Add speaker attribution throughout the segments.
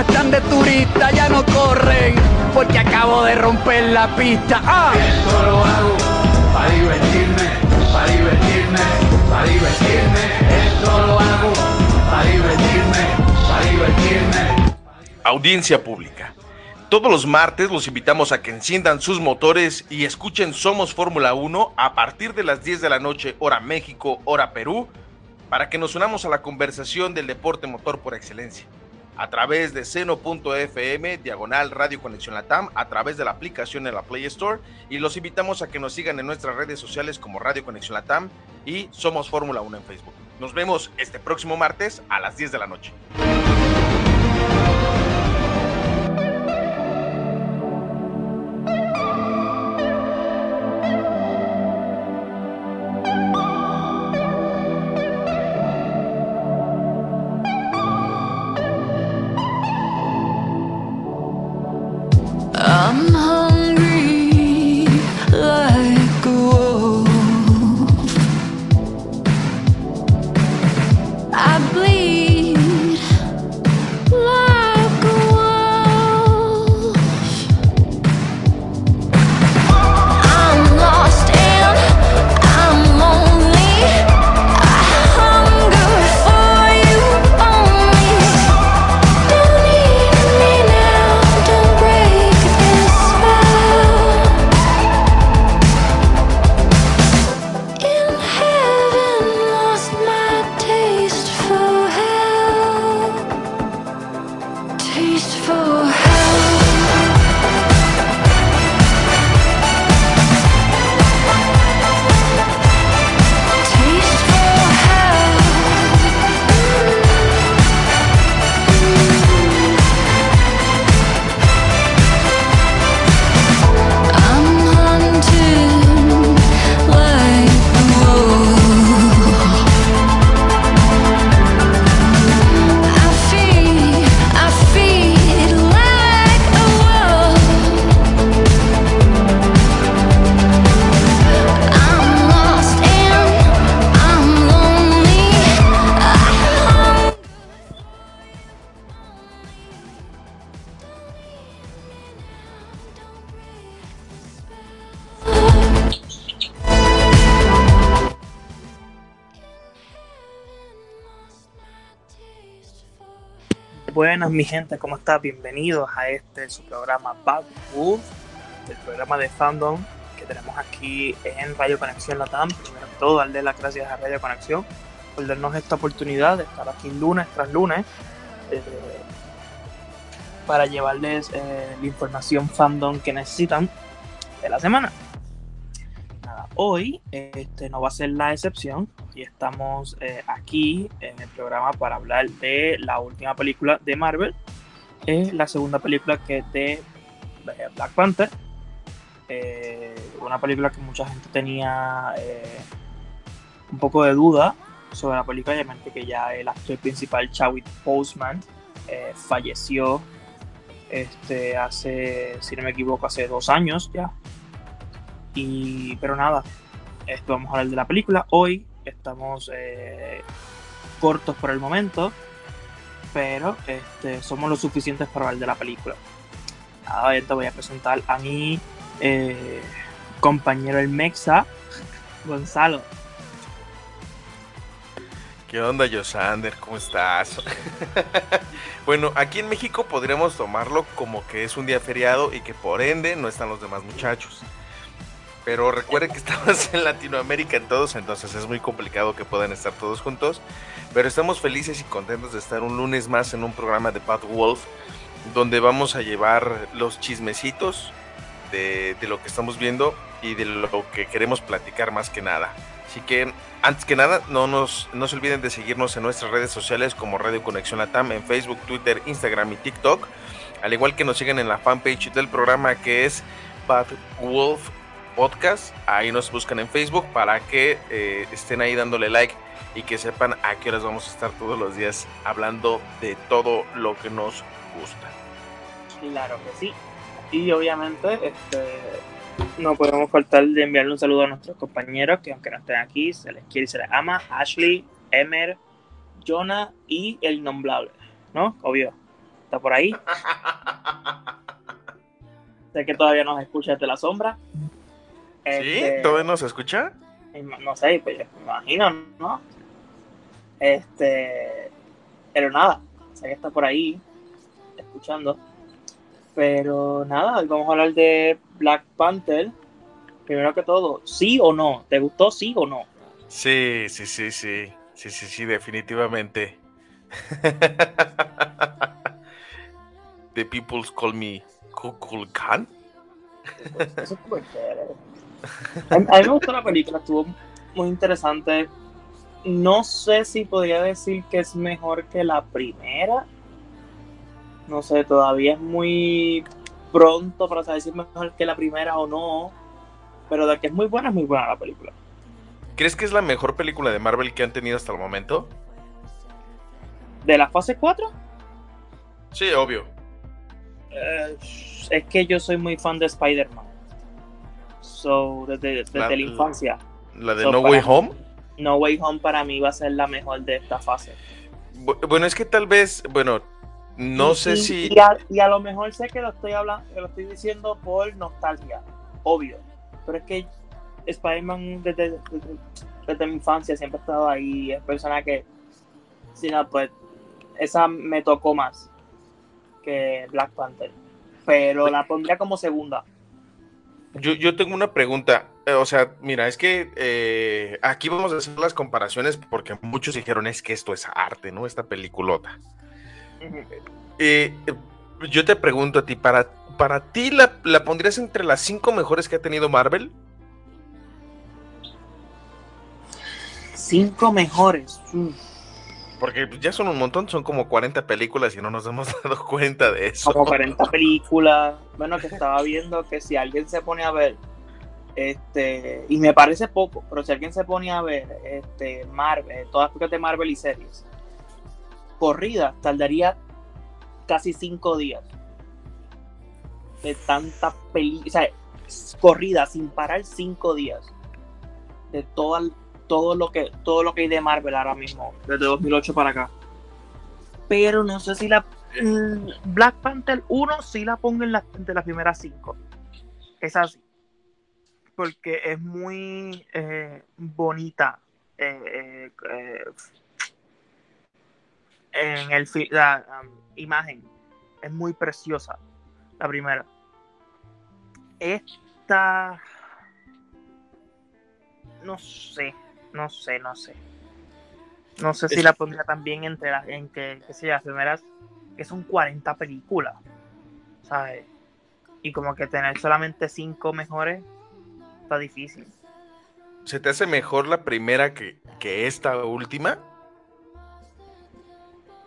Speaker 1: no están de turista, ya no corren, porque acabo de romper la pista. ¡Ah!
Speaker 2: Esto lo hago para divertirme, para divertirme, para divertirme. Esto lo hago para divertirme, para divertirme.
Speaker 3: Audiencia pública. Todos los martes los invitamos a que enciendan sus motores y escuchen Somos Fórmula 1 a partir de las 10 de la noche, hora México, hora Perú, para que nos unamos a la conversación del deporte motor por excelencia. A través de seno.fm, diagonal Radio Conexión Latam, a través de la aplicación en la Play Store, y los invitamos a que nos sigan en nuestras redes sociales como Radio Conexión Latam y Somos Fórmula 1 en Facebook. Nos vemos este próximo martes a las 10 de la noche.
Speaker 4: Mi gente, ¿cómo está? Bienvenidos a este su programa Bad Wolf, el programa de fandom que tenemos aquí en Radio Conexión Latam. Primero que todo, darle las gracias a Radio Conexión por darnos esta oportunidad de estar aquí lunes tras lunes eh, para llevarles eh, la información fandom que necesitan de la semana. Hoy este, no va a ser la excepción y estamos eh, aquí en el programa para hablar de la última película de Marvel, eh, la segunda película que es de eh, Black Panther, Eh, una película que mucha gente tenía un poco de duda sobre la película, obviamente que ya el actor principal Chadwick Boseman falleció este, hace, si no me equivoco, hace dos años ya. Y, pero nada, esto vamos a hablar de la película. Hoy estamos eh, cortos por el momento, pero este, somos lo suficientes para hablar de la película. Nada, ahorita voy a presentar a mi eh, compañero el Mexa, Gonzalo.
Speaker 3: ¿Qué onda, Josander? ¿Cómo estás? bueno, aquí en México podríamos tomarlo como que es un día feriado y que por ende no están los demás muchachos. Pero recuerden que estamos en Latinoamérica en todos, entonces es muy complicado que puedan estar todos juntos. Pero estamos felices y contentos de estar un lunes más en un programa de Bad Wolf, donde vamos a llevar los chismecitos de, lo que estamos viendo y de lo que queremos platicar más que nada. Así que, antes que nada, no, nos, no se olviden de seguirnos en nuestras redes sociales como Radio Conexión Latam en Facebook, Twitter, Instagram y TikTok. Al igual que nos siguen en la fanpage del programa que es Bad Wolf Podcast. Ahí nos buscan en Facebook para que eh, estén ahí dándole like y que sepan a qué horas vamos a estar todos los días hablando de todo lo que nos gusta.
Speaker 4: Claro que sí. Y obviamente, este, no podemos faltar de enviarle un saludo a nuestros compañeros que aunque no estén aquí, se les quiere y se les ama. Ashley, Emer, Jonah y el innombrable, ¿no? Obvio. está por ahí. sé que todavía nos escucha desde la sombra.
Speaker 3: ¿Sí?
Speaker 4: Este,
Speaker 3: ¿Todavía no se escucha?
Speaker 4: no sé, pues yo me imagino, ¿no? Este, pero nada, sé que está por ahí, escuchando. Pero nada, vamos a hablar de Black Panther. Primero que todo, ¿sí o no? ¿Te gustó sí o no?
Speaker 3: Sí, sí, sí, sí. Sí, sí, sí, definitivamente. The peoples call me Kukulkan.
Speaker 4: Eso chévere. A, mí- me gustó la película, estuvo muy interesante. No sé si podría decir que es mejor que la primera. No sé, todavía es muy pronto para saber si es mejor que la primera o no. Pero de que es muy buena, es muy buena la película.
Speaker 3: ¿Crees que es la mejor película de Marvel que han tenido hasta el momento?
Speaker 4: ¿De la fase 4?
Speaker 3: Sí, obvio.
Speaker 4: Eh, es que yo soy muy fan de Spider-Man. So, desde, desde
Speaker 3: La-
Speaker 4: la infancia.
Speaker 3: La de
Speaker 4: So,
Speaker 3: No Way
Speaker 4: mí-
Speaker 3: Home.
Speaker 4: No Way Home para mí va a ser la mejor de esta fase.
Speaker 3: Bu- Bueno, es que tal vez, bueno, no
Speaker 4: Y-
Speaker 3: sé
Speaker 4: y-
Speaker 3: si...
Speaker 4: Y a, y a lo mejor sé que lo estoy hablando, que lo estoy diciendo por nostalgia, obvio. Pero es que Spider-Man desde, desde, desde mi infancia siempre ha estado ahí. Es persona que, si no, pues, esa me tocó más que Black Panther. Pero la pondría como segunda.
Speaker 3: Yo, yo tengo una pregunta. eh, o sea, mira, es que eh, aquí vamos a hacer las comparaciones porque muchos dijeron es que esto es arte, ¿no? Esta peliculota. Eh, eh, yo te pregunto a ti, ¿para, para ti la, la pondrías entre las cinco mejores que ha tenido Marvel?
Speaker 4: Cinco mejores. Uf,
Speaker 3: Porque ya son un montón, son como 40 películas y no nos hemos dado cuenta de eso.
Speaker 4: como 40 películas. Bueno, que estaba viendo que si alguien se pone a ver, este, y me parece poco, pero si alguien se pone a ver este, Marvel, todas las películas de Marvel y series, corrida, tardaría casi cinco días. De tanta película, o sea, corrida sin parar cinco días. De toda, todo lo que todo lo que hay de Marvel ahora mismo, desde 2008 para acá. Pero no sé si la mm, Black Panther 1 sí la pongo en la, entre las primeras cinco. Es así. Porque es muy eh, bonita. eh, eh, en el la imagen. Es muy preciosa. La primera. Esta. No sé. No sé, no sé. No sé si la pondría también entre las en que, que sé yo, las primeras que son 40 películas. ¿Sabes? Y como que tener solamente 5 mejores está difícil.
Speaker 3: ¿Se te hace mejor la primera que, que esta última?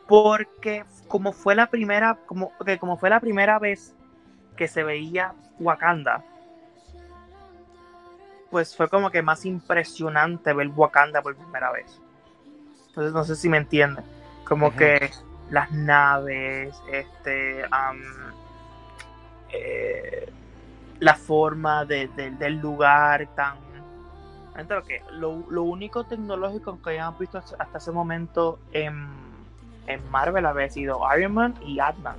Speaker 4: Porque como fue la primera, como, como fue la primera vez que se veía Wakanda, pues fue como que más impresionante ver Wakanda por primera vez. Entonces no sé si me entienden. Como que las naves, este, eh, la forma de- de- del lugar tan... Lo, lo, lo único tecnológico que hayamos visto hasta ese momento en, en Marvel había sido Iron Man y Ant-Man.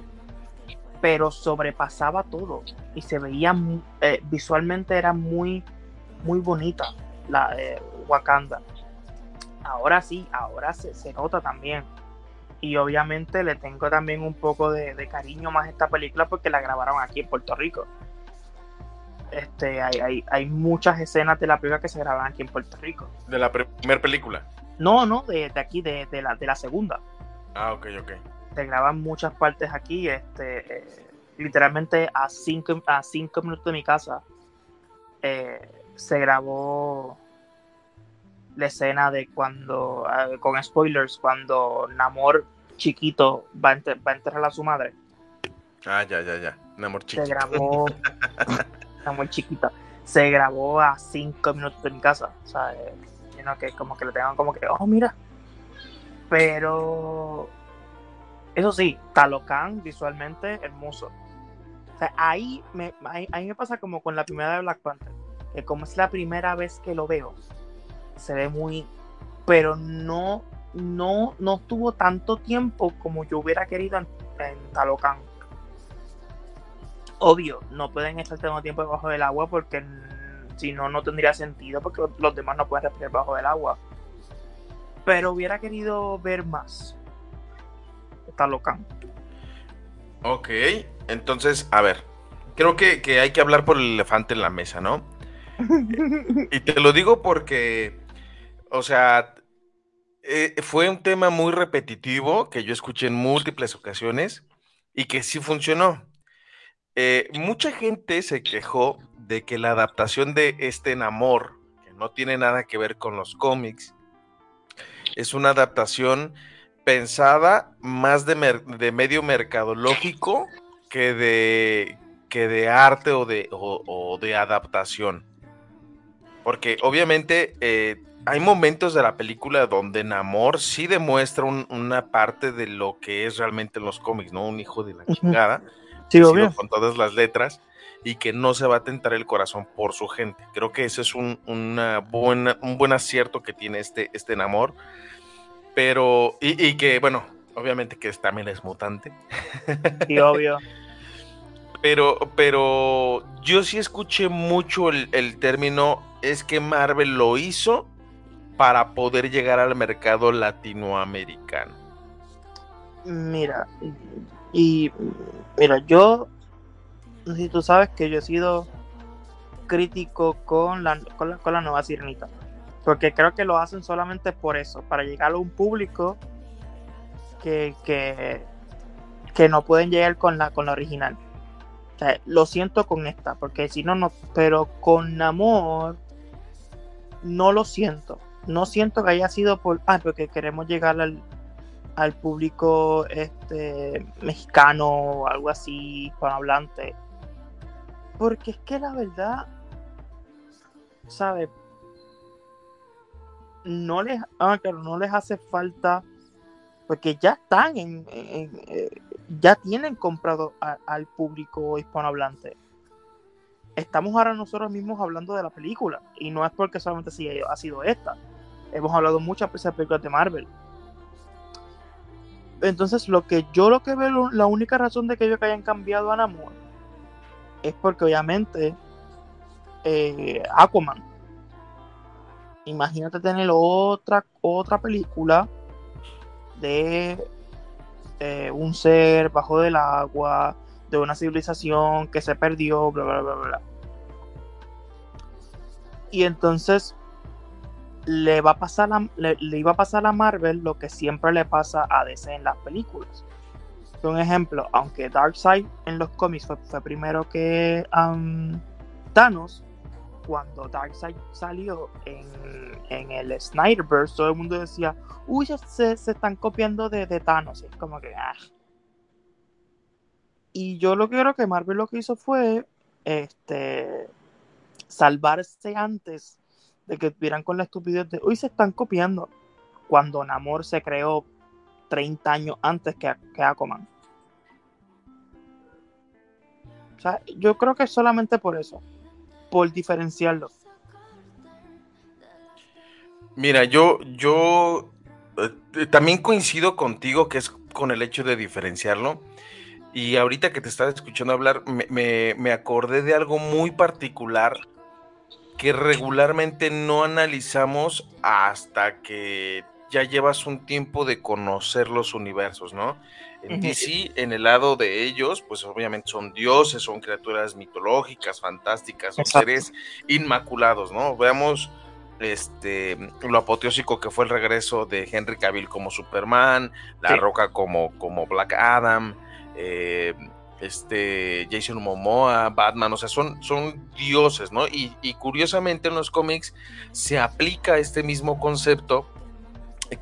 Speaker 4: Pero sobrepasaba todo. Y se veía eh, visualmente era muy, muy bonita la eh, Wakanda. Ahora sí, ahora se, se nota también. Y obviamente le tengo también un poco de, de cariño más a esta película porque la grabaron aquí en Puerto Rico. Este, hay, hay, hay muchas escenas de la película que se graban aquí en Puerto Rico.
Speaker 3: De la primera película.
Speaker 4: No, no, de, de aquí, de, de la, de la segunda.
Speaker 3: Ah, ok, ok.
Speaker 4: Se graban muchas partes aquí, este, eh, literalmente a cinco, a cinco minutos de mi casa eh, se grabó la escena de cuando, eh, con spoilers, cuando Namor chiquito va a, enter- va a enterrar a su madre.
Speaker 3: Ah, ya, ya, ya. Un amor
Speaker 4: Se
Speaker 3: chiquito.
Speaker 4: grabó, Namor chiquita, se grabó a cinco minutos de mi casa. O sea, eh, que como que le tengan como que, oh, mira. Pero eso sí, Talocan visualmente hermoso. O sea, ahí me, ahí, ahí me pasa como con la primera de Black Panther. Que como es la primera vez que lo veo, se ve muy. Pero no, no, no tuvo tanto tiempo como yo hubiera querido en Talocan. Obvio, no pueden estar el tiempo debajo del agua porque si no, no tendría sentido porque los demás no pueden respirar bajo del agua. Pero hubiera querido ver más. Talocan.
Speaker 3: Ok, entonces, a ver, creo que, que hay que hablar por el elefante en la mesa, ¿no? Y te lo digo porque, o sea, eh, fue un tema muy repetitivo que yo escuché en múltiples ocasiones y que sí funcionó. Eh, mucha gente se quejó de que la adaptación de este enamor, que no tiene nada que ver con los cómics, es una adaptación pensada más de, mer- de medio mercadológico que de, que de arte o de, o- o de adaptación. Porque obviamente eh, hay momentos de la película donde Namor sí demuestra un- una parte de lo que es realmente en los cómics, ¿no? Un hijo de la chingada,
Speaker 4: Sí, obvio.
Speaker 3: con todas las letras y que no se va a tentar el corazón por su gente. Creo que ese es un, una buena, un buen acierto que tiene este, este Namor. Pero, y, y que, bueno, obviamente que también es mutante.
Speaker 4: Sí, obvio.
Speaker 3: Pero, pero yo sí escuché mucho el, el término, es que Marvel lo hizo para poder llegar al mercado latinoamericano.
Speaker 4: Mira, y mira, yo, si tú sabes que yo he sido crítico con la, con la, con la nueva Sirenita, porque creo que lo hacen solamente por eso, para llegar a un público que, que, que no pueden llegar con la, con la original. Lo siento con esta, porque si no, no, pero con Namor no lo siento. No siento que haya sido por, ah, porque queremos llegar al, al público este mexicano o algo así, hispanohablante. Porque es que la verdad, ¿sabes? No les, ah, claro, no les hace falta, porque ya están en, eh, ya tienen comprado al público hispanohablante. Estamos ahora nosotros mismos hablando de la película, y no es porque solamente ha sido esta. Hemos hablado muchas veces de películas de Marvel. Entonces, lo que yo lo que veo, la única razón de que ellos hayan cambiado a Namor es porque obviamente eh, Aquaman. Imagínate tener otra, otra película de eh, un ser bajo del agua, de una civilización que se perdió, bla, bla, bla, bla. Y entonces le va a pasar le, iba a pasar a Marvel lo que siempre le pasa a DC en las películas. Un ejemplo, aunque Darkseid en los cómics fue, primero que Thanos, cuando Darkseid salió en, en el Snyderverse, todo el mundo decía, uy, se, están copiando de, de Thanos. Y es como que, ah. Y yo lo que creo que Marvel lo que hizo fue este salvarse antes de que vieran con la estupidez de, uy, se están copiando. Cuando Namor se creó 30 años antes que, que Aquaman. O sea, yo creo que solamente por eso, por diferenciarlo.
Speaker 3: Mira, yo, yo eh, también coincido contigo que es con el hecho de diferenciarlo. Y ahorita que te estaba escuchando hablar, me, me- me acordé de algo muy particular que regularmente no analizamos hasta que ya llevas un tiempo de conocer los universos, ¿no? En. DC, en el lado de ellos, pues obviamente son dioses, son criaturas mitológicas, fantásticas, son seres inmaculados, ¿no? Veamos este lo apoteósico que fue el regreso de Henry Cavill como Superman, La
Speaker 4: Sí.
Speaker 3: Roca como, como Black Adam, eh, este Jason Momoa, Batman, o sea, son, son dioses, ¿no? Y, curiosamente en los cómics se aplica este mismo concepto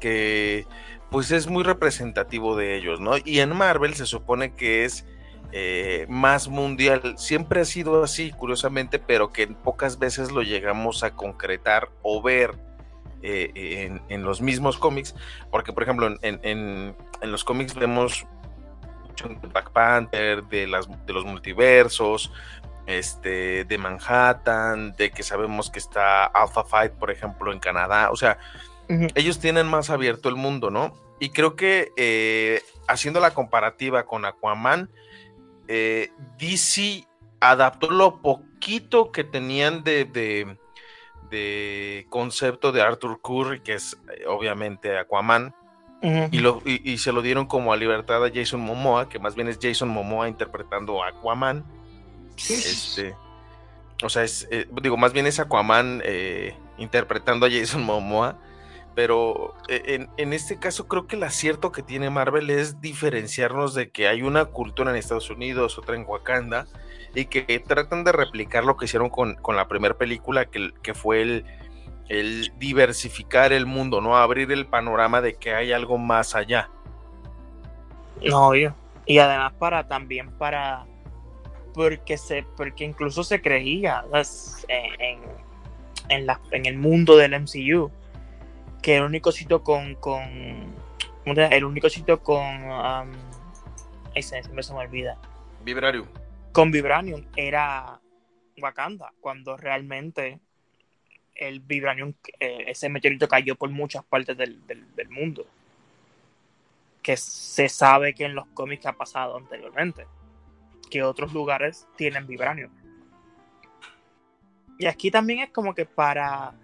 Speaker 3: que pues es muy representativo de ellos, ¿no? Y en Marvel se supone que es eh, más mundial, siempre ha sido así, curiosamente, pero que pocas veces lo llegamos a concretar o ver eh, en, los mismos cómics, porque por ejemplo en, en- los cómics vemos de Black Panther, de, las, de los multiversos, este, de Manhattan, de que sabemos que está Alpha Fight, por ejemplo, en Canadá, o sea, ellos tienen más abierto el mundo, ¿no? Y creo que eh, haciendo la comparativa con Aquaman, eh, DC adaptó lo poquito que tenían de, de- de concepto de Arthur Curry, que es eh, obviamente Aquaman, Y, lo, y, y se lo dieron como a libertad a Jason Momoa, que más bien es Jason Momoa interpretando a Aquaman. Este, o sea, es, eh, digo, más bien es Aquaman eh, interpretando a Jason Momoa. Pero eh, en, en este caso creo que el acierto que tiene Marvel es diferenciarnos de que hay una cultura en Estados Unidos, otra en Wakanda, y que tratan de replicar lo que hicieron con, con la primera película, que, que fue el, el diversificar el mundo, ¿no? Abrir el panorama de que hay algo más allá.
Speaker 4: No, obvio. Y además para también para porque se porque incluso se creía en, en, la- en el mundo del MCU que el único sitio con con ¿cómo te- el único sitio con um, ay, se, siempre se me olvida
Speaker 3: Vibrarium.
Speaker 4: con Vibranium era Wakanda cuando realmente el Vibranium eh, ese meteorito cayó por muchas partes del, del- mundo. Que se sabe que en los cómics ha pasado anteriormente que otros lugares tienen Vibranium. Y aquí también es como que para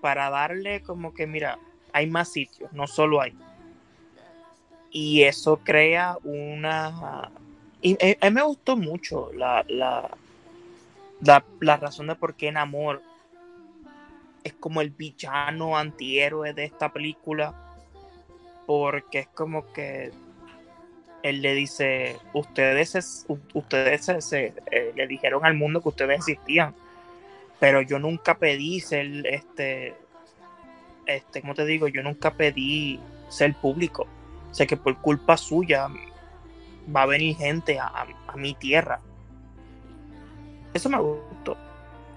Speaker 4: para darle como que mira hay más sitios no solo hay. Y eso crea una y eh, me gustó mucho la, la, la, la razón de por qué Namor es como el villano antihéroe de esta película. Porque es como que él le dice, ustedes, ustedes eh, le dijeron al mundo que ustedes existían, pero yo nunca pedí ser, este, este, ¿cómo te digo? Yo nunca pedí ser público. Sé que por culpa suya va a venir gente a, a- a mi tierra. Eso me gustó.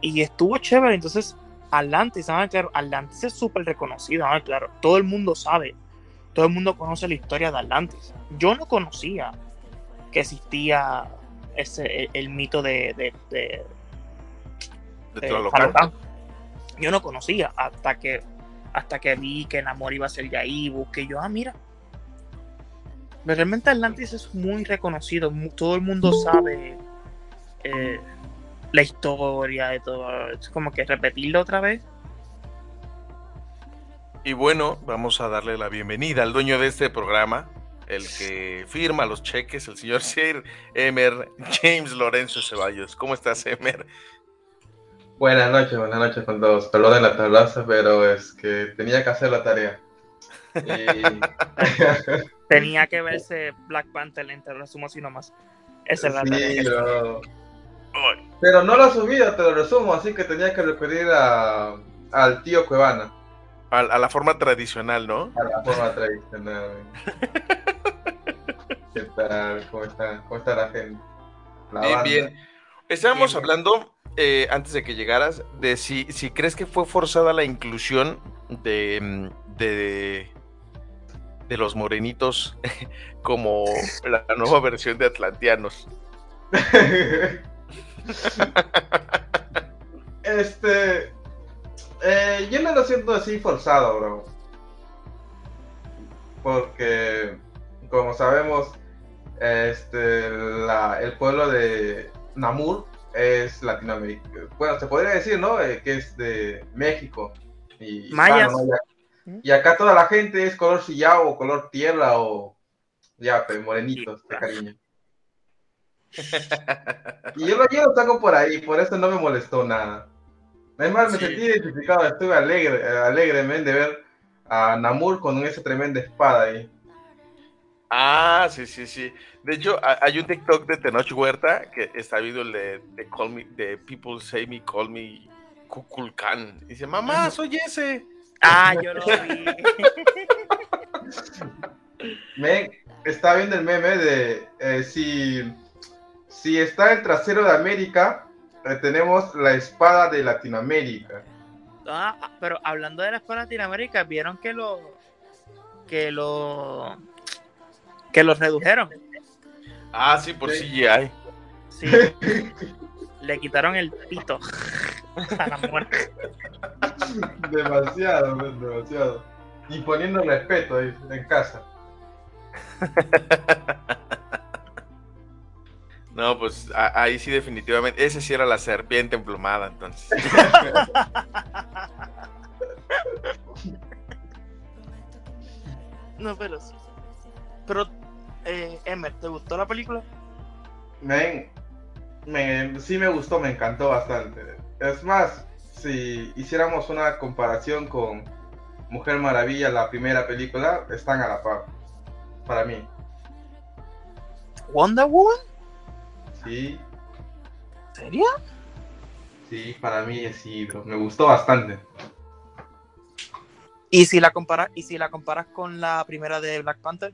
Speaker 4: Y estuvo chévere. Entonces, Atlantis, ¿saben? Claro, Atlantis es súper reconocido, ¿saben? Claro. Todo el mundo sabe. Todo el mundo conoce la historia de Atlantis. Yo no conocía que existía ese, el, el mito de, de, de-
Speaker 3: De
Speaker 4: de. Yo no conocía hasta que hasta que vi que Namor iba a ser ahí, busqué yo, ah, mira. Pero realmente Atlantis es muy reconocido, todo el mundo sabe eh, la historia de todo. Es como que repetirlo otra vez.
Speaker 3: Y bueno, vamos a darle la bienvenida al dueño de este programa, el que firma los cheques, el señor Sir Emer James Lorenzo Ceballos. ¿Cómo estás, Emer?
Speaker 5: Buenas noches, buenas noches con todos. Perdonen la tardanza, pero es que tenía que hacer la tarea. Y-
Speaker 4: Tenía que verse Black Panther, en te lo resumo así nomás. Esa es la
Speaker 5: Sí,
Speaker 4: tarea que-
Speaker 5: pero... pero no he subido, te lo resumo, así que tenía que referir a, al tío Cuevana,
Speaker 3: A, a la forma tradicional, ¿no?
Speaker 5: a la forma tradicional. ¿Qué tal? ¿Cómo está? ¿Cómo está la gente? La
Speaker 3: Bien,
Speaker 5: banda.
Speaker 3: bien. Estábamos
Speaker 4: Bien,
Speaker 3: hablando, eh, antes de que llegaras, de si, si crees que fue forzada la inclusión de, de, de los morenitos como la nueva versión de Atlanteanos.
Speaker 5: este. eh, yo no lo siento así forzado, bro. Porque, como sabemos, este, la- el pueblo de Namur es Latinoamérica. Bueno, se podría decir, ¿no? Eh, que es de México. Y,
Speaker 4: Mayas.
Speaker 5: y acá toda la gente es color sillao o color tierra o. Ya, pues, morenitos, de cariño. Y yo lo, yo lo saco por ahí, por eso no me molestó nada. Además, me
Speaker 3: Sí.
Speaker 5: sentí identificado, estuve alegre, eh, alegremente de ver a Namur con esa tremenda espada ahí.
Speaker 3: Ah, sí, sí, sí. De hecho, ha- hay un TikTok de Tenoch Huerta que está viendo el de, de Call Me, de People Say Me, Call Me Kukulkan. Dice, mamá, soy ese.
Speaker 4: Ah, yo lo vi.
Speaker 5: Me está viendo el meme de eh, si, si está el trasero de América, eh, tenemos la espada de Latinoamérica.
Speaker 4: Ah, ah, pero hablando de la escuela Latinoamérica, vieron que lo que lo que los redujeron.
Speaker 3: Ah, sí, por
Speaker 5: Sí.
Speaker 3: CGI.
Speaker 4: Sí. Le quitaron el pito a la muerte.
Speaker 5: demasiado, men, demasiado. Y poniendo respeto ahí en casa.
Speaker 3: No, pues a- ahí sí definitivamente, ese sí era la serpiente emplumada, entonces.
Speaker 4: No, pero sí. Pero, eh, Emer, ¿te gustó la película?
Speaker 5: Men, me, sí me gustó, me encantó bastante. Es más, si hiciéramos una comparación con Mujer Maravilla, la primera película, están a la par. Para mí.
Speaker 4: ¿Wonder Woman?
Speaker 5: Sí,
Speaker 4: ¿En serio?
Speaker 5: sí, para mí sí, bro. Me gustó bastante.
Speaker 4: ¿Y si la comparas, y si la comparas con la primera de Black Panther?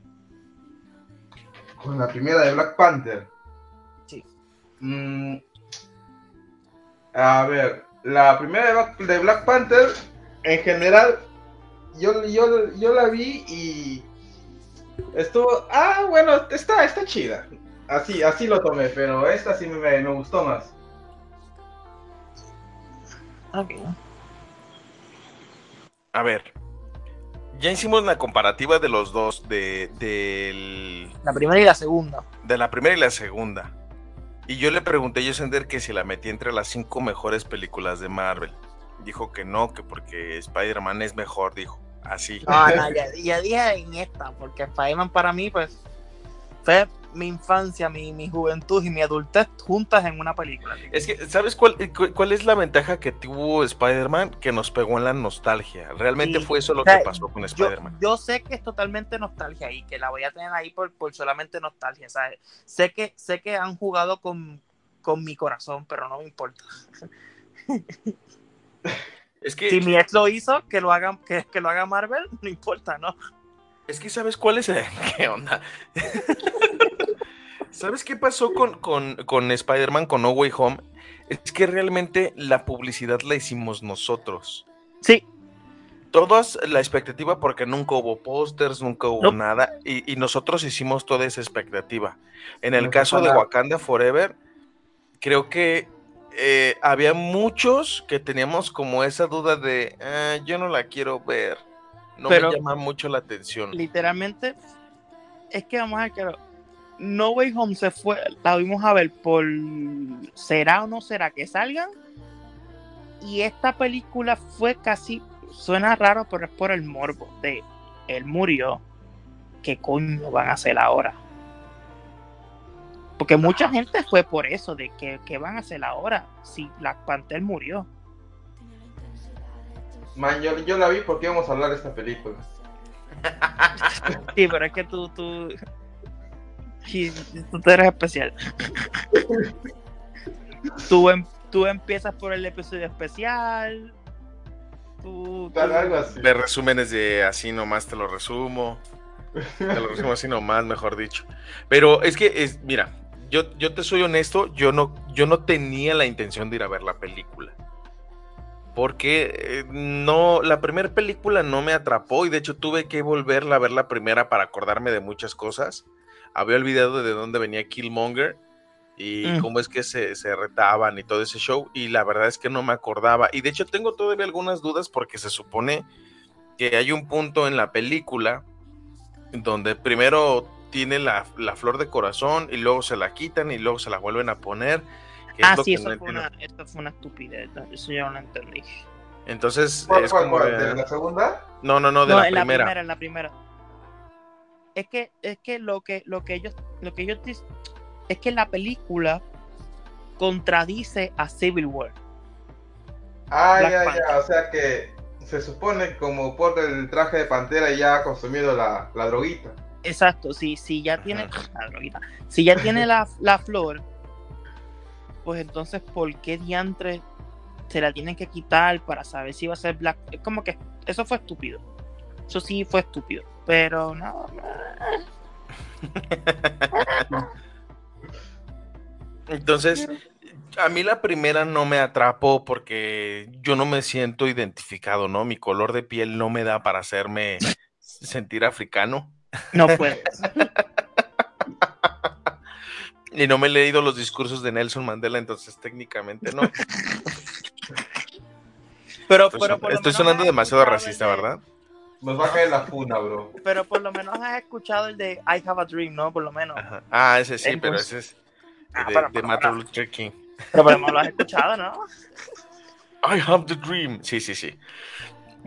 Speaker 5: Con la primera de Black Panther.
Speaker 4: Sí.
Speaker 5: Mm, a ver, la primera de Black, de Black Panther, en general, yo, yo, yo la vi y estuvo. Ah, bueno, está, está chida. Así, así lo tomé, pero esta sí me, me gustó más.
Speaker 4: Ok.
Speaker 3: A ver, ya hicimos la comparativa de los dos, de, del-
Speaker 4: La primera y la segunda.
Speaker 3: de la primera y la segunda. Y yo le pregunté a Yosender que si la metí entre las cinco mejores películas de Marvel. Dijo que no, que porque Spider-Man es mejor, dijo. Así.
Speaker 4: No, no, ya, ya dije en esta, porque Spider-Man para mí, pues, fue mi infancia, mi, mi juventud y mi adultez juntas en una película.
Speaker 3: Es que, ¿sabes cuál, cu- cuál es la ventaja que tuvo Spider-Man? Que nos pegó en la nostalgia. Realmente
Speaker 4: Sí.
Speaker 3: fue eso lo
Speaker 4: O sea,
Speaker 3: que pasó con Spider-Man.
Speaker 4: yo sé que es totalmente nostalgia y que la voy a tener ahí por, por solamente nostalgia, ¿sabes? Sé que, sé que han jugado con, con mi corazón, pero no me importa.
Speaker 3: Es que,
Speaker 4: Si mi ex lo hizo, que lo haga, que, que lo haga Marvel, no importa, ¿no?
Speaker 3: es que ¿sabes cuál es? ¿Qué onda? ¿Sabes qué pasó con, con, con Spider-Man, con No Way Home? Es que realmente la publicidad la hicimos nosotros.
Speaker 4: Sí,
Speaker 3: Todas la expectativa porque nunca hubo pósters, nunca hubo nada y, y nosotros hicimos toda esa expectativa. En el
Speaker 5: No
Speaker 3: caso de. Wakanda Forever, creo que eh, había muchos que teníamos como esa duda de "Ah, yo no la quiero ver, no
Speaker 4: Pero-
Speaker 3: me llama mucho la atención.
Speaker 4: literalmente, es que vamos a ver que No Way Home se fue, la vimos a ver por será o no será que salgan. Y esta película fue casi, suena raro, pero es por el morbo de él murió. ¿Qué coño van a hacer ahora? Porque mucha gente fue por eso, de que, ¿qué van a hacer ahora? Si Black Panther murió.
Speaker 5: Man, yo, yo la vi porque íbamos a hablar de esta película.
Speaker 4: Sí, pero es que tú, tú, sí, tú eres especial. tú, em- tú empiezas por el episodio especial. Tú,
Speaker 5: Tal,
Speaker 4: tú-
Speaker 5: algo así.
Speaker 3: De resúmenes de así nomás te lo resumo. Te lo resumo así nomás, mejor dicho. Pero es que, es, mira, yo, yo te soy honesto, yo no, yo no tenía la intención de ir a ver la película. Porque eh, no, la primera película no me atrapó y de hecho tuve que volverla a ver la primera para acordarme de muchas cosas. Había olvidado de dónde venía Killmonger y
Speaker 4: Mm.
Speaker 3: cómo es que se, se retaban y todo ese show y la verdad es que no me acordaba. Y de hecho tengo todavía algunas dudas porque se supone que hay un punto en la película donde primero tiene la, la flor de corazón y luego se la quitan y luego se la vuelven a poner.
Speaker 4: Ah, sí,
Speaker 3: que
Speaker 4: eso
Speaker 3: no
Speaker 4: fue, una, eso fue una estupidez. Eso yo no lo entendí.
Speaker 3: Entonces
Speaker 5: ¿Cuál,
Speaker 3: es
Speaker 5: cuál,
Speaker 3: como
Speaker 5: cuál?
Speaker 3: de-
Speaker 5: ¿De la segunda?
Speaker 3: No, no, no, de
Speaker 4: no,
Speaker 3: la
Speaker 4: en
Speaker 3: primera.
Speaker 4: la primera, en la primera. Es que, es que lo que, lo que ellos, lo que ellos dis- es que la película contradice a Civil War.
Speaker 5: Ah,
Speaker 4: Black
Speaker 5: ya,
Speaker 4: Panther.
Speaker 5: ya. O sea que se supone como por el traje de pantera ya ha consumido la, la droguita.
Speaker 4: Exacto, si, si ya tiene
Speaker 3: Ajá.
Speaker 4: la droguita, si ya tiene la, la flor, pues entonces ¿por qué diantre se la tienen que quitar para saber si va a ser Black? Es como que eso fue estúpido. Eso sí fue estúpido. Pero no,
Speaker 3: Entonces, a mí la primera no me atrapó porque yo no me siento identificado, ¿no? Mi color de piel no me da para hacerme sentir africano.
Speaker 4: no puede.
Speaker 3: Y no me he leído los discursos de Nelson Mandela, entonces técnicamente no.
Speaker 4: Pero,
Speaker 3: Estoy,
Speaker 4: pero
Speaker 3: estoy
Speaker 4: menos
Speaker 3: sonando demasiado racista,
Speaker 4: de-
Speaker 3: ¿verdad?
Speaker 5: Nos va a caer la funa, bro.
Speaker 4: Pero por lo menos has escuchado el de I Have a Dream, ¿no? Por lo menos.
Speaker 3: Ajá. Ah, ese sí, pero
Speaker 4: Entonces-
Speaker 3: ese es
Speaker 4: Ah,
Speaker 3: de,
Speaker 4: pero-
Speaker 3: de
Speaker 4: pero-
Speaker 3: Martin
Speaker 4: pero-
Speaker 3: Luther King.
Speaker 4: Pero por lo menos lo has escuchado, ¿no?
Speaker 3: I have the dream. Sí, sí, sí.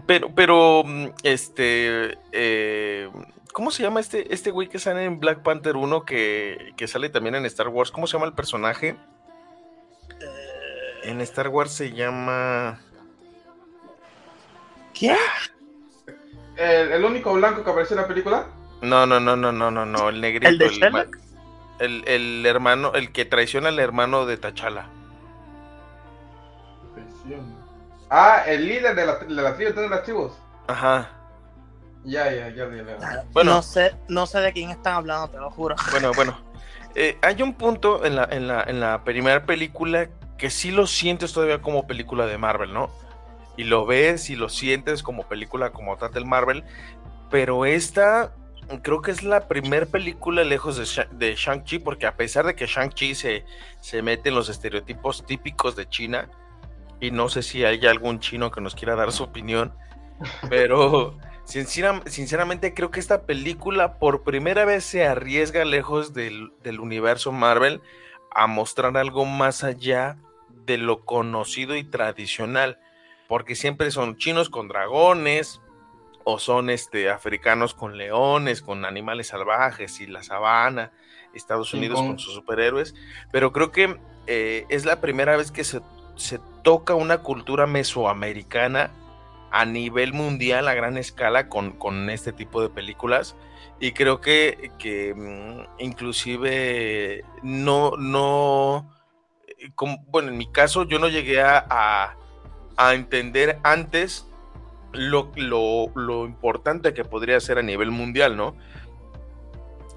Speaker 3: Pero, pero, mm, este, eh, ¿cómo se llama este, este güey que sale en Black Panther 1 que, que sale también en Star Wars? ¿Cómo se llama el personaje? En Star Wars se llama...
Speaker 4: ¿Quién?
Speaker 5: El, el único blanco que apareció en la película.
Speaker 3: No, no, no, no, no, no, no, el negrito.
Speaker 4: ¿El de Sherlock?
Speaker 3: el, el hermano, el que traiciona al hermano de T'Challa.
Speaker 5: Ah, el líder de la, de la tribu de las tribus.
Speaker 3: Ajá.
Speaker 5: Ya, ya, ya, ya. ya.
Speaker 3: Bueno.
Speaker 4: No sé, no sé de quién están hablando, te lo juro.
Speaker 3: Bueno, bueno. Eh, hay un punto en la, en, la, en la primera película que sí lo sientes todavía como película de Marvel, ¿no? Y lo ves y lo sientes como película como del Marvel. Pero esta creo que es la primera película lejos de, de Shang-Chi, porque a pesar de que Shang-Chi se, se mete en los estereotipos típicos de China, y no sé si hay algún chino que nos quiera dar su opinión, pero sincera- sinceramente creo que esta película por primera vez se arriesga lejos del, del universo Marvel a mostrar algo más allá de lo conocido y tradicional, porque siempre son chinos con dragones, o son este, africanos con leones, con animales salvajes y la sabana, Estados Unidos con sus superhéroes, pero creo que eh, es la primera vez que se, se toca una cultura mesoamericana a nivel mundial a gran escala con, con este tipo de películas. Y creo que, que mm, inclusive no, no, eh, como- bueno, en mi caso yo no llegué a, a- a entender antes lo, lo, lo importante que podría ser a nivel mundial, ¿no?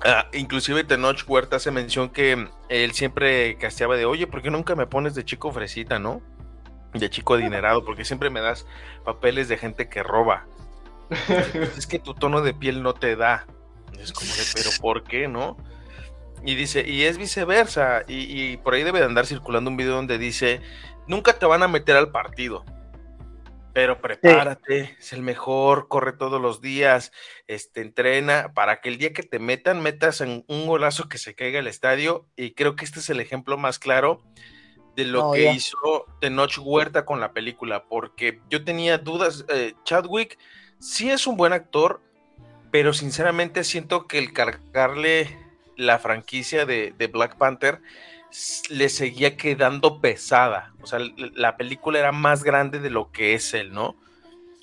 Speaker 3: Ah, inclusive Tenoch Huerta hace mención que él siempre casteaba de, oye, ¿por qué nunca me pones de chico fresita, no? De chico adinerado, porque siempre me das papeles de gente que roba. es que tu tono de piel no te da. Es como de, pero ¿por qué, no? Y dice, y es viceversa. Y, y por ahí debe de andar circulando un video donde dice, nunca te van a meter al partido. Pero prepárate, es el mejor, corre todos los días, este, entrena para que el día que te metan, metas en un golazo que se caiga el estadio. Y creo que este es el ejemplo más claro de lo que
Speaker 4: ya.
Speaker 3: hizo Tenoch Huerta con la película, porque yo tenía dudas. eh, Chadwick sí es un buen actor, pero sinceramente siento que el cargarle la franquicia de, de Black Panther le seguía quedando pesada. O sea, la película era más grande de lo que es él, ¿no?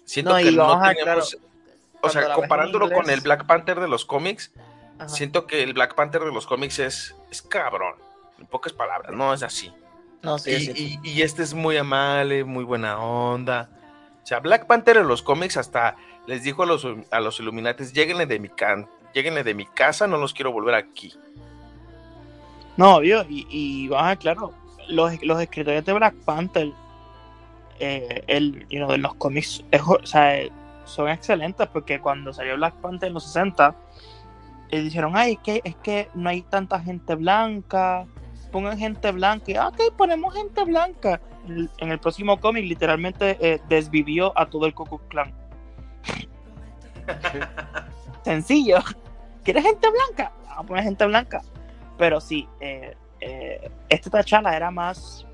Speaker 3: Siento
Speaker 4: No,
Speaker 3: que no
Speaker 4: a-
Speaker 3: teníamos. o
Speaker 4: cuando
Speaker 3: sea, comparándolo con el Black Panther de los cómics,
Speaker 4: Ajá.
Speaker 3: siento que el Black Panther de los cómics es, es cabrón. En pocas palabras, no es así.
Speaker 4: No, sí,
Speaker 3: Y,
Speaker 4: sí.
Speaker 3: y- y este es muy amable, muy buena onda. O sea, Black Panther en los cómics hasta les dijo a los, a los Illuminates, lléguenle de mi can, lléguenle de mi casa, no los quiero volver aquí.
Speaker 4: No, obvio, y, y vamos a ver, claro, los, los escritores de Black Panther, eh, el, you know, los cómics, es- o sea, son excelentes porque cuando salió Black Panther en los 60, eh, dijeron, ay, es que, es que no hay tanta gente blanca, pongan gente blanca, y ah, ok, ponemos gente blanca. En- el próximo cómic, literalmente eh, desvivió a todo el Ku Klan. Sencillo. ¿Quieres gente blanca? Vamos a poner gente blanca. Pero sí, eh, eh, este T'Challa era más.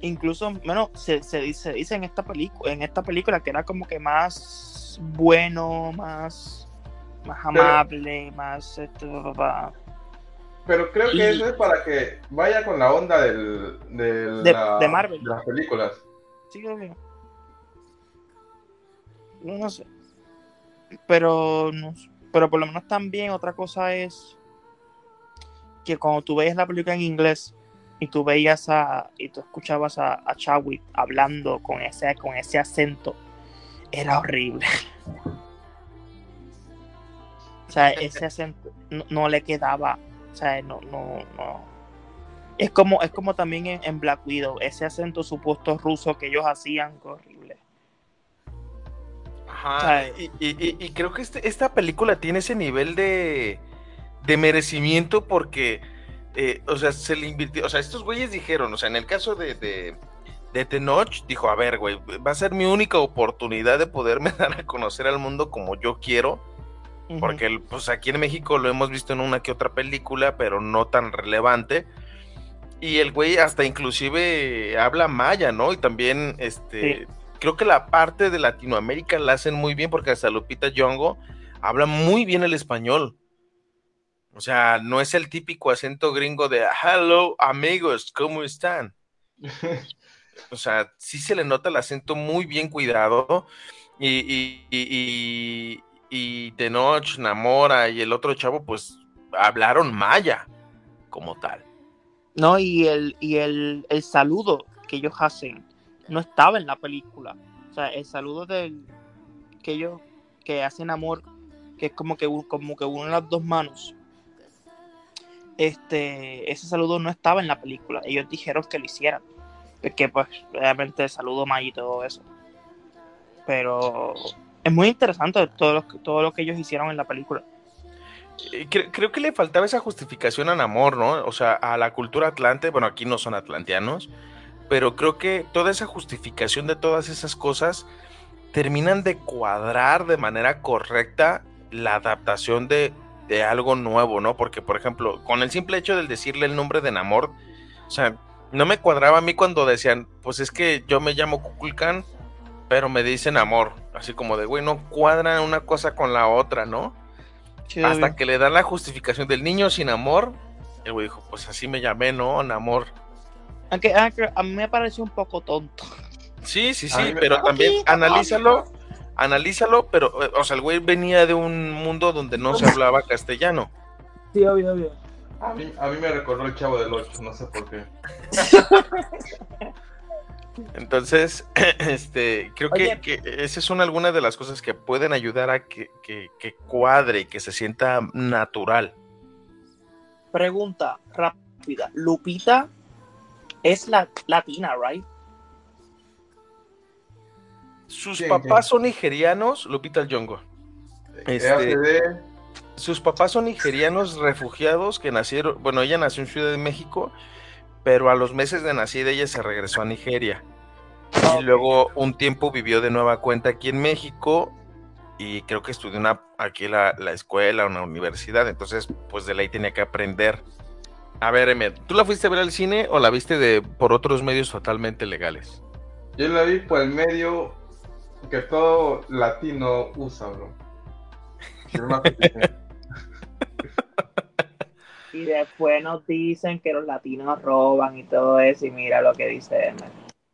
Speaker 4: Incluso, bueno, se, se dice, dice en esta película, en esta película que era como que más bueno, más, más amable, más esto.
Speaker 5: Pero creo que
Speaker 4: Y-
Speaker 5: eso es para que vaya con la onda del, del-
Speaker 4: De-
Speaker 5: la-
Speaker 4: de Marvel.
Speaker 5: de las películas.
Speaker 4: Sí, obvio. No, no sé. Pero, no pero por lo menos también otra cosa es que cuando tú veías la película en inglés y tú veías a y tú escuchabas a, a Chadwick hablando con ese con ese acento era horrible o sea ese acento no, no le quedaba o sea no no no es como es como también en, en Black Widow ese acento supuesto ruso que ellos hacían horrible
Speaker 3: Ajá.
Speaker 4: sea,
Speaker 3: Y, y- y- y creo que este- esta película tiene ese nivel de, de merecimiento porque, eh, o sea, se le invirtió, o sea, estos güeyes dijeron, o sea, en el caso de, de, de Tenoch dijo, a ver, güey, va a ser mi única oportunidad de poderme dar a conocer al mundo como yo quiero. Porque pues aquí en México lo hemos visto en una que otra película, pero no tan relevante. Y el güey hasta inclusive habla maya, ¿no? Y también, este, creo que la parte de Latinoamérica la hacen muy bien porque hasta Lupita Nyong'o habla muy bien el español. O sea, no es el típico acento gringo de hello amigos, ¿cómo están? O sea, sí se le nota el acento muy bien cuidado. Y, y, y, y, y Tenoch, Namora y el otro chavo, pues hablaron maya como tal.
Speaker 4: No, y el, y el, el saludo que ellos hacen no estaba en la película. O sea, el saludo del que ellos que hacen amor, que es como que como que unen las dos manos. Este, ese saludo no estaba en la película. Ellos dijeron que lo hicieran. Porque pues realmente saludo Maya y todo eso. Pero es muy interesante todo lo, todo lo que ellos hicieron en la película.
Speaker 3: Eh, cre- creo que le faltaba esa justificación a Namor, ¿no? O sea, a la cultura atlante, bueno, aquí no son atlanteanos, pero creo que toda esa justificación de todas esas cosas terminan de cuadrar de manera correcta la adaptación de, de algo nuevo, ¿no? Porque, por ejemplo, con el simple hecho del decirle el nombre de Namor, o sea, no me cuadraba a mí cuando decían, pues es que yo me llamo Kukulkan, pero me dicen amor, así como de, güey, no cuadran una cosa con la otra, ¿no? Hasta que le dan la justificación del niño sin amor, el güey dijo, pues así me llamé, ¿no? Namor.
Speaker 4: Aunque, aunque a mí me pareció un poco tonto.
Speaker 3: Sí, sí, sí, pero también analízalo, analízalo, pero, eh, o sea, el güey venía de un mundo donde no se hablaba castellano.
Speaker 4: Sí, obvio, obvio.
Speaker 5: A mí, a mí me recordó el chavo del 8, no sé por qué.
Speaker 3: Entonces, este, creo que, esas son algunas de las cosas que pueden ayudar a que, que, que cuadre y que se sienta natural.
Speaker 4: Pregunta rápida. Lupita es la latina, right?
Speaker 3: Sus
Speaker 5: ¿Quién,
Speaker 3: papás son nigerianos, Lupita Nyong'o. Este-
Speaker 5: EACD,
Speaker 3: Sus papás son nigerianos refugiados que nacieron, bueno, ella nació en Ciudad de México, pero a los meses de nacida ella se regresó a Nigeria. Y luego un tiempo vivió de nueva cuenta aquí en México y creo que estudió una, aquí la, la escuela, una universidad, entonces pues de ley tenía que aprender. A ver, Emmet, ¿tú la fuiste a ver al cine o la viste de por otros medios totalmente legales?
Speaker 5: yo la vi por el medio que todo latino usa, bro.
Speaker 4: Y después nos dicen que los latinos roban y todo eso. Y mira lo que dice.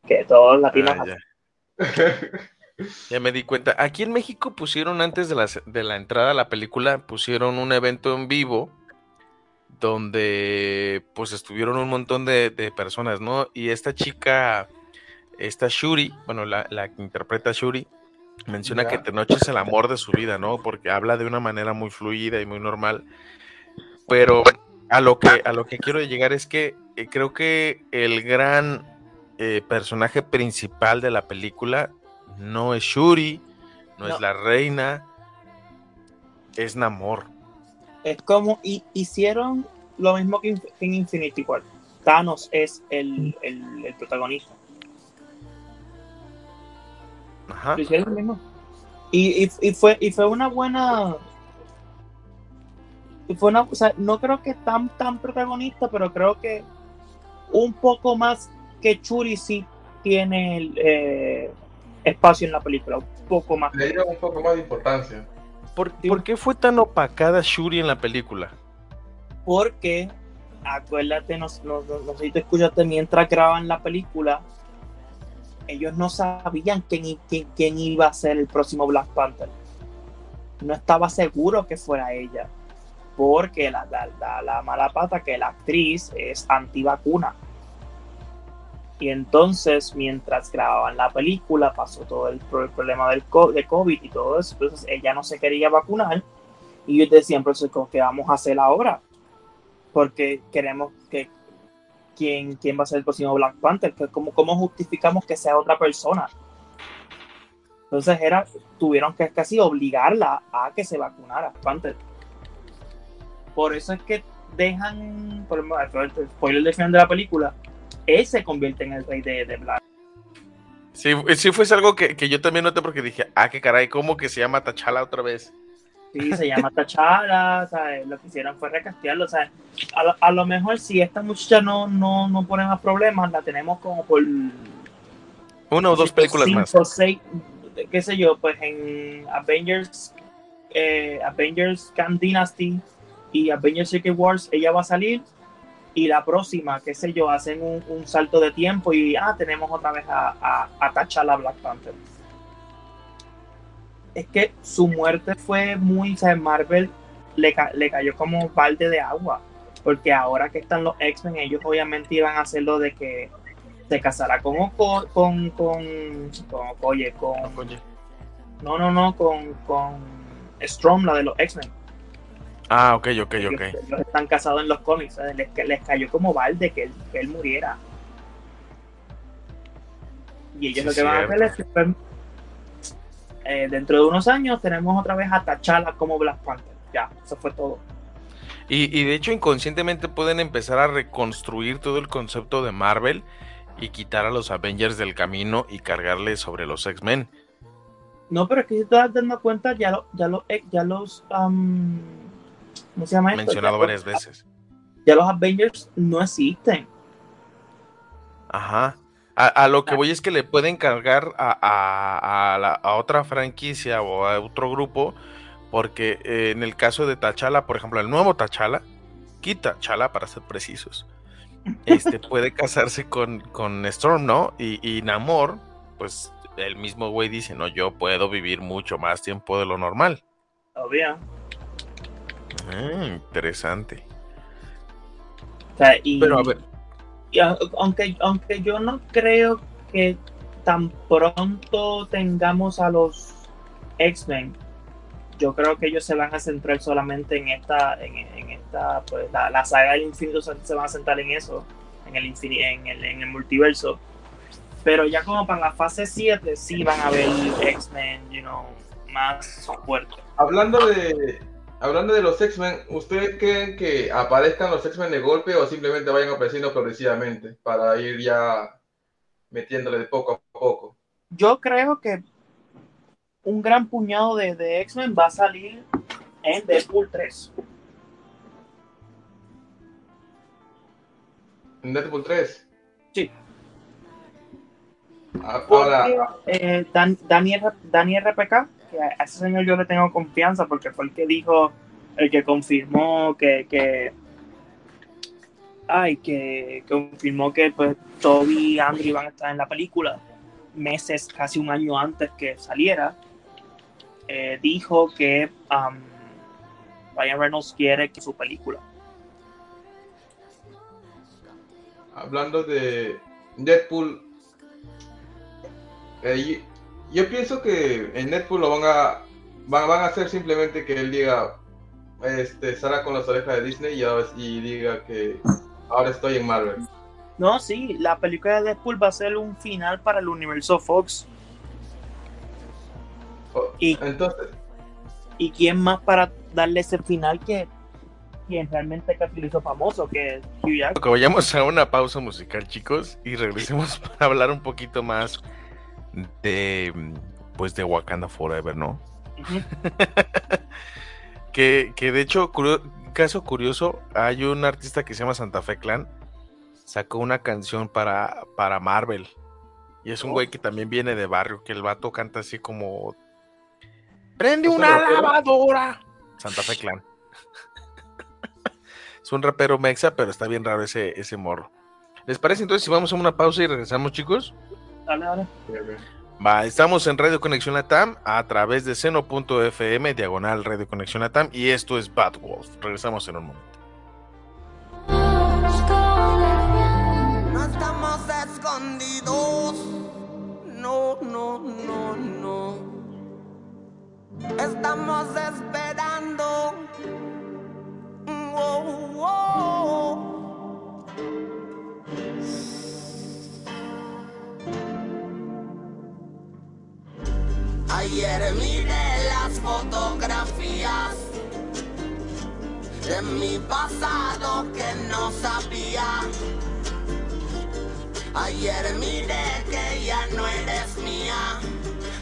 Speaker 4: Que todos los latinos
Speaker 3: Ah, ya. Ya me di cuenta. Aquí en México pusieron antes de la, de la entrada a la película, pusieron un evento en vivo donde pues estuvieron un montón de, de personas, ¿no? Y esta chica, esta Shuri, bueno, la, la que interpreta a Shuri, menciona
Speaker 5: Ya.
Speaker 3: que Tenoch es el amor de su vida, ¿no? Porque habla de una manera muy fluida y muy normal. Pero a lo que, a lo que quiero llegar es que eh, creo que el gran eh, personaje principal de la película no es Shuri, no,
Speaker 4: No.
Speaker 3: es la reina, es Namor.
Speaker 4: Es como y, hicieron lo mismo que, en Infinity War. Thanos es el, el, el protagonista.
Speaker 3: Ajá.
Speaker 4: Lo hicieron lo mismo. Y, y, y fue, y fue una buena. Y fue una. O sea, no creo que tan, tan protagonista, pero creo que un poco más que Churi sí tiene el, eh, espacio en la película. Un poco más.
Speaker 5: Le dieron un poco más de importancia.
Speaker 3: ¿Por, por qué fue tan opacada Shuri en la película?
Speaker 4: Porque, acuérdate, no, no, no- no sé si te escuchaste, mientras grababan la película, ellos no sabían quién, quién, quién iba a ser el próximo Black Panther. No estaba seguro que fuera ella. Porque la, la, la- la mala pata que la actriz es antivacuna. Y entonces, mientras grababan la película, pasó todo el, pro- el problema del co- de COVID y todo eso. Entonces, ella no se quería vacunar. Y decían, pero eso, ¿qué vamos a hacer ahora? Porque queremos que quién, quién va a ser el próximo Black Panther, cómo, cómo justificamos que sea otra persona. Entonces era, tuvieron que casi obligarla a que se vacunara Panther. Por eso es que dejan, por el spoiler del final de la película, él se convierte en el rey de, de Black.
Speaker 3: Sí, sí fue algo que, que yo también noté porque dije, ah, qué caray, ¿cómo que se llama Tachala otra vez?
Speaker 4: Sí, se llama Tachala, ¿sabes? Lo que hicieron fue recastearlo, ¿sabes? A, lo- a lo mejor si esta muchacha no, no, no pone más problemas, la tenemos como por
Speaker 3: Una o dos películas
Speaker 4: cinco,
Speaker 3: más.
Speaker 4: seis, qué sé yo, pues en Avengers, eh, Avengers Khan Dynasty y Avengers Secret Wars, ella va a salir y la próxima, qué sé yo, hacen un, un salto de tiempo y ah, tenemos otra vez a, a, a T'Challa Black Panther. Es que su muerte fue muy, o sea, Marvel le, ca- le cayó como balde de agua, porque ahora que están los X-Men, ellos obviamente iban a hacerlo de que se casará con Oko, con, con, con Okoye, con, no, no, no, con, con Storm, la de los X-Men.
Speaker 3: Ah, ok, ok,
Speaker 4: Ellos,
Speaker 3: ok.
Speaker 4: ellos están casados en los cómics, ¿sabes? les, les cayó como balde que él, que él muriera. Y ellos
Speaker 3: Sí,
Speaker 4: lo que van a hacer es eh, dentro de unos años tenemos otra vez a T'Challa como Black Panther. Ya, eso fue todo.
Speaker 3: Y, y de hecho inconscientemente pueden empezar a reconstruir todo el concepto de Marvel y quitar a los Avengers del camino y cargarle sobre los X-Men.
Speaker 4: No, pero es que si te das dando cuenta, ya, lo- ya, lo- eh, ya los. ¿Cómo se llama esto?
Speaker 3: Mencionado
Speaker 4: ya,
Speaker 3: varias veces.
Speaker 4: ya los Avengers no existen.
Speaker 3: Ajá. A, a lo que voy es que le pueden cargar a, a- a la- otra franquicia o a otro grupo, porque eh, en el caso de T'Challa, por ejemplo, el nuevo T'Challa, quita T'Challa para ser precisos, este puede casarse con, con Storm, ¿no? Y, y Namor, pues el mismo güey dice, no, yo puedo vivir mucho más tiempo de lo normal.
Speaker 4: Obvio.
Speaker 3: Ah, interesante.
Speaker 4: O sea, y,
Speaker 3: Pero a ver,
Speaker 4: aunque, aunque yo no creo que tan pronto tengamos a los X-Men, yo creo que ellos se van a centrar solamente en esta, en, en esta, pues la, la saga del infinito se, van a centrar en eso, en el, infini- en el, en el multiverso. Pero ya como para la fase 7 sí van a ver X-Men, you know, más fuertes.
Speaker 5: Hablando de, hablando de los X-Men, ¿ustedes creen que aparezcan los X-Men de golpe o simplemente vayan apareciendo progresivamente para ir ya metiéndole de poco a poco?
Speaker 4: yo creo que un gran puñado de, de X-Men va a salir en Deadpool 3.
Speaker 5: ¿En Deadpool 3?
Speaker 4: Sí.
Speaker 5: A-
Speaker 4: Porque,
Speaker 5: Ahora,
Speaker 4: eh, Dan- Dani, R- Dani RPK, a ese señor yo le tengo confianza porque fue el que dijo, el que confirmó que, que ay, que confirmó que pues Toby y Andrew iban a estar en la película meses, casi un año antes que saliera. Eh, dijo que um, Ryan Reynolds quiere que su película.
Speaker 5: hablando de Deadpool, eh, yo, pienso que en Deadpool lo van a, van, van a hacer simplemente que él diga, este, salga con las orejas de Disney y, diga que ahora estoy en Marvel.
Speaker 4: No, sí, la película de Deadpool va a ser un final para el universo Fox. Y-
Speaker 5: Entonces,
Speaker 4: ¿Y quién más para darle ese final que quien realmente hizo famoso, que es Hugh Jackman?
Speaker 3: vayamos a una pausa musical, chicos, y regresemos para hablar un poquito más de, pues, de Wakanda Forever, ¿no? Que, que de hecho, curio- caso curioso, hay un artista que se llama Santa Fe Clan, sacó una canción para, para Marvel. Y es un güey que también viene de barrio, que el vato canta así como... ¡Prende
Speaker 5: ¿Es un
Speaker 3: una lavadora! Santa Fe Clan. es un rapero mexa, pero está bien raro ese, ese morro. ¿Les parece entonces si vamos a una pausa y regresamos, chicos?
Speaker 4: Dale, dale.
Speaker 3: Va, estamos en Radio Conexión Latam a través de seno.fm, diagonal Radio Conexión Latam, y esto es Bad Wolf. Regresamos en un momento.
Speaker 6: No estamos escondidos. No, no, no, no. Estamos esperando. Wow, wow. Ayer miré las fotografías de mi pasado que no sabía. Ayer miré que ya no eres mía.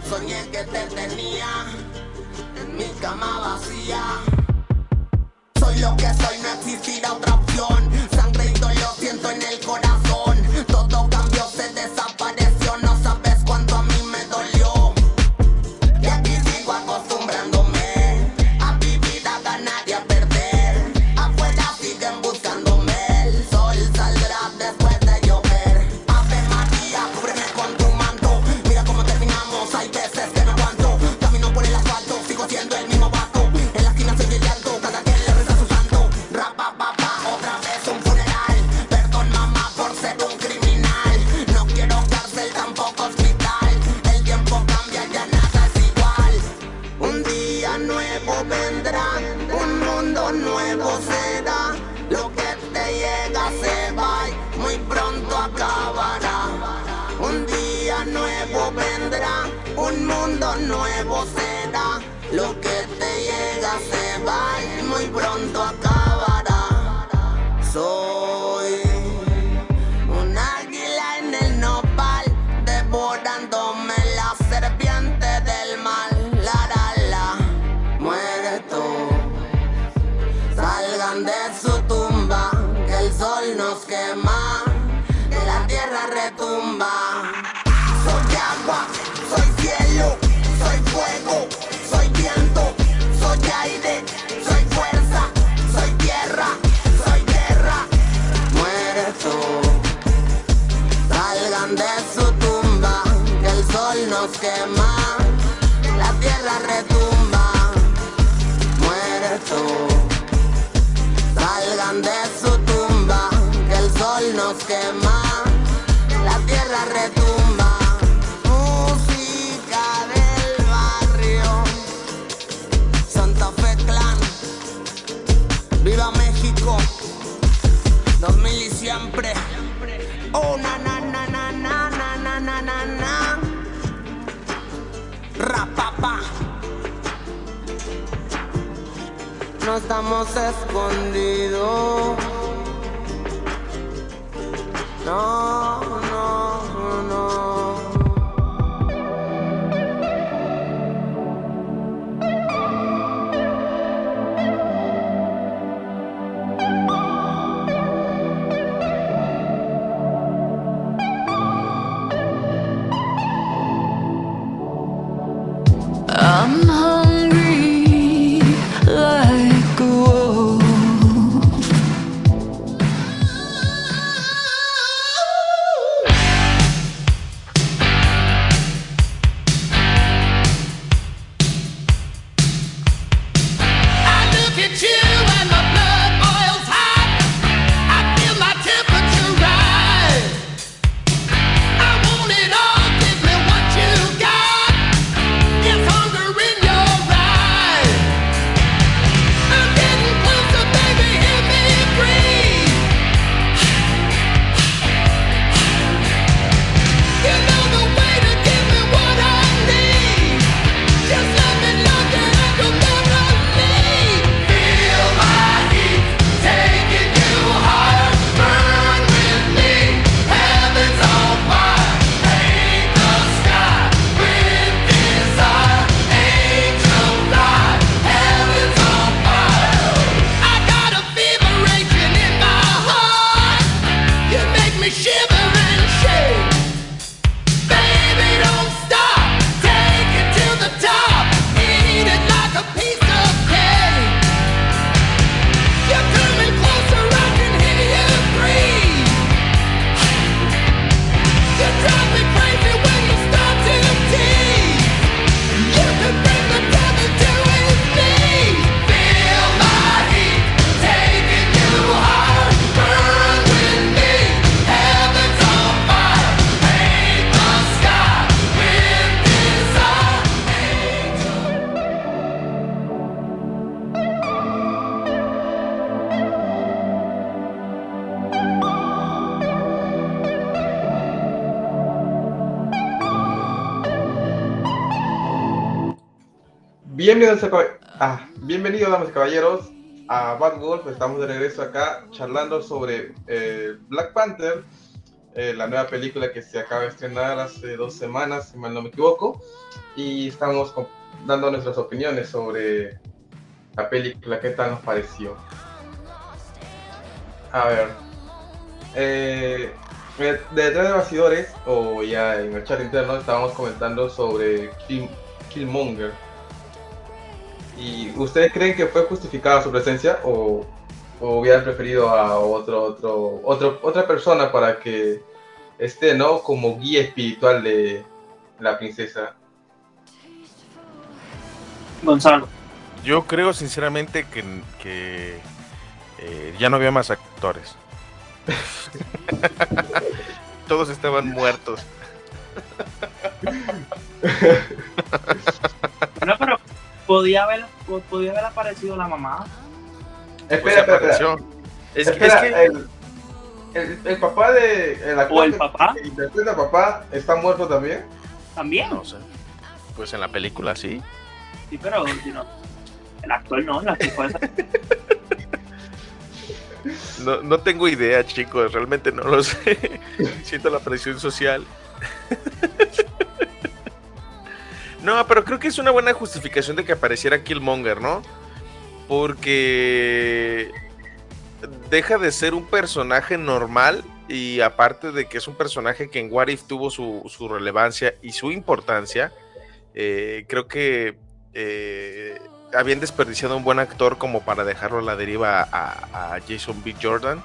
Speaker 6: Soñé que te tenía en mi cama vacía. Soy lo que soy, no existirá otra opción. Sangre y dolor siento en el corazón. nuevo será, lo que te llega se va y muy pronto acabará. Soy un águila en el nopal, devorándome la serpiente del mal. La la la, muere tú. Salgan de su tumba, que el sol nos quema. la tierra retumba. Música del barrio, Santa Fe Clan, viva México, 2000 y siempre. Oh, na, na, na, na, na, na, na, na, na. Rapapa. No estamos escondidos.
Speaker 7: 너
Speaker 5: Bienvenidos, a, ah, bienvenidos, damas y caballeros, a Bad Wolf. Estamos de regreso acá charlando sobre eh, Black Panther, eh, la nueva película que se acaba de estrenar hace dos semanas, si mal no me equivoco. Y estamos dando nuestras opiniones sobre la película, qué tal nos pareció. A ver, eh, detrás de bastidores, o ya en el chat interno, estábamos comentando sobre Killmonger ¿Y ustedes creen que fue justificada su presencia o, o hubieran preferido a otro, otro, otro, otra persona para que esté, ¿no? Como guía espiritual de la princesa.
Speaker 4: Gonzalo.
Speaker 3: Yo creo sinceramente que, que, eh, ya no había más actores. Todos estaban muertos.
Speaker 4: No, pero podía haber, podía haber aparecido la mamá.
Speaker 3: Pues
Speaker 5: Espera, espera, espera.
Speaker 3: apareció. Es, que-
Speaker 5: Espera,
Speaker 3: es que
Speaker 5: el, el, el papá de. El actor
Speaker 4: O el papá.
Speaker 5: que interpreta al papá está muerto también.
Speaker 4: También.
Speaker 3: no sé. Pues en la película sí.
Speaker 4: Sí, pero si no, el actor no, el actor
Speaker 3: No, no tengo idea, chicos, realmente no lo sé. Siento la presión social. No, pero creo que es una buena justificación de que apareciera Killmonger, ¿no? Porque deja de ser un personaje normal y aparte de que es un personaje que en What If tuvo su, su relevancia y su importancia, eh, creo que eh, habían desperdiciado un buen actor como para dejarlo a la deriva a, Jason B. Jordan.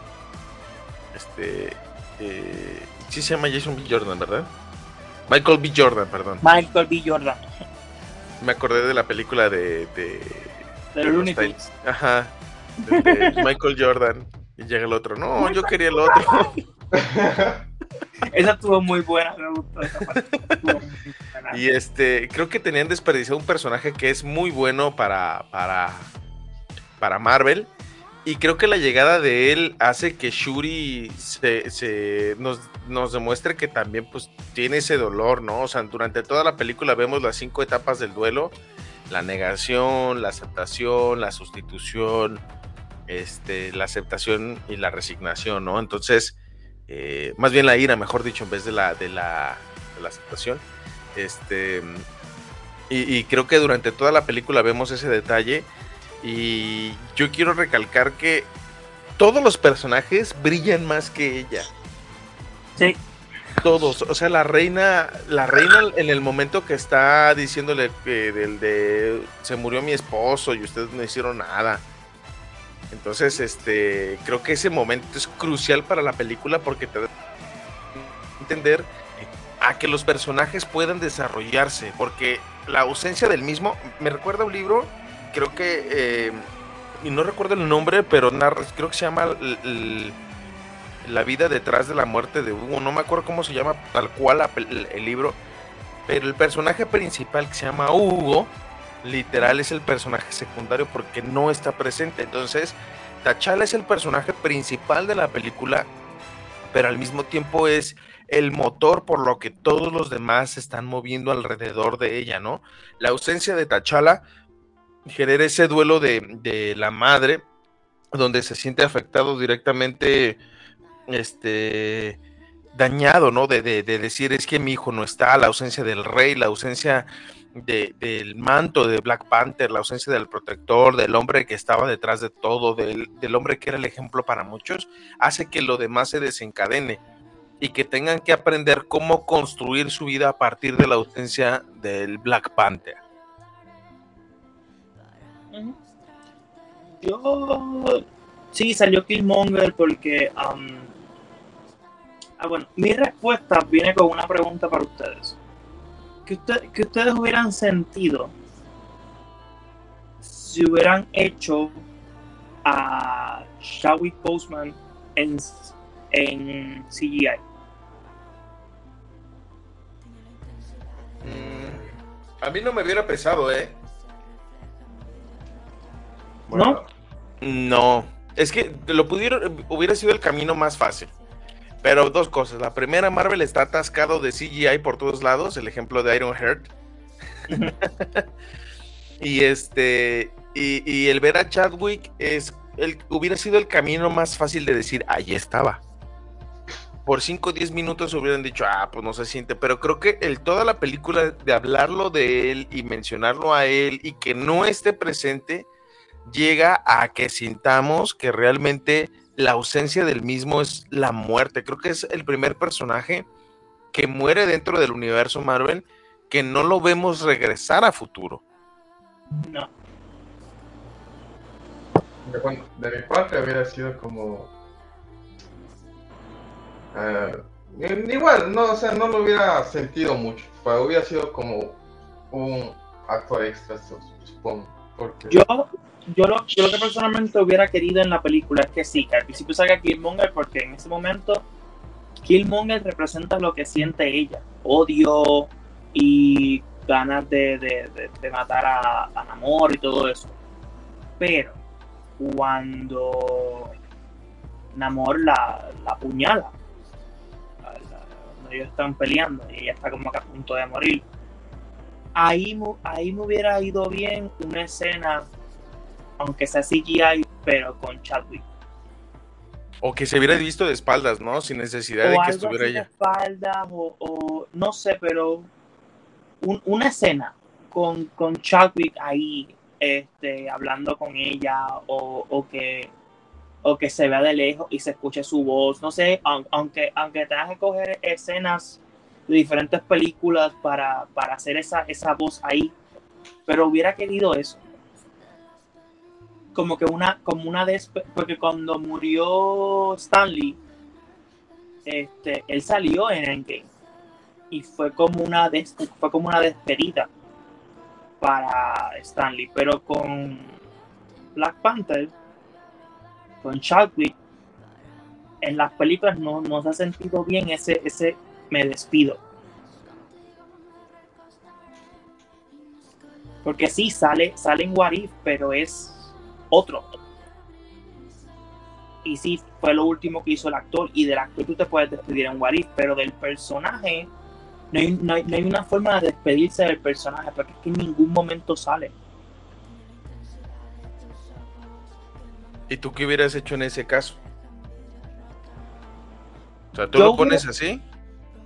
Speaker 3: Este. eh, sí se llama Jason B. Jordan, ¿verdad? Michael B. Jordan, perdón.
Speaker 4: Michael B. Jordan.
Speaker 3: Me acordé de la película de. de
Speaker 4: De.
Speaker 3: Ajá. de- de Michael Jordan. Y llega el otro. No, yo quería el otro.
Speaker 4: Esa estuvo muy buena, me gustó esa parte. Estuvo muy buena.
Speaker 3: Y este, creo que tenían desperdiciado un personaje que es muy bueno para, para, para Marvel. Y creo que la llegada de él hace que Shuri se, se- nos, nos demuestre que también pues tiene ese dolor, ¿no? O sea, durante toda la película vemos las cinco etapas del duelo. La negación, la aceptación, la sustitución, este, la aceptación y la resignación, ¿no? Entonces, eh, más bien la ira, mejor dicho, en vez de la, de la, de la aceptación. Este, y, y creo que durante toda la película vemos ese detalle. Y yo quiero recalcar que todos los personajes brillan más que ella.
Speaker 4: Sí,
Speaker 3: Todos. O sea, la reina, la reina en el momento que está diciéndole que del de se murió mi esposo y ustedes no hicieron nada. Entonces, este, creo que ese momento es crucial para la película porque te da entender a que los personajes puedan desarrollarse, porque la ausencia del mismo me recuerda a un libro, creo que, eh, y no recuerdo el nombre, pero narra- creo que se llama La vida detrás de la muerte de Hugo, no me acuerdo cómo se llama tal cual el libro, pero el personaje principal que se llama Hugo, literal es el personaje secundario porque no está presente, entonces T'Challa es el personaje principal de la película, pero al mismo tiempo es el motor por lo que todos los demás se están moviendo alrededor de ella, ¿no? La ausencia de T'Challa genera ese duelo de, de la madre, donde se siente afectado directamente, este, dañado, ¿no? De, de- de decir, es que mi hijo no está, la ausencia del rey, la ausencia de- del manto de Black Panther, la ausencia del protector, del hombre que estaba detrás de todo, del, del hombre que era el ejemplo para muchos, hace que lo demás se desencadene y que tengan que aprender cómo construir su vida a partir de la ausencia del Black Panther.
Speaker 4: Yo sí salió Killmonger porque am, ah bueno, mi respuesta viene con una pregunta para ustedes. ¿Qué, usted- qué ustedes hubieran sentido si hubieran hecho a Chadwick Boseman en, en CGI?
Speaker 3: Mm, a mí no me hubiera pesado, ¿eh?
Speaker 4: ¿No?
Speaker 3: No, es que lo pudieron, hubiera sido el camino más fácil. Pero dos cosas. La primera, Marvel está atascado de CGI por todos lados, el ejemplo de Iron Heart. y este, y, y el ver a Chadwick es el, hubiera sido el camino más fácil de decir, ahí estaba. por 5 o 10 minutos hubieran dicho, ah, pues no se siente, pero creo que el, toda la película de hablarlo de él y mencionarlo a él y que no esté presente, llega a que sintamos que realmente la ausencia del mismo es la muerte. Creo que es el primer personaje que muere dentro del universo Marvel que no lo vemos regresar a futuro.
Speaker 4: No.
Speaker 5: De, bueno, de mi parte hubiera sido como. eh, igual, no, o sea, no lo hubiera sentido mucho. Pero hubiera sido como un actor extra, su- supongo. Porque
Speaker 4: Yo, yo, lo, yo lo que personalmente hubiera querido en la película es que sí, que al principio salga Killmonger, porque en ese momento Killmonger representa lo que siente ella: odio y ganas de, de- de- matar a, Namor y todo eso. Pero cuando Namor la, la apuñala, la- la- cuando ellos están peleando y ella está como que a punto de morir, ahí, ahí me hubiera ido bien una escena, aunque sea CGI, pero con Chadwick.
Speaker 3: O que se hubiera visto de espaldas, ¿no? Sin necesidad de que
Speaker 4: algo
Speaker 3: estuviera
Speaker 4: así de
Speaker 3: ella.
Speaker 4: espaldas, o, o no sé, pero un- una escena con, con Chadwick ahí este, hablando con ella, o, o que o que se vea de lejos y se escuche su voz, no sé, aun- aunque, aunque tengas que coger escenas de diferentes películas para, para hacer esa, esa voz ahí, pero hubiera querido eso. Como que una, como una porque cuando murió Stanley, este, él salió en Endgame y fue como una fue como una despedida para Stanley, pero con Black Panther, con Chadwick, en las películas no, no se ha sentido bien ese, ese me despido. Porque sí, sale, sale en What If, pero es otro. Y sí, fue lo último que hizo el actor. Y del actor tú te puedes despedir en What If, pero del personaje no hay, no hay- no hay una forma de despedirse del personaje, porque es que en ningún momento sale.
Speaker 3: ¿Y tú qué hubieras hecho en ese caso? O sea, ¿tú
Speaker 4: Yo
Speaker 3: lo
Speaker 4: hubiera-
Speaker 3: pones así?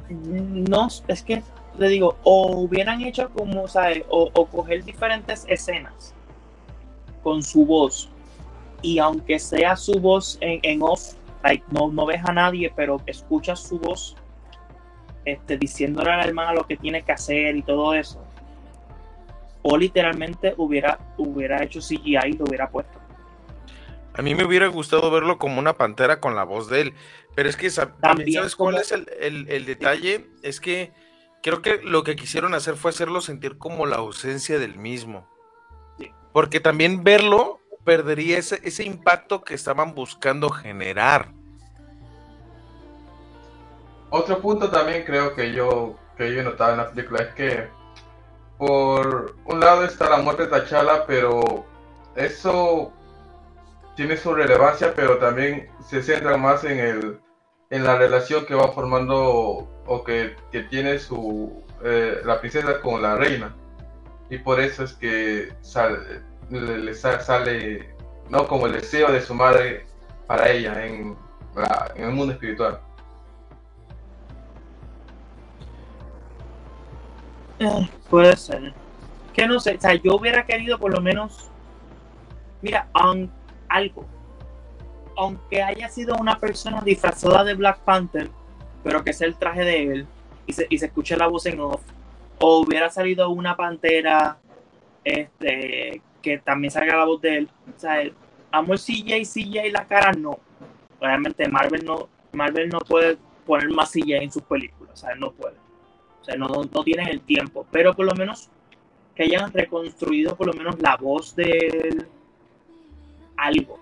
Speaker 4: No, es que le digo, o hubieran hecho como, ¿sabes? O, o coger diferentes escenas con su voz. Y aunque sea su voz en, en off, like, no, no ves a nadie, pero escuchas su voz este, diciéndole a la hermana lo que tiene que hacer y todo eso. O literalmente hubiera, hubiera hecho CGI y lo hubiera puesto.
Speaker 3: A mí me hubiera gustado verlo como una pantera con la voz de él. Pero es que también, ¿sabes cuál es el, el- el detalle? Es que creo que lo que quisieron hacer fue hacerlo sentir como la ausencia del mismo. Porque también verlo perdería ese, ese impacto que estaban buscando generar.
Speaker 5: Otro punto también creo que yo que yo he notado en la película es que por un lado está la muerte de T'Challa, pero eso tiene su relevancia, pero también se centra más en el en la relación que va formando o que, que tiene su eh, la princesa con la reina y por eso es que sale, le, le sa- sale no como el deseo de su madre para ella en, el mundo espiritual.
Speaker 4: Eh, Puede ser. Que no sé, o sea, yo hubiera querido por lo menos, mira, aun- algo. Aunque haya sido una persona disfrazada de Black Panther, pero que sea el traje de él y se, y se escuche la voz en off, o hubiera salido una pantera este, que también salga la voz de él. O sea, el amor CJ, CJ la cara, no. Realmente Marvel no, Marvel no puede poner más CJ en sus películas, o sea, no puede. O sea, no, no tienen el tiempo. Pero por lo menos que hayan reconstruido por lo menos la voz de él. algo.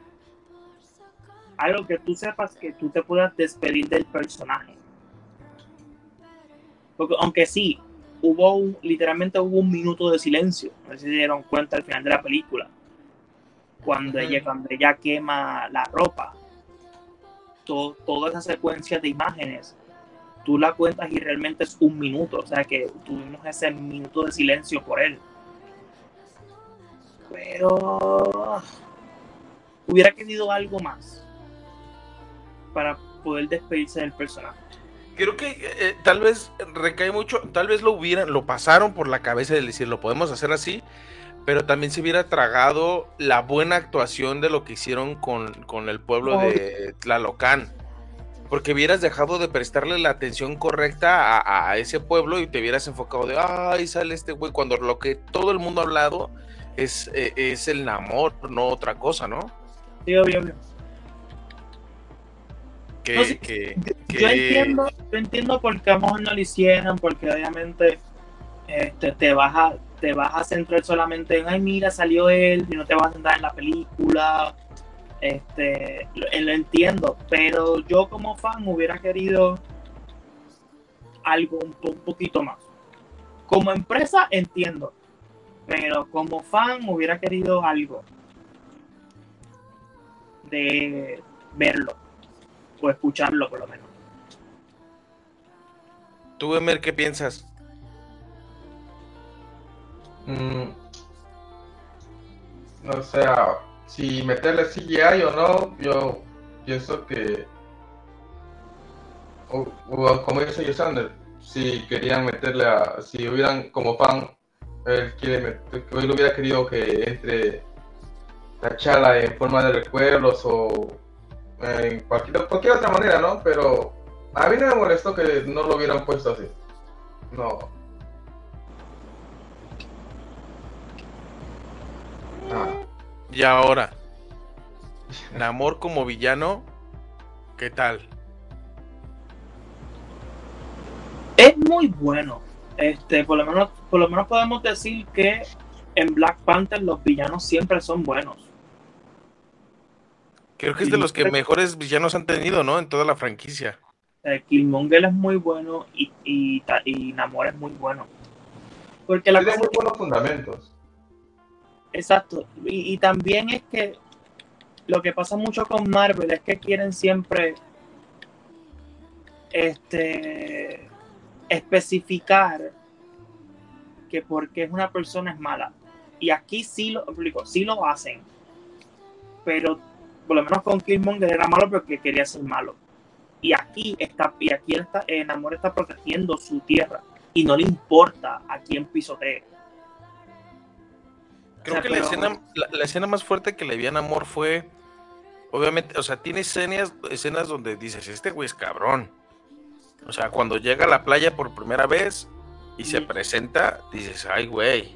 Speaker 4: Algo que tú sepas que tú te puedas despedir del personaje. Porque aunque sí, hubo un, literalmente hubo un minuto de silencio. No sé si se dieron cuenta al final de la película. Cuando ella, cuando ella quema la ropa. To- toda esa secuencia de imágenes tú la cuentas y realmente es un minuto, o sea que tuvimos ese minuto de silencio por él. Pero hubiera querido algo más para, poder despedirse del personaje.
Speaker 3: Creo que eh, tal vez recae mucho, tal vez lo hubieran, lo pasaron por la cabeza de decir, lo podemos hacer así, pero también se hubiera tragado la buena actuación de lo que hicieron con, con el pueblo de Tlalocán. Porque hubieras dejado de prestarle la atención correcta a, a ese pueblo y te hubieras enfocado de, ay, sale este güey, cuando lo que todo el mundo ha hablado es, eh, es el amor, no otra cosa, ¿no?
Speaker 4: Sí, obvio, obvio.
Speaker 3: Que,
Speaker 4: No, sí,
Speaker 3: que-
Speaker 4: Yo entiendo, yo entiendo por qué a lo mejor no lo hicieron, porque obviamente este, te vas a te vas a centrar solamente en ay mira salió él y no te vas a centrar en la película este lo, eh, lo entiendo pero yo como fan hubiera querido algo un poquito más. Como empresa entiendo pero como fan hubiera querido algo de verlo o escucharlo por lo menos
Speaker 3: ¿Tú, Emer, qué piensas?
Speaker 5: Mm, o sea, si meterle CGI o no, yo pienso que, o, o como dice Yosander, si querían meterle a, si hubieran como fan, él quiere meter, que él hubiera querido que entre T'Challa en forma de recuerdos o en cualquier, cualquier otra manera, ¿no? Pero a mí no me molestó que no lo hubieran puesto así. No. Ah.
Speaker 3: Y ahora, Namor como villano, ¿qué tal?
Speaker 4: es muy bueno. Este, por lo menos, por lo menos podemos decir que en Black Panther los villanos siempre son buenos.
Speaker 3: Creo que es de los que mejores villanos han tenido, ¿no? En toda la franquicia.
Speaker 4: Eh, Killmonger es muy bueno y, y, Namor es muy bueno. Porque la
Speaker 5: Tiene
Speaker 4: cosa
Speaker 5: muy buenos fundamentos.
Speaker 4: Exacto. Y, y también es que lo que pasa mucho con Marvel es que quieren siempre este especificar que porque es una persona es mala. Y aquí sí lo explico, sí lo hacen. Pero por lo menos con Killmonger era malo porque quería ser malo. Y aquí está, y aquí está, eh, Namor está protegiendo su tierra. Y no le importa a quién pisotee.
Speaker 3: Creo
Speaker 4: O sea,
Speaker 3: que la escena, la, la escena más fuerte que le vi a Namor fue, obviamente, o sea, tiene escenas, escenas donde dices, este güey es cabrón. O sea, cuando llega a la playa por primera vez y se presenta, dices, ay, güey.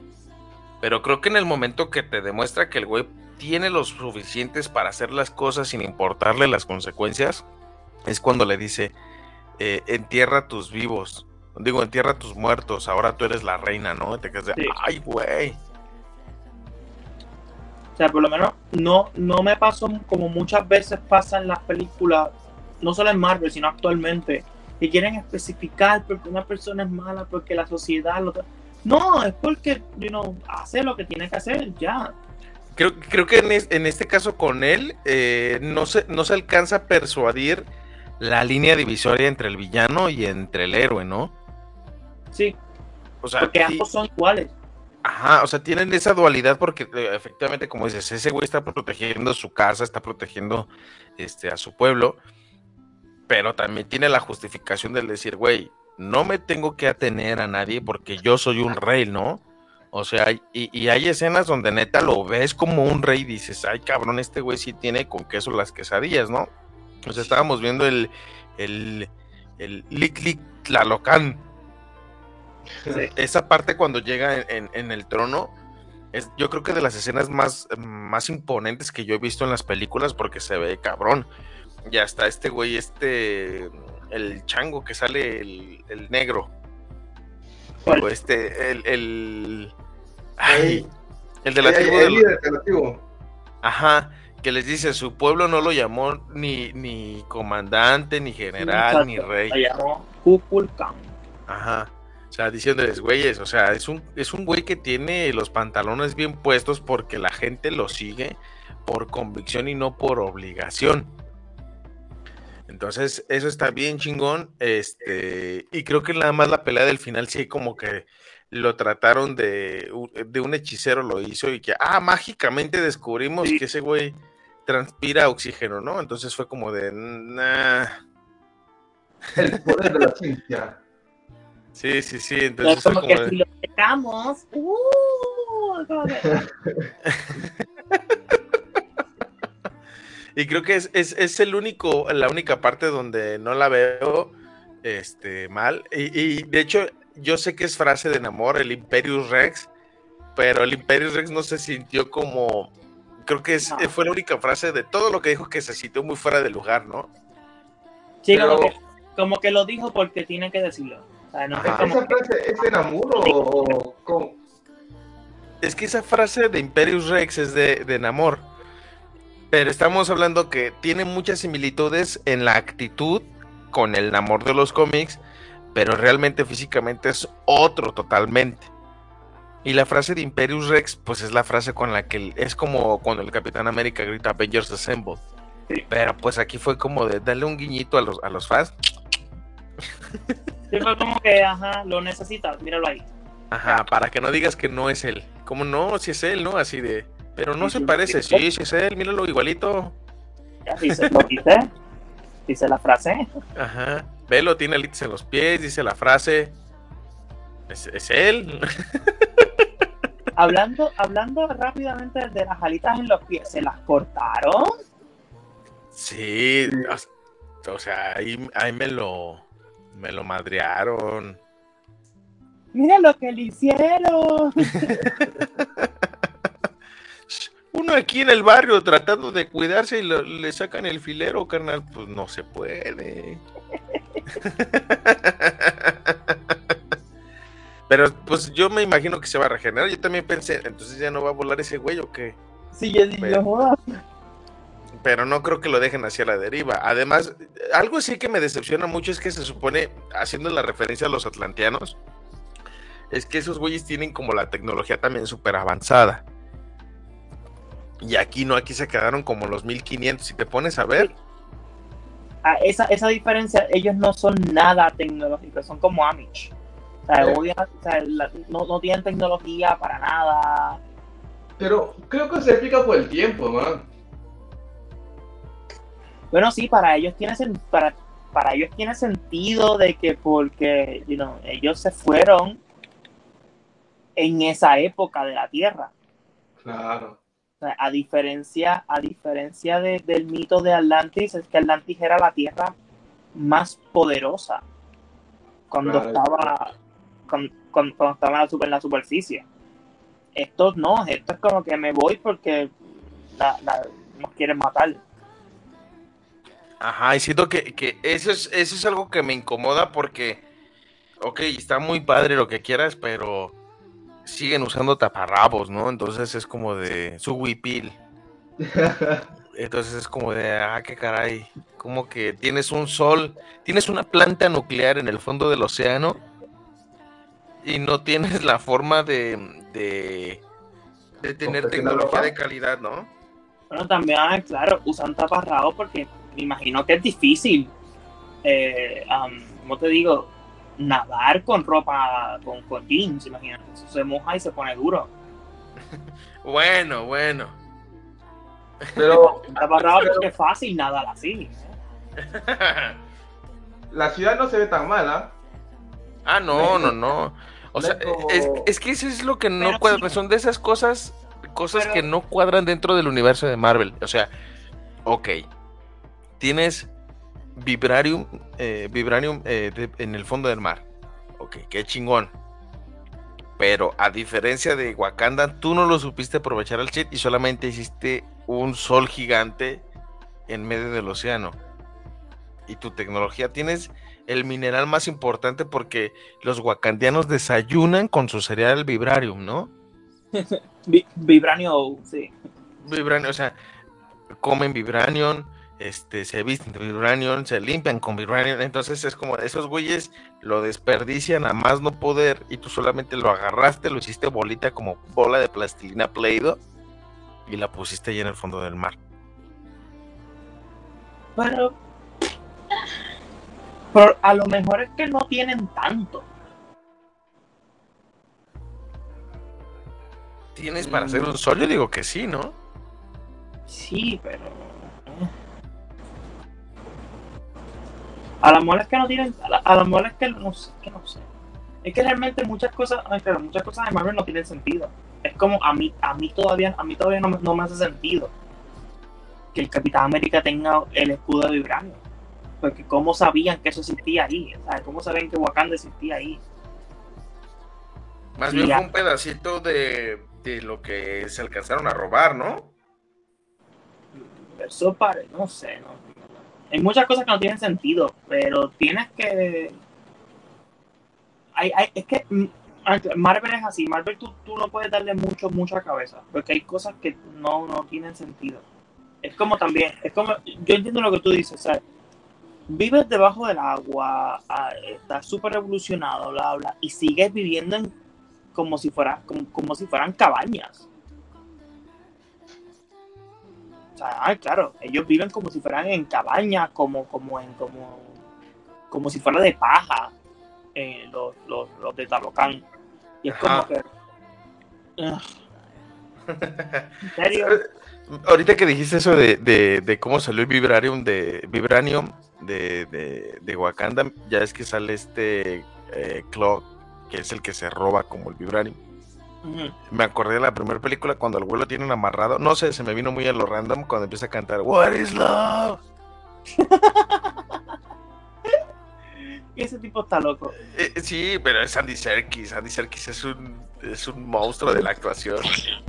Speaker 3: Pero creo que en el momento que te demuestra que el güey tiene los suficientes para hacer las cosas sin importarle las consecuencias, es cuando le dice, eh, entierra tus vivos. Digo, entierra tus muertos, ahora tú eres la reina, ¿no? Te quedas de,
Speaker 4: Sí.
Speaker 3: ay, güey.
Speaker 4: O sea, por lo menos no, no me pasó como muchas veces pasa en las películas, no solo en Marvel, sino actualmente, que quieren especificar porque una persona es mala, porque la sociedad lo... No, es porque, you know, hace lo que tiene que hacer, ya.
Speaker 3: Creo, creo que en, es- en este caso con él eh, no, se, no se alcanza a persuadir la línea divisoria entre el villano y entre el héroe, ¿no?
Speaker 4: Sí,
Speaker 3: O sea,
Speaker 4: porque ambos son iguales.
Speaker 3: ajá, o sea, tienen esa dualidad porque eh, efectivamente, como dices, ese güey está protegiendo su casa, está protegiendo este, a su pueblo, pero también tiene la justificación de decir, güey, no me tengo que atener a nadie porque yo soy un rey, ¿no? O sea, y, y hay escenas donde neta lo ves como un rey y dices, ay cabrón, este güey sí tiene con queso las quesadillas, ¿no? O sea, estábamos viendo el, el, el Lick Lick Tlalocan.
Speaker 4: Sí.
Speaker 3: Esa parte cuando llega en, en- en el trono, es yo creo que de las escenas más, más imponentes que yo he visto en las películas porque se ve cabrón. Ya está este güey, este, el chango que sale, el, el negro. Digo, este, el, el, ay, el de la tribu
Speaker 5: el tribu.
Speaker 3: Ajá, que les dice, su pueblo no lo llamó ni, ni comandante, ni general, ni rey.
Speaker 4: La llamó Kukulkan.
Speaker 3: Ajá. O sea, diciéndoles, güeyes, o sea, es un, es un güey que tiene los pantalones bien puestos porque la gente lo sigue por convicción y no por obligación. Entonces, eso está bien chingón. Este, y creo que nada más la pelea del final sí como que lo trataron de, de un hechicero lo hizo y que, ah, mágicamente descubrimos
Speaker 4: Sí.
Speaker 3: que ese güey transpira oxígeno, ¿no? Entonces fue como de, nah,
Speaker 5: El poder de la ciencia.
Speaker 3: Sí, sí, sí.
Speaker 4: Es
Speaker 3: Entonces fue
Speaker 4: como
Speaker 3: como
Speaker 4: que
Speaker 3: de-
Speaker 4: si lo ¡uh!
Speaker 3: Y creo que es, es, es el único, la única parte donde no la veo este, mal. Y, y, de hecho, yo sé que es frase de Namor, el Imperius Rex, pero el Imperius Rex no se sintió como. Creo que es,
Speaker 4: No.
Speaker 3: fue la única frase de todo lo que dijo que se sintió muy fuera de lugar, ¿no?
Speaker 4: Sí,
Speaker 5: Pero-
Speaker 4: como, que, como que lo dijo porque tiene que decirlo. O sea, no es como
Speaker 5: ¿Esa frase es de Namur o, o cómo?
Speaker 3: Es que esa frase de Imperius Rex es de, de Namor. Pero estamos hablando que tiene muchas similitudes en la actitud con el Namor de los cómics, pero realmente físicamente es otro totalmente. Y la frase de Imperius Rex, pues es la frase con la que es como cuando el Capitán América grita Avengers Assemble.
Speaker 4: Sí.
Speaker 3: Pero pues aquí fue como de darle un guiñito a los, a los fans.
Speaker 4: Sí, fue como que, ajá, lo necesitas, míralo ahí.
Speaker 3: Ajá, para que no digas que no es él. Como no, si es él, ¿no? Así de. Pero no se parece,
Speaker 4: sí.
Speaker 3: sí, sí es él, míralo igualito.
Speaker 4: Ya dice, lo dice la frase.
Speaker 3: Ajá. Velo, tiene alitas en los pies, dice la frase. Es, es él.
Speaker 4: Hablando, hablando rápidamente de las alitas en los pies, ¿se las cortaron?
Speaker 3: sí. o- sea, ahí, ahí me lo. Me lo madrearon.
Speaker 4: Mira lo que le hicieron.
Speaker 3: Uno aquí en el barrio tratando de cuidarse y lo- le sacan el filero, carnal. Pues no se puede. Pero pues yo me imagino que se va a regenerar. Yo también pensé, entonces ya no va a volar ese güey o qué.
Speaker 4: Sí, yo digo,
Speaker 3: Pero- pero no creo que lo dejen hacia la deriva. Además, algo sí que me decepciona mucho es que se supone, haciendo la referencia a los atlanteanos, es que esos güeyes tienen como la tecnología también súper avanzada. Y aquí no, aquí se quedaron como los 1500. Si te pones a ver,
Speaker 4: Ah, esa, esa diferencia, ellos no son nada tecnológicos, son como Amish. O sea,
Speaker 5: Sí.
Speaker 4: odian- o sea, la- no, no tienen tecnología para nada.
Speaker 5: Pero creo que se explica por el tiempo, man.
Speaker 4: Bueno, sí, para ellos tiene para, para ellos tiene sentido de que porque you know, ellos se fueron en esa época de la Tierra.
Speaker 5: Claro.
Speaker 4: A diferencia, a diferencia de- del mito de Atlantis, es que Atlantis era la Tierra más poderosa cuando
Speaker 5: Claro.
Speaker 4: estaba cuando, cuando- cuando estaba en la, super- en la superficie. Estos no, esto es como que me voy porque la, la- nos quieren matar.
Speaker 3: ajá, y siento que, que eso, es, eso es algo que me incomoda porque, ok, está muy padre lo que quieras, pero siguen usando taparrabos, ¿no? Entonces es como de su huipil. Entonces es como de, ah, qué caray, como que tienes un sol, tienes una planta nuclear en el fondo del océano y no tienes la forma de, de, de tener tecnología de calidad, ¿no?
Speaker 4: Bueno, también, ah, claro, usan taparrabos porque me imagino que es difícil, eh, am, ¿cómo te digo? Nadar con ropa, con, con jeans, imagínate. Eso se moja y se pone duro.
Speaker 3: Bueno, bueno.
Speaker 5: Pero
Speaker 4: taparrabo porque es fácil nadar así. ¿eh?
Speaker 5: la ciudad no se ve tan mala.
Speaker 3: ah, no, no, no. O sea, es, es que eso es lo que no
Speaker 4: Pero
Speaker 3: cuadra,
Speaker 4: sí.
Speaker 3: son de esas cosas, cosas
Speaker 4: Pero-
Speaker 3: que no cuadran dentro del universo de Marvel. O sea, ok, tienes Vibranium, eh, Vibranium eh, de- en el fondo del mar. Ok, qué chingón. Pero a diferencia de Wakanda, tú no lo supiste aprovechar al shit y solamente hiciste un sol gigante en medio del océano. Y tu tecnología tienes el mineral más importante porque los wakandianos desayunan con su cereal Vibranium, ¿no?
Speaker 4: Vi- Vibranio, sí.
Speaker 3: Vibranium, o sea, comen Vibranium, este, se visten de Vibranium, se limpian con Vibranium, entonces es como esos güeyes lo desperdician a más no poder y tú solamente lo agarraste, lo hiciste bolita como bola de plastilina Play-Doh y la pusiste ahí en el fondo del mar.
Speaker 4: Pero, pero a lo mejor es que no tienen tanto.
Speaker 3: ¿Tienes para hacer un sol? Yo digo que sí, ¿no?
Speaker 4: Sí, pero. A lo mejor es que no tienen, a, la- a lo mejor es que no sé, que no sé. Es que realmente muchas cosas, ay, muchas cosas de Marvel no tienen sentido. Es como a mí, a mí todavía, a mí todavía no, me- no me hace sentido que el Capitán América tenga el escudo de vibranio. Porque cómo sabían que eso existía ahí, ¿sabes? ¿Cómo sabían que Wakanda existía ahí?
Speaker 3: Más bien
Speaker 4: ya.
Speaker 3: fue un pedacito de, de lo que se alcanzaron a robar, ¿no?
Speaker 4: Eso pare, no sé, no. Hay muchas cosas que no tienen sentido, pero tienes que. Hay, hay- es que Marvel es así, Marvel tú, tú no puedes darle mucho, mucha cabeza, porque hay cosas que no, no tienen sentido. Es como también, es como, yo entiendo lo que tú dices, ¿sabes? Vives debajo del agua, ah, estás súper evolucionado, bla, bla, y sigues viviendo en, como, si fuera, como, como si fueran cabañas. O sea, ay, claro, ellos viven como si fueran en cabañas, como, como en, como, como si fuera de paja, eh, los, los, los de Talocán. Y es como que. ¿En serio?
Speaker 3: Ahorita que dijiste eso de, de- de cómo salió el Vibranium de Vibranium de, de, de Wakanda, ya es que sale este eh, Claw, que es el que se roba como el Vibranium. Me acordé de la primera película cuando al güey lo tienen amarrado. No sé, se me vino muy a lo random cuando empieza a cantar What is love?
Speaker 4: Ese tipo está loco.
Speaker 3: Eh, sí, pero es Andy Serkis. Andy Serkis es un, es un monstruo de la actuación.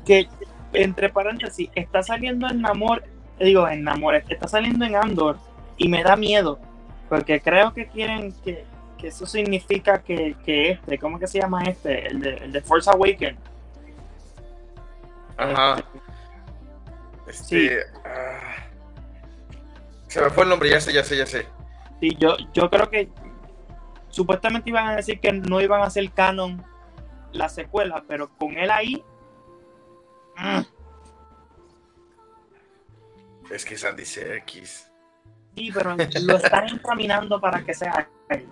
Speaker 4: Que, entre paréntesis, está saliendo en Namor, eh, digo, en Namor, está saliendo en Andor, y me da miedo, porque creo que quieren que, que eso significa que, que este, ¿cómo que se llama este? El de, el de Force Awakens.
Speaker 3: Ajá.
Speaker 4: Sí.
Speaker 3: Este. ah, se me fue el nombre, ya sé, ya sé, ya sé.
Speaker 4: Sí, yo, yo creo que supuestamente iban a decir que no iban a hacer canon la secuela, pero con él ahí. mm,
Speaker 3: Es que es Andy Serkis.
Speaker 4: sí, pero lo están encaminando para que sea él.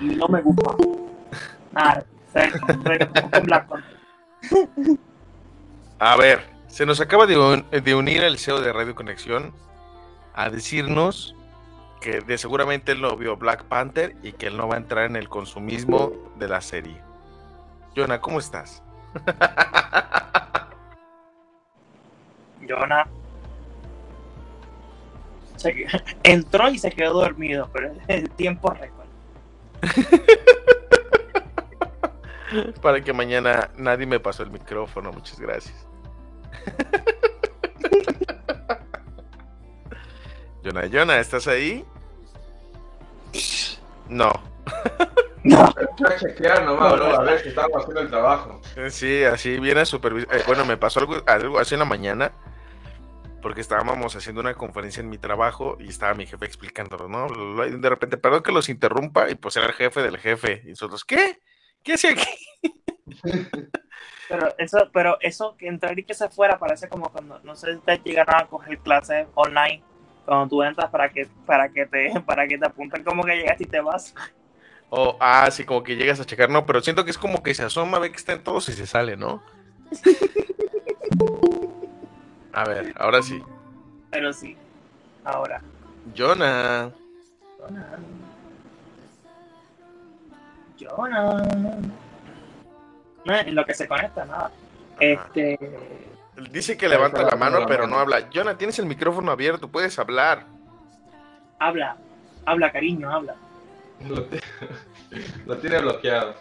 Speaker 4: Y no me gusta. Nada, Panther.
Speaker 3: A ver, se nos acaba de, un- de unir el CEO de Radio Conexión a decirnos que de seguramente él no vio Black Panther y que él no va a entrar en el consumismo de la serie. Jonah, ¿cómo estás?
Speaker 4: Jonah entró y se quedó dormido, pero es tiempo récord.
Speaker 3: Para que mañana nadie me pasó el micrófono, muchas gracias. Jonah, Jonah, ¿estás ahí? No.
Speaker 4: No,
Speaker 5: chequear nomás, bro, a ver si estamos haciendo el trabajo.
Speaker 3: Sí, así viene a supervisar. eh, bueno, me pasó algo, algo así en la mañana, porque estábamos haciendo una conferencia en mi trabajo y estaba mi jefe explicándolo, ¿no? De repente, perdón que los interrumpa, y pues era el jefe del jefe. Y nosotros, ¿qué? ¿Qué hace aquí?
Speaker 4: pero eso, pero eso que entrar y que se fuera parece como cuando no sé si ustedes llegaron a coger clases online cuando tú entras para que para que te para que te apunten como que llegaste y te vas.
Speaker 3: O, ah, sí, como que llegas a checar, no, pero siento que es como que se asoma, ve que están todos y se sale, ¿no? A ver, ahora sí.
Speaker 4: Pero sí. Ahora.
Speaker 3: Jonah.
Speaker 4: Jonah. No, en lo que se conecta, nada. Este.
Speaker 3: Dice que levanta la mano, pero no habla. Jonah, tienes el micrófono abierto, puedes hablar.
Speaker 4: Habla. Habla, cariño, habla.
Speaker 5: Lo, ti- lo tiene bloqueado.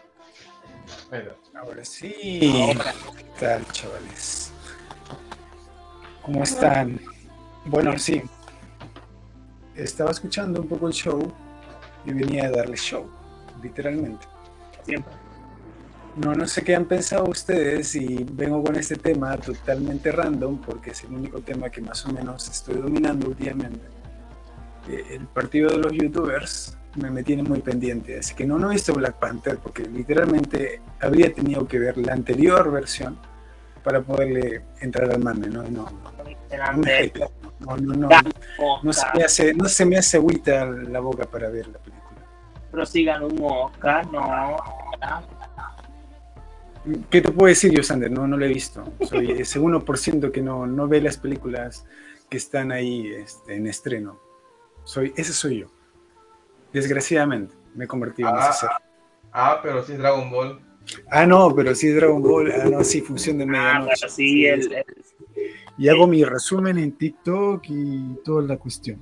Speaker 5: Bueno,
Speaker 8: Ahora sí. ¿Qué tal, chavales? ¿Cómo están? Bueno, sí. Estaba escuchando un poco el show y venía a darle show, literalmente.
Speaker 4: Siempre.
Speaker 8: No, no sé qué han pensado ustedes y vengo con este tema totalmente random porque es el único tema que más o menos estoy dominando últimamente. Eh, El partido de los youtubers me, me tiene muy pendiente, así que no, no he visto Black Panther porque literalmente habría tenido que ver la anterior versión para poderle entrar al mame, ¿no? No, no, no no, se me hace, no se me hace agüita la boca para ver la película.
Speaker 4: Pero si ganó un Oscar, no.
Speaker 8: ¿Qué te puedo decir yo, Sander? No, no lo he visto. Soy ese 1% que no, no ve las películas que están ahí este, en estreno. Soy, ese soy yo. Desgraciadamente, me convertí en
Speaker 5: Ah.
Speaker 8: ese ser.
Speaker 5: Ah, pero sí es Dragon Ball.
Speaker 8: Ah, no, pero sí Dragon Ball. Ah, no, sí, función de
Speaker 4: Ah,
Speaker 8: medianoche.
Speaker 4: pero sí, el, el-
Speaker 8: Y hago mi resumen en TikTok y toda la cuestión.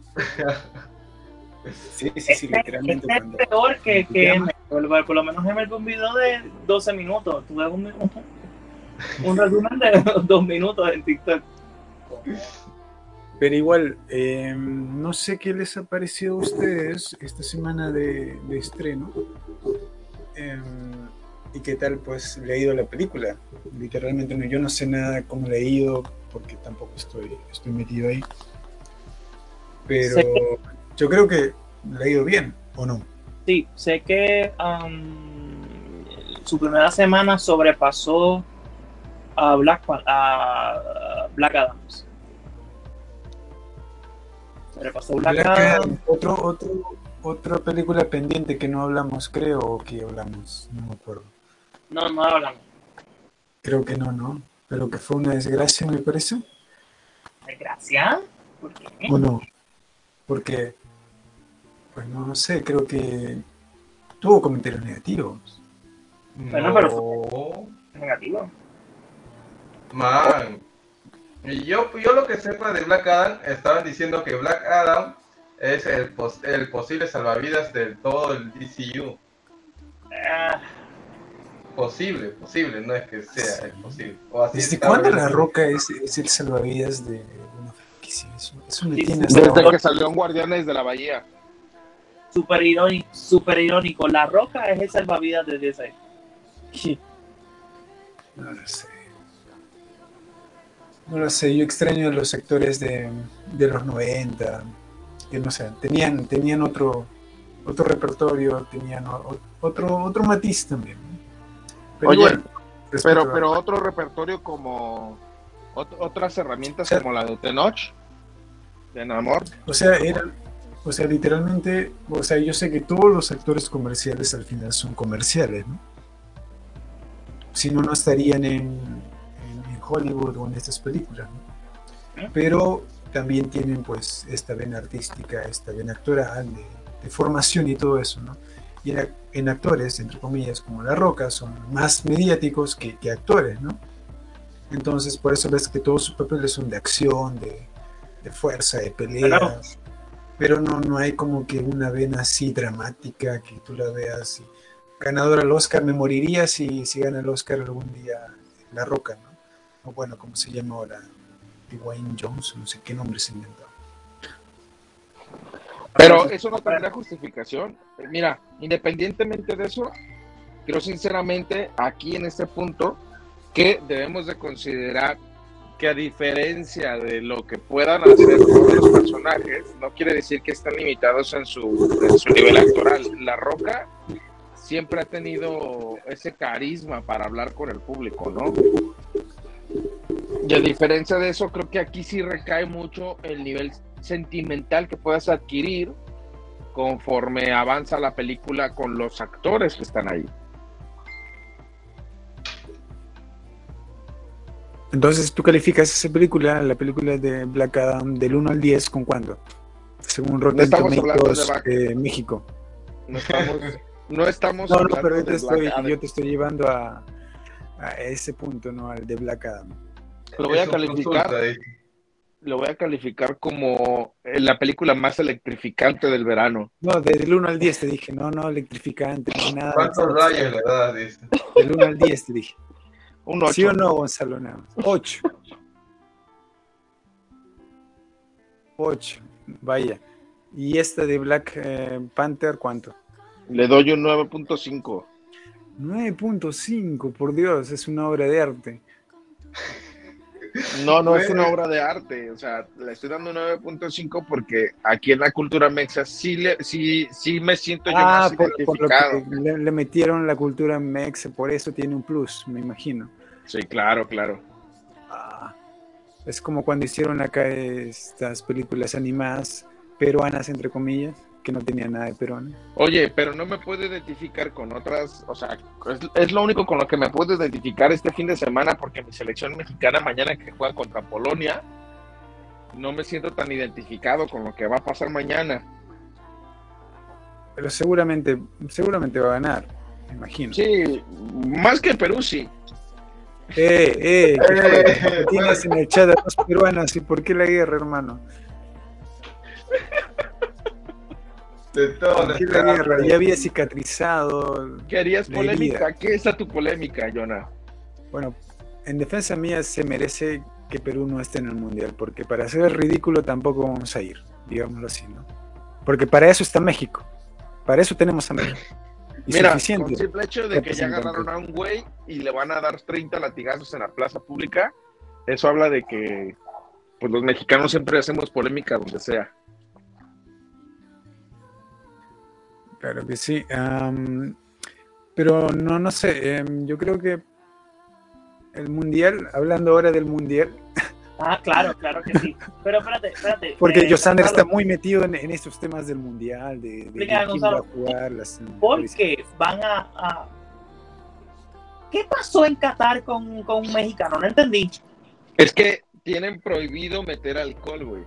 Speaker 8: Sí, sí, sí, literalmente.
Speaker 4: este es peor que, que. M. Por, por lo menos M un video de 12 minutos. Tú ves un, un, un resumen de dos minutos en TikTok.
Speaker 8: Pero igual, eh, no sé qué les ha parecido a ustedes esta semana de, de estreno. Eh, y qué tal, pues, le ha ido la película. Literalmente, no, yo no sé nada cómo le ha ido, porque tampoco estoy, estoy metido ahí. Pero
Speaker 4: Sé
Speaker 8: yo creo que le ha ido bien, ¿o no?
Speaker 4: Sí, sé que um, su primera semana sobrepasó a Black, a Black Adams. Sobrepasó Black,
Speaker 8: Black
Speaker 4: Adams.
Speaker 8: Adam, otro, otro, otra película pendiente que no hablamos, creo, o que hablamos, no me acuerdo.
Speaker 4: No, no hablamos.
Speaker 8: Creo que no, ¿no? Pero que fue una desgracia, me parece.
Speaker 4: Desgracia. ¿Por qué?
Speaker 8: ¿O no? Porque, pues no, no sé, creo que tuvo comentarios negativos.
Speaker 4: Bueno,
Speaker 5: no.
Speaker 4: pero- Negativo.
Speaker 5: Man. Y yo, yo lo que sepa de Black Adam, estaban diciendo que Black Adam es el, pos- el posible salvavidas de todo el DCU.
Speaker 4: Ah,
Speaker 5: Posible, posible, no es que sea el posible. O así
Speaker 8: ¿Desde cuándo. La Roca es, es el salvavidas de una franquicia? Eso, eso me
Speaker 4: Sí,
Speaker 8: tiene hasta
Speaker 3: Desde que salió en Guardianes de la Bahía.
Speaker 4: super irónico, super irónico. La Roca es el salvavidas de DC.
Speaker 8: No lo sé. No lo sé, yo extraño los sectores de, de los 90, que no sé, tenían, tenían otro, otro repertorio, tenían otro, otro matiz también. Pero
Speaker 3: Oye,
Speaker 8: igual,
Speaker 3: Pero, otro repertorio como ot- otras herramientas
Speaker 8: O sea-
Speaker 3: como la de Tenoch, de Namor.
Speaker 8: O sea, era, o sea, literalmente, o sea, yo sé que todos los actores comerciales al final son comerciales, ¿no? Si no, no estarían en, en- en Hollywood o en estas películas, ¿no? Pero también tienen pues esta vena artística, esta vena actoral, de, de formación y todo eso, ¿no? Y en, ac- en actores, entre comillas, como La Roca, son más mediáticos que, que actores, ¿no? Entonces, por eso ves que todos sus papeles son de acción, de, de fuerza, de peleas. Pero no, no hay como que una vena así dramática que tú la veas. y ganador al Oscar, me moriría si, si gana el Oscar algún día La Roca, ¿no? O bueno, como se llama ahora, Dwayne Johnson, no sé qué nombre se inventó.
Speaker 3: Pero eso no tendrá justificación. Mira, independientemente de eso, creo sinceramente aquí en este punto que debemos de considerar que a diferencia de lo que puedan hacer otros personajes, no quiere decir que están limitados en su, en su nivel actoral. La Roca siempre ha tenido ese carisma para hablar con el público, ¿no? Y a diferencia de eso, creo que aquí sí recae mucho el nivel sentimental que puedas adquirir conforme avanza la película con los actores que están ahí.
Speaker 8: Entonces, ¿tú calificas esa película, la película de Black Adam, del 1 al 10, con cuánto? Según Rotten
Speaker 3: estamos hablando de
Speaker 8: Tomatoes,
Speaker 3: Black-
Speaker 8: eh, México.
Speaker 3: No estamos, no estamos
Speaker 8: No, no,
Speaker 3: hablando
Speaker 8: pero yo
Speaker 3: de
Speaker 8: te, estoy,
Speaker 3: Black Adam.
Speaker 8: yo te estoy llevando a, a ese punto, ¿no? Al de Black Adam.
Speaker 3: Lo voy a calificar,
Speaker 5: consulta, eh.
Speaker 3: Lo voy a calificar como eh, la película más electrificante del verano.
Speaker 8: No, del 1 al 10 te dije, no, no, electrificante, nada.
Speaker 5: ¿Cuántos rayos le das? Dice.
Speaker 8: Del 1 al 10 te dije.
Speaker 3: Un 8.
Speaker 8: ¿Sí o no, Gonzalo? Nada más. 8. 8. Vaya. ¿Y esta de Black eh, Panther cuánto?
Speaker 3: Le doy un 9.5.
Speaker 8: 9.5, por Dios, es una obra de arte.
Speaker 3: No, no es una obra de arte. O sea, le estoy dando un 9.5 porque aquí en la cultura mexa sí, le, sí, sí me siento yo
Speaker 8: Ah,
Speaker 3: más
Speaker 8: por, por lo
Speaker 3: identificado.
Speaker 8: que le, le metieron la cultura mex, por eso tiene un plus, me imagino.
Speaker 3: Sí, claro, claro.
Speaker 8: Ah, es como cuando hicieron acá estas películas animadas peruanas, entre comillas, que no tenían nada de peruano.
Speaker 3: Oye, pero no me puedo identificar con otras, o sea, es, es lo único con lo que me puedo identificar este fin de semana porque mi selección mexicana mañana que juega contra Polonia, no me siento tan identificado con lo que va a pasar mañana.
Speaker 8: Pero seguramente, seguramente va a ganar, me imagino.
Speaker 3: Sí, más que Perú, sí.
Speaker 8: Eh, eh, ¿qué
Speaker 5: Eh,
Speaker 8: tienes en el chat a los peruanos y por qué la guerra, hermano?
Speaker 5: De todo
Speaker 8: ¿Por qué guerra? Ya había cicatrizado.
Speaker 3: ¿Querías polémica? ¿Qué es tu polémica, Jonah?
Speaker 8: Bueno, en defensa mía se merece que Perú no esté en el mundial, porque para hacer el ridículo tampoco vamos a ir, digámoslo así, ¿no? Porque para eso está México. Para eso tenemos a México. Y
Speaker 3: Mira,
Speaker 8: suficiente.
Speaker 3: con simple hecho de que ya agarraron a un güey y le van a dar 30 latigazos en la plaza pública, eso habla de que pues los mexicanos siempre hacemos polémica donde sea.
Speaker 8: Claro que sí. pero no, no sé. em, yo creo que el mundial, hablando ahora del mundial,
Speaker 4: Ah, claro, claro que sí. Pero espérate, espérate.
Speaker 8: porque
Speaker 4: eh,
Speaker 8: Josander está muy metido en, en estos temas del mundial, de, de,
Speaker 4: Explica,
Speaker 8: quién va a jugar las
Speaker 4: ¿Por qué van a, a- ¿Qué pasó en Qatar con, con un mexicano? No entendí.
Speaker 3: Es que tienen prohibido meter alcohol, güey.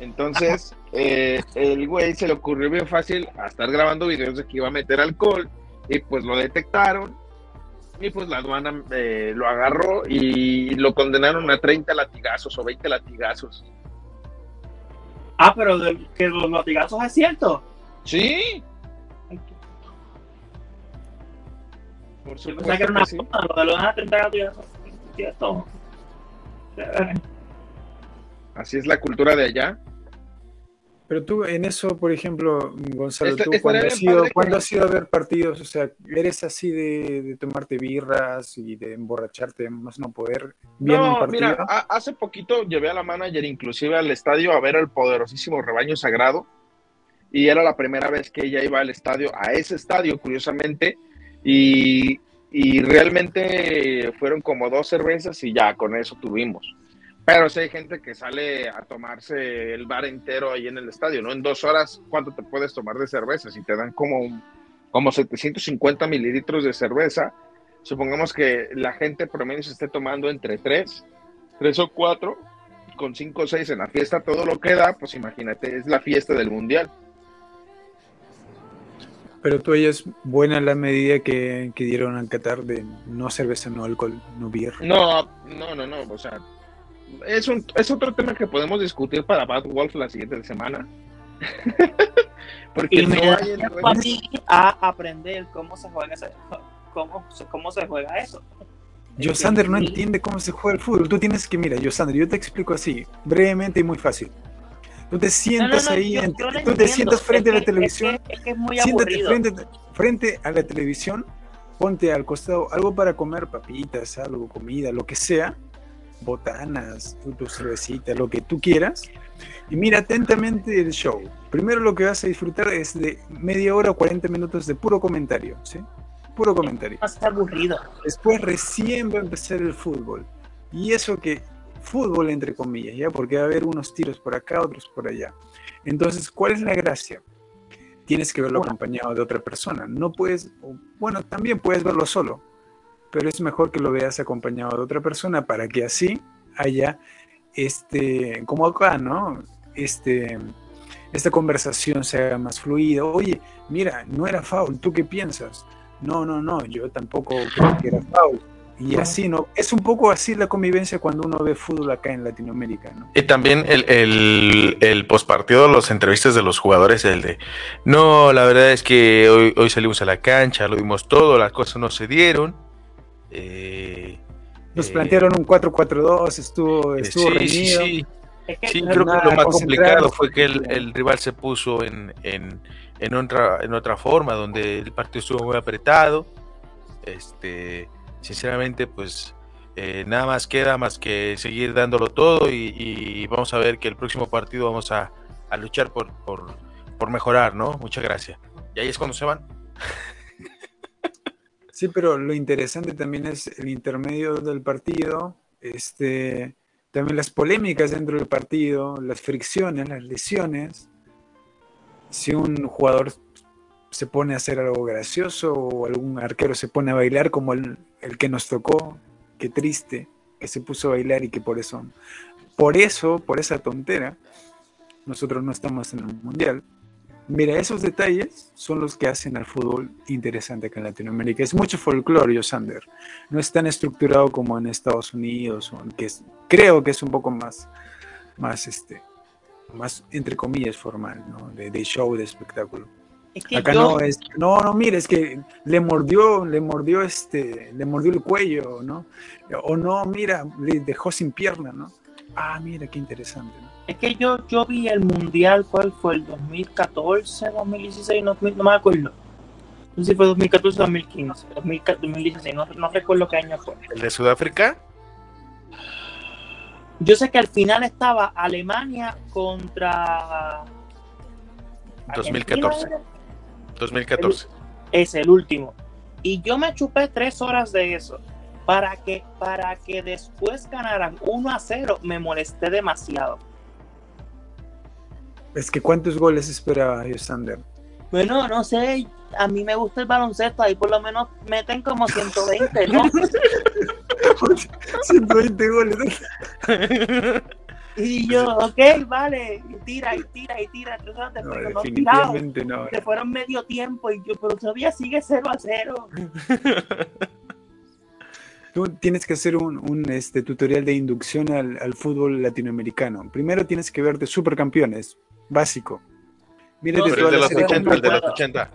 Speaker 3: Entonces, eh, el güey se le ocurrió bien fácil a estar grabando videos de que iba a meter alcohol y pues lo detectaron y pues la aduana eh, lo agarró y lo condenaron a 30 latigazos o 20 latigazos.
Speaker 4: Ah, pero de- que los latigazos es cierto.
Speaker 3: Sí, por
Speaker 4: Yo
Speaker 3: supuesto
Speaker 4: que era una
Speaker 3: sí.
Speaker 4: broma, lo de los 30 latigazos. es Cierto.
Speaker 3: Así es la cultura de allá.
Speaker 8: Pero tú en eso, por ejemplo, Gonzalo,
Speaker 3: Este-
Speaker 8: tú cuando has, ido, cuando has ido a ver partidos, o sea, eres así de, de tomarte birras y de emborracharte más no poder viendo un
Speaker 3: No,
Speaker 8: partido.
Speaker 3: mira, a- hace poquito llevé a la manager inclusive al estadio a ver al poderosísimo rebaño sagrado y era la primera vez que ella iba al estadio, a ese estadio curiosamente, y, y realmente fueron como dos cervezas y ya con eso tuvimos. Pero sí hay gente que sale a tomarse el bar entero ahí en el estadio, ¿no? En dos horas, ¿cuánto te puedes tomar de cerveza? Si te dan como, como 750 mililitros de cerveza, supongamos que la gente promedio se esté tomando entre tres, tres o cuatro, con cinco o seis en la fiesta, todo lo que da, pues imagínate, es la fiesta del mundial.
Speaker 8: Pero tú ella es buena la medida que, que dieron al Qatar de no cerveza, no alcohol, no beer.
Speaker 3: No, no, no, no, o sea, es, un, es otro tema que podemos discutir para Bad Wolf la siguiente semana. Porque
Speaker 4: Y me
Speaker 3: no hay
Speaker 4: a mí a aprender cómo se juega ese, cómo, cómo se juega eso.
Speaker 8: Josander no
Speaker 4: Sí.
Speaker 8: entiende cómo se juega el fútbol. Tú tienes que, mira, Josander, yo te explico así, brevemente y muy fácil. Tú te
Speaker 4: No, no,
Speaker 8: sientas
Speaker 4: no,
Speaker 8: ahí,
Speaker 4: yo-
Speaker 8: en-
Speaker 4: yo
Speaker 8: tú te
Speaker 4: entiendo.
Speaker 8: sientas frente
Speaker 4: Es
Speaker 8: a la
Speaker 4: que-
Speaker 8: televisión,
Speaker 4: Es que, es que es muy
Speaker 8: siéntate
Speaker 4: aburrido.
Speaker 8: frente, frente a la televisión, ponte al costado algo para comer, papitas, algo, comida, lo que sea, botanas, tu, tu cervecita, lo que tú quieras, y mira atentamente el show. Primero lo que vas a disfrutar es de media hora o 40 minutos de puro comentario, ¿sí? Puro comentario.
Speaker 4: Más aburrido.
Speaker 8: Después recién va a empezar el fútbol. Y eso que, fútbol entre comillas, ¿ya? Porque va a haber unos tiros por acá, otros por allá. Entonces, ¿cuál es la gracia? Tienes que verlo acompañado de otra persona. No puedes, bueno, también puedes verlo solo, pero es mejor que lo veas acompañado de otra persona para que así haya, este, como acá, ¿no? Este, esta conversación sea más fluida. Oye, mira, no era foul, ¿tú qué piensas? No, no, no, yo tampoco creo que era foul. Y así, ¿no? Es un poco así la convivencia cuando uno ve fútbol acá en Latinoamérica, ¿no?
Speaker 9: Y también el, el, el postpartido, las entrevistas de los jugadores, el de, no, la verdad es que hoy, hoy salimos a la cancha, lo dimos todo, las cosas no se dieron. Eh,
Speaker 8: Nos
Speaker 9: eh,
Speaker 8: plantearon un 4-4-2, estuvo,
Speaker 9: eh,
Speaker 8: estuvo
Speaker 9: sí, sí,
Speaker 8: reñido.
Speaker 9: sí.
Speaker 4: Que
Speaker 9: Sí,
Speaker 8: no
Speaker 9: creo que lo más complicado fue que el, el rival se puso en, en, en otra, en otra forma, donde el partido estuvo muy apretado. Este, sinceramente, pues eh, nada más queda más que seguir dándolo todo y, y vamos a ver que el próximo partido vamos a, a luchar por, por, por mejorar, ¿no? Muchas gracias. Y ahí es cuando se van.
Speaker 8: Sí, pero lo interesante también es el intermedio del partido, este, también las polémicas dentro del partido, las fricciones, las lesiones. Si un jugador se pone a hacer algo gracioso o algún arquero se pone a bailar como el, el que nos tocó, qué triste que se puso a bailar y que por eso, por eso, por esa tontera, nosotros no estamos en el mundial. Mira, esos detalles son los que hacen al fútbol interesante acá en Latinoamérica. Es mucho folclore, Sander. No es tan estructurado como en Estados Unidos, que es- creo que es un poco más, más, este, más entre comillas formal, ¿no? De, de show, de espectáculo.
Speaker 4: Es que
Speaker 8: Acá
Speaker 4: yo,
Speaker 8: no es, no, no, mire, es que le mordió, le mordió este, le mordió el cuello, ¿no? O no, mira, le dejó sin pierna, ¿no? Ah, mira, qué interesante, ¿no?
Speaker 4: es que yo, yo vi el mundial, ¿cuál fue? ¿El 2014, 2016? No, no me acuerdo. No sé si fue 2014 o 2015. 2014, 2016, no, no recuerdo qué año fue.
Speaker 3: ¿El de Sudáfrica?
Speaker 4: Yo sé que al final estaba Alemania contra.
Speaker 3: 2014.
Speaker 4: Argentina,
Speaker 3: 2014.
Speaker 4: Es el último. Y yo me chupé tres horas de eso. Para que, para que después ganaran 1 a 0, me molesté demasiado.
Speaker 8: Es que ¿cuántos goles esperaba Sander?
Speaker 4: Bueno, no sé, a mí me gusta el baloncesto, ahí por lo menos meten como 120, ¿no?
Speaker 8: 120 goles.
Speaker 4: Y yo, ok, vale, y tira, y tira, y tira. Entonces,
Speaker 8: No,
Speaker 4: no tirado.
Speaker 8: definitivamente no.
Speaker 4: Se fueron medio tiempo y yo, pero todavía sigue 0 a 0.
Speaker 8: Tú tienes que hacer un, un, este, tutorial de inducción al, al fútbol latinoamericano. Primero tienes que verte supercampeones, básico. Mírate
Speaker 4: No,
Speaker 8: toda
Speaker 3: el de
Speaker 8: la
Speaker 3: los
Speaker 8: serie
Speaker 3: 80, el de los
Speaker 8: completa.
Speaker 3: 80.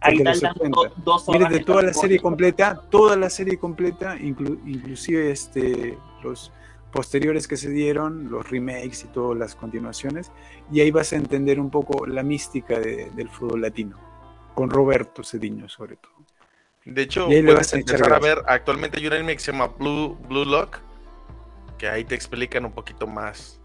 Speaker 4: Ahí
Speaker 8: de los
Speaker 4: tardan
Speaker 8: 80.
Speaker 4: do- dos horas.
Speaker 8: Mírate
Speaker 4: en
Speaker 8: toda la serie completa, toda la serie completa, inclu- inclusive este, los posteriores que se dieron, los remakes y todas las continuaciones, y ahí vas a entender un poco la mística de- del fútbol latino, con Roberto Cediño sobre todo.
Speaker 3: De hecho,
Speaker 8: Y
Speaker 3: puedes empezar a ver, actualmente hay un anime que se llama Blue, Blue Lock, que ahí te explican un poquito más.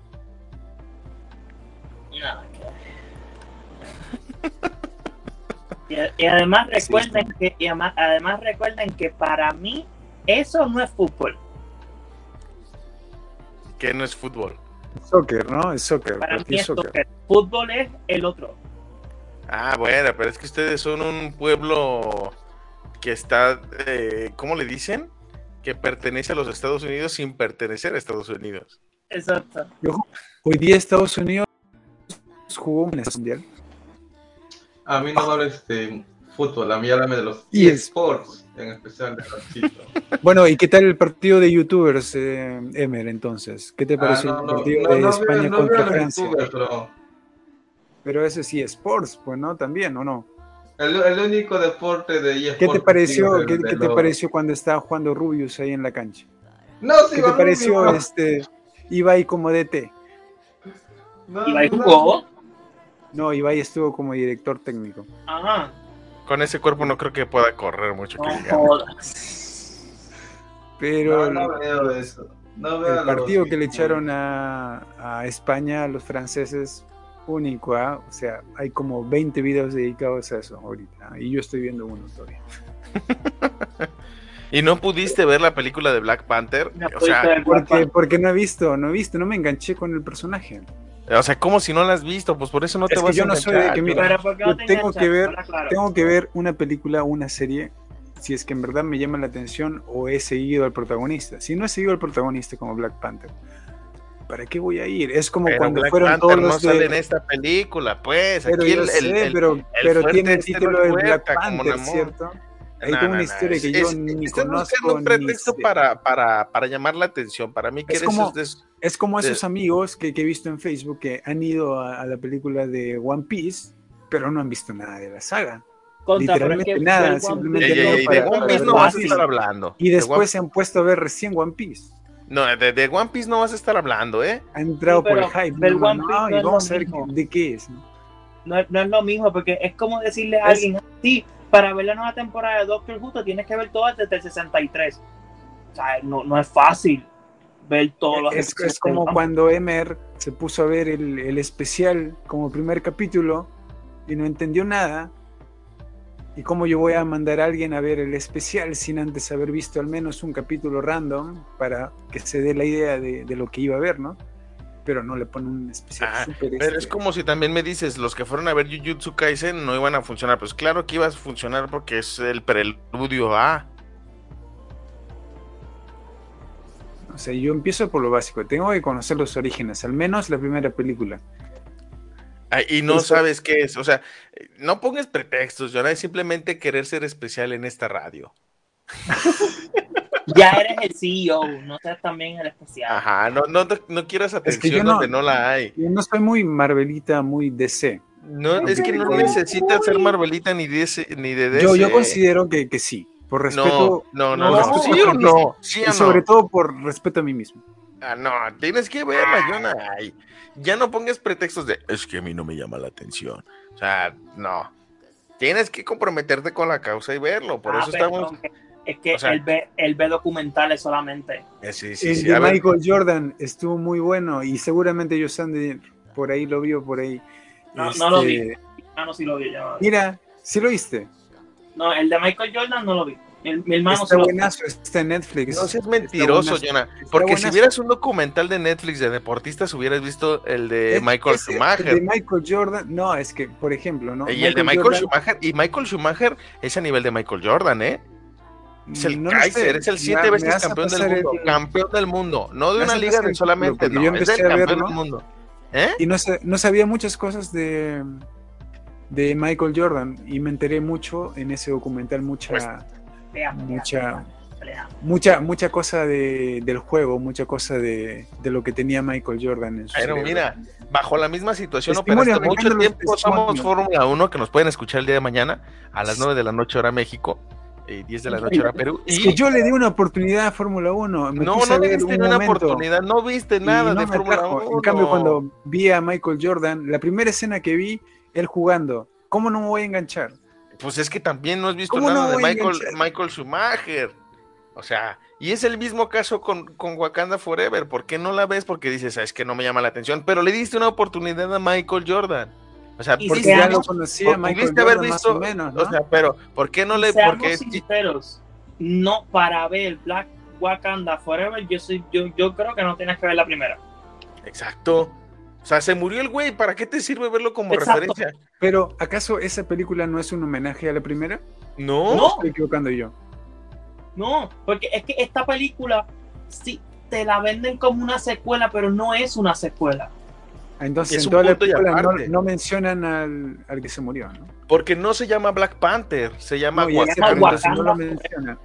Speaker 4: Y, y además
Speaker 8: Sí,
Speaker 4: recuerden que y además, además recuerden que para mí eso no es fútbol.
Speaker 3: Que no es fútbol.
Speaker 8: Soccer, ¿no? Es soccer,
Speaker 4: Para mí
Speaker 8: es
Speaker 4: es
Speaker 8: soccer.
Speaker 4: soccer. Fútbol es el otro.
Speaker 3: Ah, bueno, pero es que ustedes son un pueblo que está, eh, ¿cómo le dicen? Que pertenece a los Estados Unidos sin pertenecer a Estados Unidos.
Speaker 4: Exacto.
Speaker 8: Hoy día Estados Unidos jugó un mundial.
Speaker 5: A mí no me de fútbol, a mí háblame de los
Speaker 8: Y
Speaker 5: eSports, en especial de Francisco.
Speaker 8: Bueno, ¿y qué tal el partido de youtubers, eh, Emer, entonces? ¿Qué te
Speaker 5: Ah,
Speaker 8: pareció
Speaker 5: no,
Speaker 8: el partido
Speaker 5: no,
Speaker 8: de
Speaker 5: no
Speaker 8: España contra Francia?
Speaker 5: pero
Speaker 8: Pero ese sí, Sports, pues, ¿no? También, ¿o no?
Speaker 5: El, el único deporte de eSports.
Speaker 8: ¿Qué te
Speaker 5: que
Speaker 8: pareció, qué, te pareció cuando estaba jugando Rubius ahí en la cancha?
Speaker 5: No, sí,
Speaker 8: ¿Qué te pareció
Speaker 5: no.
Speaker 8: este Ibai como DT?
Speaker 5: No, no,
Speaker 4: jugó.
Speaker 8: No, Ibai estuvo como director técnico.
Speaker 4: Ajá.
Speaker 3: Con ese cuerpo no creo que pueda correr mucho. que
Speaker 4: No
Speaker 3: digamos.
Speaker 4: jodas.
Speaker 8: Pero
Speaker 5: No, no veo eso. No veo
Speaker 8: el partido que le echaron a, a España, a los franceses, único, ¿ah? O sea, hay como 20 videos dedicados a eso ahorita. ¿ah? Y yo estoy viendo uno todavía.
Speaker 3: ¿Y no pudiste ver la película de Black Panther?
Speaker 4: No
Speaker 3: O sea,
Speaker 8: Porque, porque no he visto, no he visto, no me enganché con el personaje.
Speaker 3: o sea, ¿cómo si no la has visto? Pues por eso no te
Speaker 8: Es
Speaker 3: vas
Speaker 8: yo
Speaker 3: a
Speaker 8: no soy de que, mira,
Speaker 4: Pero ¿por qué
Speaker 8: yo
Speaker 4: no te
Speaker 8: tengo que ver-
Speaker 4: claro.
Speaker 8: Tengo que ver una película, una serie, si es que en verdad me llama la atención o he seguido al protagonista. Si no he seguido al protagonista como Black Panther, ¿para qué voy a ir? Es como
Speaker 3: Pero
Speaker 8: cuando
Speaker 3: Black
Speaker 8: fueron
Speaker 3: Panther
Speaker 8: todos
Speaker 3: no
Speaker 8: los
Speaker 3: sale
Speaker 8: de...
Speaker 3: en esta película, pues.
Speaker 8: Pero
Speaker 3: Aquí
Speaker 8: yo
Speaker 3: el,
Speaker 8: sé,
Speaker 3: el- el-
Speaker 8: pero, pero tiene el
Speaker 3: este no
Speaker 8: título
Speaker 3: es
Speaker 8: de Black Panther. ¿cierto? Hay
Speaker 3: No, no,
Speaker 8: una
Speaker 3: no,
Speaker 8: historia que
Speaker 3: es-
Speaker 8: yo
Speaker 3: es-
Speaker 8: ni
Speaker 3: estás
Speaker 8: conozco.
Speaker 3: buscando un pretexto
Speaker 8: ni
Speaker 3: para, para, para llamar la atención. Para mí que
Speaker 8: Es
Speaker 3: eres
Speaker 8: como-
Speaker 3: de esos-
Speaker 8: Es como
Speaker 3: de-
Speaker 8: esos amigos que, que he visto en Facebook que han ido a, a la película de One Piece, pero no han visto nada de la saga.
Speaker 4: Contra,
Speaker 8: literalmente nada, simplemente
Speaker 4: no
Speaker 3: ey,
Speaker 4: para-
Speaker 3: de One Piece no vas a estar hablando.
Speaker 8: Y
Speaker 3: De
Speaker 8: después
Speaker 3: One-
Speaker 8: se han puesto a ver recién One Piece.
Speaker 3: No, de, de One Piece no vas a estar hablando, ¿eh?
Speaker 8: Ha entrado
Speaker 4: Sí,
Speaker 8: por el hype.
Speaker 4: ver
Speaker 8: no,
Speaker 4: One
Speaker 8: no,
Speaker 4: Piece
Speaker 8: no,
Speaker 4: no
Speaker 8: y
Speaker 4: es
Speaker 8: vamos
Speaker 4: lo
Speaker 8: a ver
Speaker 4: mismo.
Speaker 8: de qué es. ¿no?
Speaker 4: no, es- no es lo mismo, porque es como decirle a
Speaker 8: Es-
Speaker 4: alguien, sí, para ver la nueva temporada de Doctor Who te tienes que ver todas desde el 63. O sea, no, no es fácil ver todos los
Speaker 8: Es, es como cuando Emer se puso a ver el, el especial como primer capítulo y no entendió nada. ¿Y cómo yo voy a mandar a alguien a ver el especial sin antes haber visto al menos un capítulo random para que se dé la idea de, de lo que iba a ver, ¿no? Pero no le pone un especial
Speaker 3: Ah,
Speaker 8: súper,
Speaker 3: Pero es
Speaker 8: este,
Speaker 3: como si también me dices, los que fueron a ver Jujutsu Kaisen no iban a funcionar. Pues claro que ibas a funcionar porque es el preludio a.
Speaker 8: O sea, yo empiezo por lo básico. Tengo que conocer los orígenes, al menos la primera película.
Speaker 3: Y no
Speaker 8: Eso-
Speaker 3: sabes qué es. O sea, eh, no pongas pretextos, Jonah, es simplemente querer ser especial en esta radio.
Speaker 4: Ya eres el CEO, no seas también el especial.
Speaker 3: Ajá, no, no, no quieras
Speaker 8: que
Speaker 3: atención
Speaker 8: no-
Speaker 3: donde no la hay.
Speaker 8: Yo no soy muy Marvelita, muy DC.
Speaker 3: No, es que no necesitas ser Marvelita ni de ese- ni de DC.
Speaker 8: Yo, yo considero que, que sí, por
Speaker 3: No,
Speaker 8: respeto.
Speaker 3: no, no,
Speaker 4: No,
Speaker 3: no. ¿Sí o no? ¿Sí
Speaker 8: y
Speaker 3: o no?
Speaker 8: sobre todo por respeto a mí mismo.
Speaker 3: Ah, no, tienes que verla, Jonah. Ay, ya no pongas pretextos de es que a mí no me llama la atención. O sea, no. Tienes que comprometerte con la causa y verlo. Por
Speaker 4: Ah,
Speaker 3: eso
Speaker 4: perdón,
Speaker 3: estamos.
Speaker 4: Es que
Speaker 3: o sea-
Speaker 4: él, ve, él ve documentales solamente.
Speaker 3: Eh, sí, sí,
Speaker 8: el
Speaker 3: sí.
Speaker 8: de Michael Jordan estuvo muy bueno y seguramente Yosande por ahí lo vio, por ahí.
Speaker 4: No, no lo
Speaker 8: Este,
Speaker 4: vi. Ah, no, sí lo vi. ya lo vi.
Speaker 8: Mira, sí lo viste.
Speaker 4: No, el de Michael Jordan no lo vi. Mi hermano sí
Speaker 8: Está buenazo, está en Netflix.
Speaker 3: no seas mentiroso. Jonah. Porque si vieras un documental de Netflix de deportistas, hubieras visto el de
Speaker 8: Es-
Speaker 3: Michael
Speaker 8: ese-
Speaker 3: Schumacher.
Speaker 8: El de Michael Jordan, no, es que, por ejemplo, ¿no?
Speaker 3: y el de Michael
Speaker 8: Jordan,
Speaker 3: Schumacher, y Michael Schumacher es a nivel de Michael Jordan, ¿eh? Es el
Speaker 8: no lo sé,
Speaker 3: Kaiser, es el siete
Speaker 8: me
Speaker 3: veces campeón del
Speaker 8: el-
Speaker 3: mundo. Campeón del mundo. No de una liga de
Speaker 8: el
Speaker 3: solamente, no,
Speaker 8: yo
Speaker 3: es del
Speaker 8: a
Speaker 3: campeón del mundo. ¿Eh?
Speaker 8: Y no, no sabía muchas cosas de, de Michael Jordan y me enteré mucho en ese documental, mucha,
Speaker 3: Pues,
Speaker 8: Mucha,
Speaker 4: pelea.
Speaker 8: mucha, mucha cosa de, del juego, mucha cosa de, de lo que tenía Michael Jordan en su
Speaker 3: Pero
Speaker 8: cerebro.
Speaker 3: mira, bajo la misma situación,
Speaker 8: me
Speaker 3: mucho tiempo somos
Speaker 8: testimonios.
Speaker 3: Fórmula 1, que nos pueden escuchar el día de mañana a las 9 de la noche hora México, y 10 de la noche hora Perú.
Speaker 8: Es
Speaker 3: Y
Speaker 8: que yo le di una oportunidad a Fórmula 1. me
Speaker 3: no, no le diste
Speaker 8: un
Speaker 3: una
Speaker 8: momento
Speaker 3: oportunidad, no viste nada
Speaker 8: no
Speaker 3: de Fórmula
Speaker 8: atrajo.
Speaker 3: 1.
Speaker 8: En cambio, cuando vi a Michael Jordan, la primera escena que vi, él jugando, ¿cómo no me voy a enganchar?
Speaker 3: Pues es que también no has visto
Speaker 8: ¿Cómo
Speaker 3: nada
Speaker 8: no
Speaker 3: de Michael? Michael Schumacher. O sea, y es el mismo caso con, con Wakanda Forever. ¿Por qué no la ves? Porque dices, "Ah, es que no me llama la atención. Pero le diste una oportunidad a Michael Jordan. O sea,
Speaker 4: Y
Speaker 3: ¿por
Speaker 8: Porque
Speaker 3: qué
Speaker 8: ya lo conocía Michael
Speaker 3: pudiste haber
Speaker 8: Jordan
Speaker 3: visto,
Speaker 8: más o menos, ¿no?
Speaker 3: o sea, pero ¿por qué no le,
Speaker 4: Seamos
Speaker 3: porque
Speaker 4: sinceros, no para ver Black Wakanda Forever, yo soy, yo, yo creo que no tienes que ver la primera.
Speaker 3: Exacto. O sea, se murió el güey, ¿para qué te sirve verlo como
Speaker 4: Exacto.
Speaker 3: referencia?
Speaker 8: Pero, ¿acaso esa película no es un homenaje a la primera?
Speaker 3: No.
Speaker 4: No.
Speaker 8: Estoy equivocando yo.
Speaker 4: No, porque es que esta película sí te la venden como una secuela, pero no es una secuela.
Speaker 8: Ah, Entonces,
Speaker 3: Es
Speaker 8: en toda la película no, mencionan al, al que se murió, ¿no?
Speaker 3: Porque no se llama Black Panther, se llama
Speaker 8: No,
Speaker 3: Wakanda.
Speaker 8: no lo mencionan.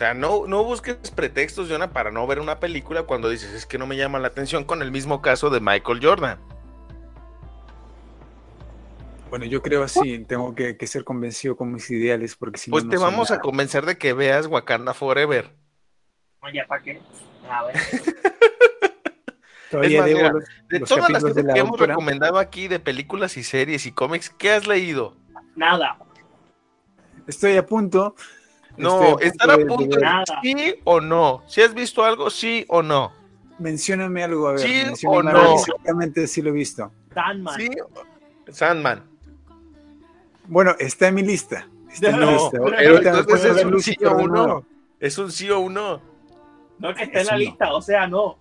Speaker 3: Sea, no, no busques pretextos, Jonah, para no ver una película cuando dices, es que no me llama la atención con el mismo caso de Michael Jordan.
Speaker 8: Bueno, yo creo así, tengo que, que ser convencido con mis ideales, porque si
Speaker 3: Pues
Speaker 8: no,
Speaker 3: te
Speaker 8: no soy
Speaker 3: vamos a convencer de que veas Wakanda Forever.
Speaker 4: Oye, ¿para qué? A ver.
Speaker 8: Todavía
Speaker 3: Es más,
Speaker 8: debo
Speaker 3: mira,
Speaker 8: los-
Speaker 3: De
Speaker 8: los
Speaker 3: todas las
Speaker 8: capítulos de la
Speaker 3: que hemos recomendado aquí de películas y series y cómics, ¿qué has leído?
Speaker 4: Nada,
Speaker 8: Estoy a punto.
Speaker 3: No,
Speaker 8: estoy
Speaker 3: estar a
Speaker 8: de
Speaker 3: punto de
Speaker 4: Nada.
Speaker 3: sí o no. Si has visto algo, sí o no.
Speaker 8: Mencióname algo, a ver.
Speaker 3: ¿Sí o
Speaker 8: algo,
Speaker 3: no?
Speaker 8: Sí lo he visto.
Speaker 4: Sandman.
Speaker 3: Sí. Sandman.
Speaker 8: Bueno, está en mi lista. Está en mi
Speaker 3: No,
Speaker 8: lista.
Speaker 3: pero entonces es un sí o un no. Es un sí o un no.
Speaker 4: No que esté en la
Speaker 8: no.
Speaker 4: lista, o sea, no.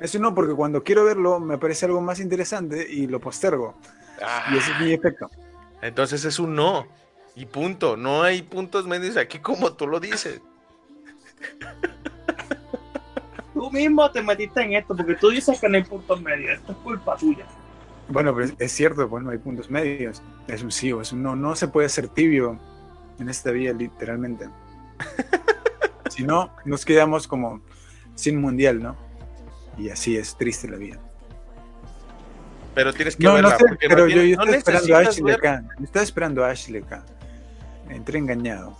Speaker 8: Eso no, porque cuando quiero verlo me parece algo más interesante y lo postergo. Y ese es mi efecto.
Speaker 3: Entonces es un no. Y punto. No hay puntos medios aquí como tú lo dices.
Speaker 4: Tú mismo te metiste en esto, porque tú dices que no hay puntos medios. Esto es culpa tuya.
Speaker 8: Bueno, pero es, cierto, pues no hay puntos medios. Es un sí o es un no. No se puede ser tibio en esta vida, literalmente. si no, nos quedamos como sin mundial, ¿no? Y así es triste la vida.
Speaker 3: Pero tienes que
Speaker 8: No, no
Speaker 3: verla.
Speaker 8: sé,
Speaker 3: porque no
Speaker 8: pero yo, yo
Speaker 3: no
Speaker 8: estaba esperando a Ashley acá. Estaba esperando a Ashley acá. Entré engañado.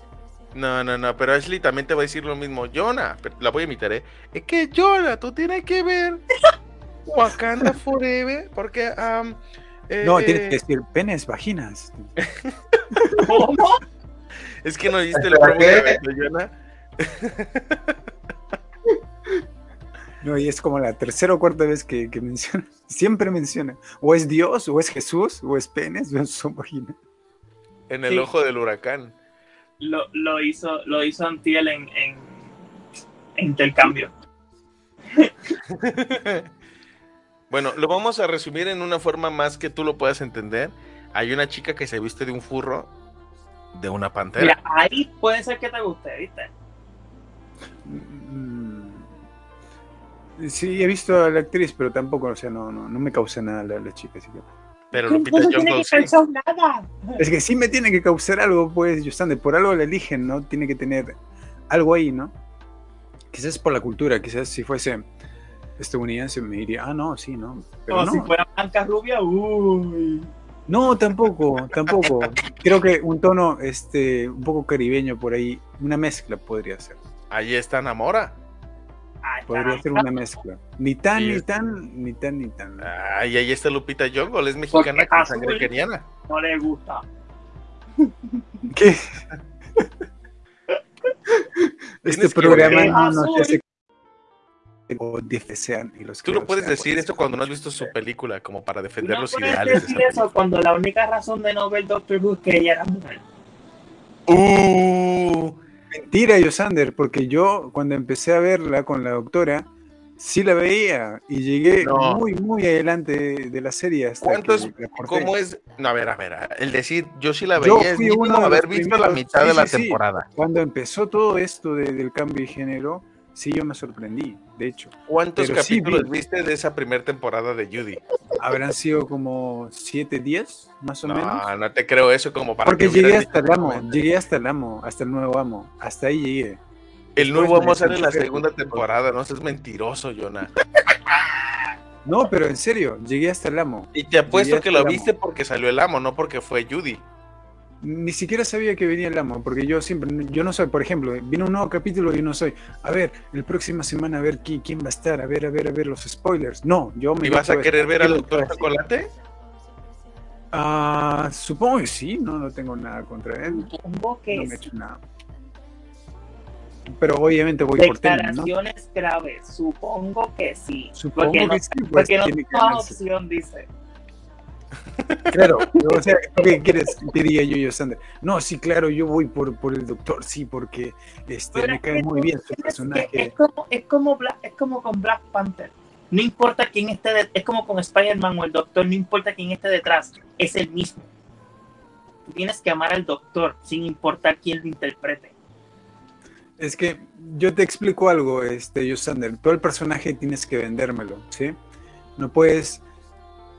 Speaker 3: No, no, no, pero Ashley también te va a decir lo mismo. Jonah, pero la voy a imitar, ¿eh? Es que Jonah, tú tienes que ver Wakanda Forever, porque... eh,
Speaker 8: No, tienes que decir penes, vaginas.
Speaker 4: ¿Cómo?
Speaker 3: Es que no viste
Speaker 5: ¿Para
Speaker 3: promo de Jonah.
Speaker 8: No, y es como la tercera o cuarta vez que, que menciona. Siempre menciona. O es Dios, o es Jesús, o es penes, o es vagina.
Speaker 3: En el
Speaker 4: Sí.
Speaker 3: ojo del huracán.
Speaker 4: Lo, lo hizo, lo hizo Antiel en, en, en intercambio.
Speaker 3: Bueno, lo vamos a resumir en una forma más que tú lo puedas entender. Hay una chica que se viste de un furro de una pantera.
Speaker 4: Mira, ahí puede ser que te guste, ¿viste?
Speaker 8: Mm, Sí, he visto a la actriz, pero tampoco, o sea, no, no, no me causa nada la, la chica. así que-
Speaker 3: Pero
Speaker 4: No tiene que
Speaker 3: sí.
Speaker 4: causar nada.
Speaker 8: Es que sí me tiene que causar algo, pues, Yosande, por algo la eligen, ¿no? Tiene que tener algo ahí, ¿no? Quizás por la cultura, quizás si fuese estadounidense me diría, ah, no, sí, no. Pero
Speaker 4: O
Speaker 8: no,
Speaker 4: si fuera blanca rubia, uy.
Speaker 8: no, tampoco, tampoco. Creo que un tono, este, un poco caribeño por ahí, una mezcla podría ser.
Speaker 3: Ahí está Namora.
Speaker 4: Ay,
Speaker 8: Podría ser una mezcla. Ni tan,
Speaker 3: Sí,
Speaker 8: ni tan, ni tan, ni tan.
Speaker 3: Ay, ahí está Lupita Nyong'o, es mexicana con sangre keniana.
Speaker 4: No le gusta.
Speaker 8: ¿Qué? Este programa no nos hace o desean y los
Speaker 3: Tú no puedes decir esto cuando no has visto su película, como para defender
Speaker 4: no
Speaker 3: los
Speaker 4: puedes
Speaker 3: ideales de
Speaker 4: decir
Speaker 3: esa
Speaker 4: eso cuando la única razón de no ver Doctor Who es que ella era mujer.
Speaker 3: Uh,
Speaker 8: Mentira, Yosander, porque yo cuando empecé a verla con la doctora, sí la veía y llegué
Speaker 3: No.
Speaker 8: muy, muy adelante de, de la serie hasta
Speaker 3: ¿Cuántos?
Speaker 8: que.
Speaker 3: ¿Cómo es? No, a ver, a ver, el decir yo sí la
Speaker 8: Yo
Speaker 3: veía es
Speaker 8: fui
Speaker 3: mínimo
Speaker 8: uno de
Speaker 3: haber
Speaker 8: los
Speaker 3: visto la
Speaker 8: primeros-
Speaker 3: mitad de
Speaker 8: sí,
Speaker 3: la
Speaker 8: sí, sí.
Speaker 3: temporada.
Speaker 8: Cuando empezó todo esto de- del cambio de género, sí yo me sorprendí, de hecho.
Speaker 3: ¿Cuántos
Speaker 8: Pero sí
Speaker 3: capítulos
Speaker 8: vi.
Speaker 3: viste de esa primera temporada de Judy?
Speaker 8: Habrán sido como 7, 10, más o menos.
Speaker 3: No, no te creo eso como para
Speaker 8: Porque
Speaker 3: que
Speaker 8: llegué hasta el amo,
Speaker 3: como-
Speaker 8: llegué hasta el amo, hasta el nuevo amo, hasta ahí llegué.
Speaker 3: El nuevo amo sale en la segunda temporada, no seas mentiroso, Jonah.
Speaker 8: No, pero en serio, llegué hasta el amo.
Speaker 3: Y te apuesto que lo viste porque salió el amo, no porque fue Judy.
Speaker 8: Ni siquiera sabía que venía el amo, porque yo siempre, yo no soy, por ejemplo, viene un nuevo capítulo y no soy, a ver, el próxima semana a ver quién, quién va a estar, a ver, a ver, a ver los spoilers. No, yo me
Speaker 3: ¿Y vas a querer ver al
Speaker 8: ¿qué
Speaker 3: doctor? Chocolate?
Speaker 8: Ah, supongo que sí, no, no tengo nada contra él,
Speaker 4: Supongo que
Speaker 8: no me he hecho nada. Pero obviamente voy por tema, ¿no?
Speaker 4: declaraciones graves. Supongo que sí.
Speaker 8: Supongo
Speaker 4: porque no,
Speaker 8: que sí, pues
Speaker 4: porque no
Speaker 8: que
Speaker 4: opción, dice.
Speaker 8: Claro, o sea, ¿qué quieres diría yo, yo, Sandra? No, sí, claro, yo voy por, por el doctor, sí, porque este,
Speaker 4: Pero
Speaker 8: me cae muy bien su personaje.
Speaker 4: Es como, es, como Black- es como con Black Panther. No importa quién esté, de- es como con Spider-Man o el Doctor, no importa quién esté detrás, es el mismo. Tú tienes que amar al Doctor sin importar quién lo interprete.
Speaker 8: Es que yo te explico algo, este, yo, Sander. Todo el personaje tienes que vendérmelo, ¿sí? No puedes,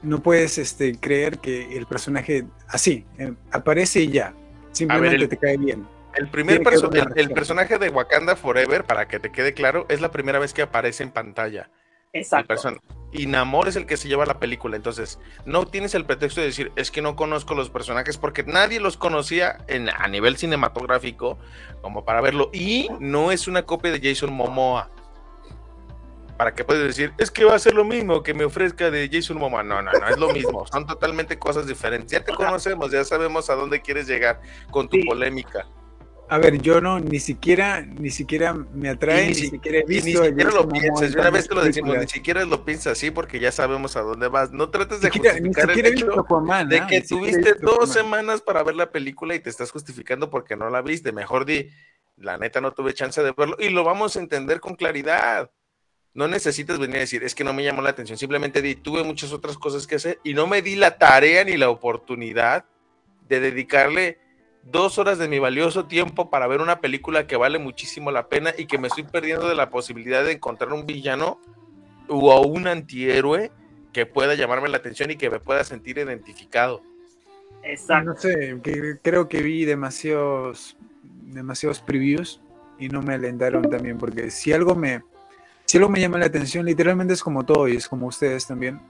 Speaker 8: no puedes este, creer que el personaje así eh, aparece y ya. Simplemente
Speaker 3: el-
Speaker 8: te cae bien.
Speaker 3: El primer perso- el, el personaje de Wakanda Forever, para que te quede claro, es la primera vez que aparece en pantalla.
Speaker 4: Exacto.
Speaker 3: y Namor es el que se lleva la película. Entonces, no tienes el pretexto de decir, es que no conozco los personajes, porque nadie los conocía en, a nivel cinematográfico como para verlo. Y no es una copia de Jason Momoa. Para que puedes decir, es que va a ser lo mismo que me ofrezca de Jason Momoa. No, no, no, es lo mismo. Son totalmente cosas diferentes. Ya te conocemos, ya sabemos a dónde quieres llegar con tu
Speaker 4: Sí.
Speaker 3: polémica.
Speaker 8: A ver, yo no, ni siquiera, ni siquiera me atrae, ni,
Speaker 3: ni si-
Speaker 8: siquiera he visto.
Speaker 3: ni siquiera lo de una vez te lo decimos, ni siquiera lo piensas así porque ya sabemos a dónde vas. No trates de
Speaker 8: siquiera,
Speaker 3: justificar el hecho
Speaker 8: Aquaman,
Speaker 3: de
Speaker 8: ¿ah?
Speaker 3: que tuviste dos semanas para ver la película y te estás justificando porque no la viste. Mejor di, la neta no tuve chance de verlo y lo vamos a entender con claridad. No necesitas venir a decir, es que no me llamó la atención. Simplemente di, tuve muchas otras cosas que hacer y no me di la tarea ni la oportunidad de dedicarle dos horas de mi valioso tiempo para ver una película que vale muchísimo la pena y que me estoy perdiendo de la posibilidad de encontrar un villano o un antihéroe que pueda llamarme la atención y que me pueda sentir identificado.
Speaker 4: Exacto.
Speaker 8: No sé, que- creo que vi demasiados, demasiados previews y no me alentaron también, porque si algo me, si algo me llama la atención, literalmente es como todo y es como ustedes también.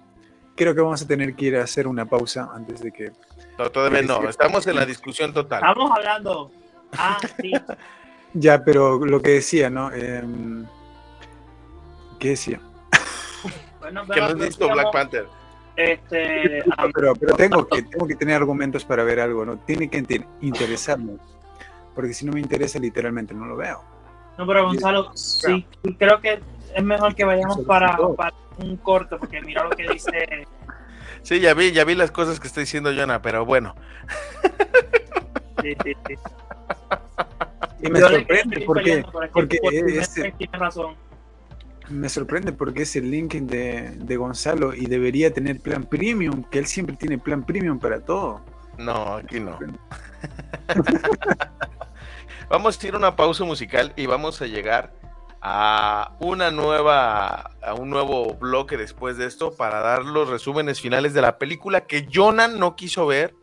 Speaker 8: Creo que vamos a tener que ir a hacer una pausa antes de que.
Speaker 3: No, todavía no, estamos en la discusión total.
Speaker 4: Estamos hablando. Ah, sí.
Speaker 8: Ya, pero lo que decía, ¿no? Em, ¿Qué decía?
Speaker 4: Bueno,
Speaker 3: Que
Speaker 4: pero
Speaker 3: no has visto Black Panther.
Speaker 4: Este,
Speaker 8: Pero, pero tengo, que, tengo que tener argumentos para ver algo, ¿no? Tiene que inte- interesarme. Porque si no me interesa, literalmente no lo veo.
Speaker 4: no, pero Gonzalo, sí, creo que es mejor que vayamos para, un corto, porque mira lo que dice.
Speaker 3: Sí, ya vi, ya vi las cosas que está diciendo Jonah, pero bueno.
Speaker 4: sí, sí, sí.
Speaker 8: Y me
Speaker 4: Yo
Speaker 8: sorprende porque,
Speaker 4: por
Speaker 8: porque
Speaker 4: vez tiene razón.
Speaker 8: me sorprende porque es el link de, de Gonzalo y debería tener plan premium, que él siempre tiene plan premium para todo.
Speaker 3: No, aquí no. vamos a ir a una pausa musical y vamos a llegar
Speaker 10: a una nueva, a un nuevo bloque después de esto para dar los resúmenes finales de la película que Jonan no quiso ver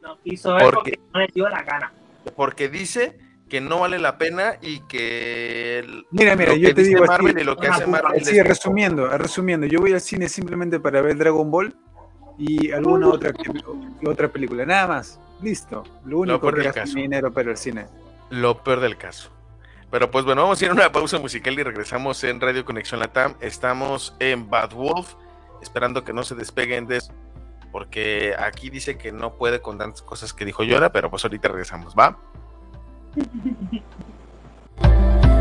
Speaker 4: No quiso ver
Speaker 10: ¿Por
Speaker 4: porque no le dio la gana.
Speaker 10: porque dice que no vale la pena y que el-
Speaker 8: Mira, mira,
Speaker 10: lo
Speaker 8: yo
Speaker 10: que
Speaker 8: te
Speaker 10: dice
Speaker 8: digo así,
Speaker 10: Marvel y lo que hace
Speaker 4: puta
Speaker 10: Marvel
Speaker 8: Sí,
Speaker 10: es-
Speaker 8: resumiendo, resumiendo, yo voy al cine simplemente para ver Dragon Ball y alguna otra, que- otra película, nada más. Listo. Lo único que gasto mi dinero para el cine.
Speaker 10: lo peor del caso. Pero pues bueno, vamos a ir a una pausa musical y regresamos en Radio Conexión Latam. Estamos en Bad Wolf, esperando que no se despeguen de eso, porque aquí dice que no puede con tantas cosas que dijo Yoda, pero pues ahorita regresamos, ¿va?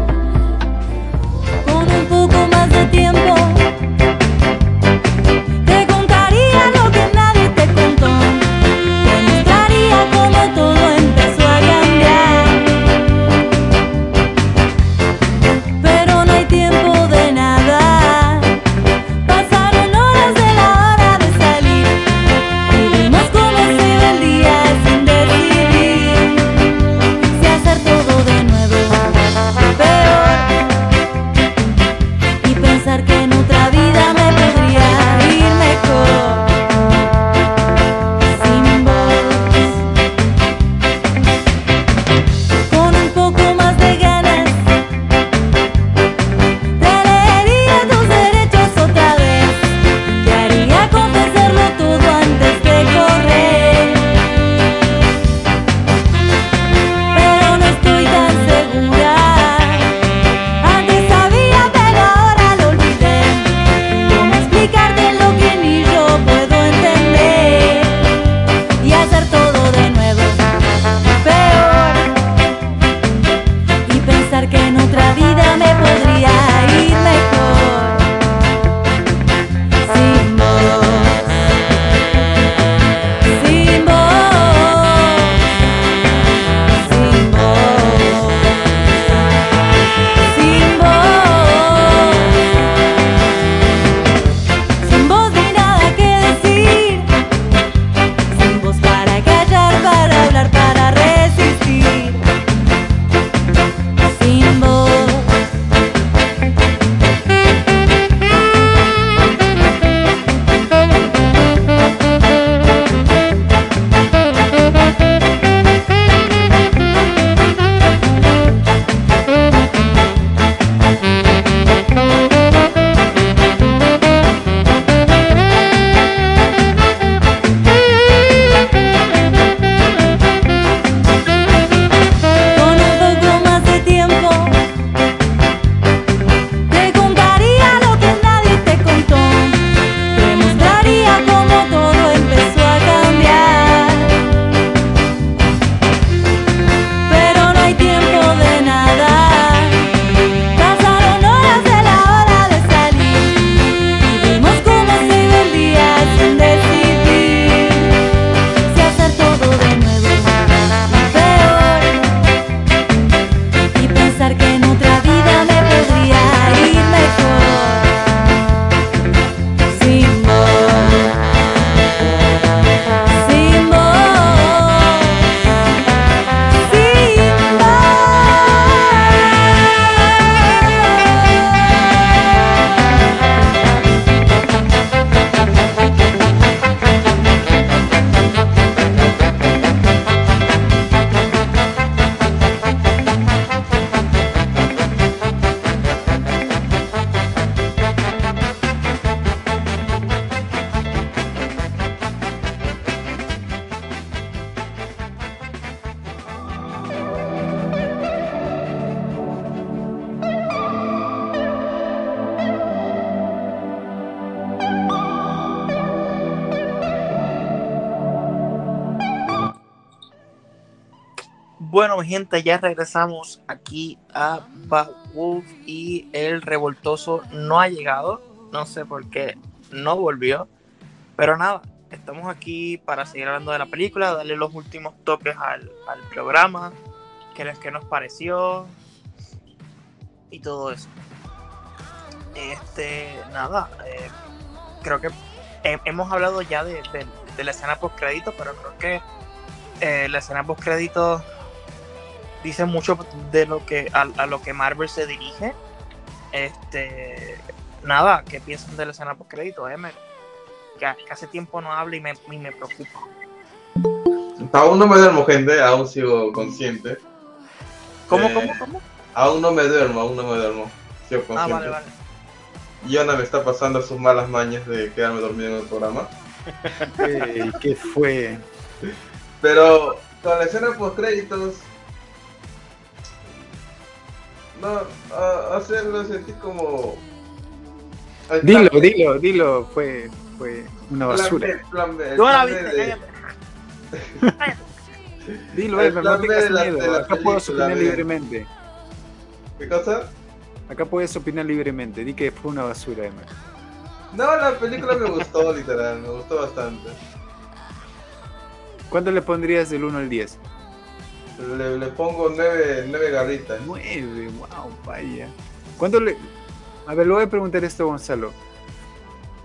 Speaker 4: ya regresamos aquí a Bad Wolf y el revoltoso no ha llegado. No sé por qué no volvió. Pero nada, estamos aquí para seguir hablando de la película, darle los últimos toques al, al programa, qué les que nos pareció y todo eso. Este, nada, eh, creo que he- hemos hablado ya de, de- de la escena post crédito, pero creo que eh, la escena post crédito dice mucho de lo que a, a lo que Marvel se dirige Este, nada, ¿qué piensan de la escena post crédito, Emer? Que, que hace tiempo no habla y me, y me preocupa.
Speaker 5: Aún no me duermo, gente, aún sigo consciente.
Speaker 4: ¿Cómo,
Speaker 5: Eh,
Speaker 4: cómo, cómo?
Speaker 5: Aún no me duermo, aún no me duermo. Sigo
Speaker 4: Ah,
Speaker 5: consciente.
Speaker 4: vale, vale.
Speaker 5: Yona me está pasando sus malas mañas de quedarme dormido en el programa.
Speaker 8: Ey, ¿Qué fue?
Speaker 5: Pero con la escena post créditos. No, a, hacerlo sentí como.
Speaker 8: Dilo, dilo, dilo. Fue, fue una
Speaker 5: plan
Speaker 8: basura.
Speaker 5: B, plan B, plan B de-.
Speaker 8: Dilo,
Speaker 5: plan
Speaker 8: no
Speaker 5: B de la-
Speaker 8: miedo.
Speaker 5: de la
Speaker 8: Acá puedes
Speaker 5: película,
Speaker 8: opinar
Speaker 5: mira.
Speaker 8: libremente.
Speaker 5: ¿Qué cosa?
Speaker 8: Acá puedes opinar libremente. Di que fue una basura, Emer.
Speaker 5: No, la película me gustó, literal, me gustó bastante.
Speaker 8: ¿Cuánto le pondrías del 1 al 10?
Speaker 5: Le, le pongo nueve, nueve garritas.
Speaker 8: 9, wow, vaya. ¿Cuánto le.? A ver, le voy a preguntar esto a Gonzalo.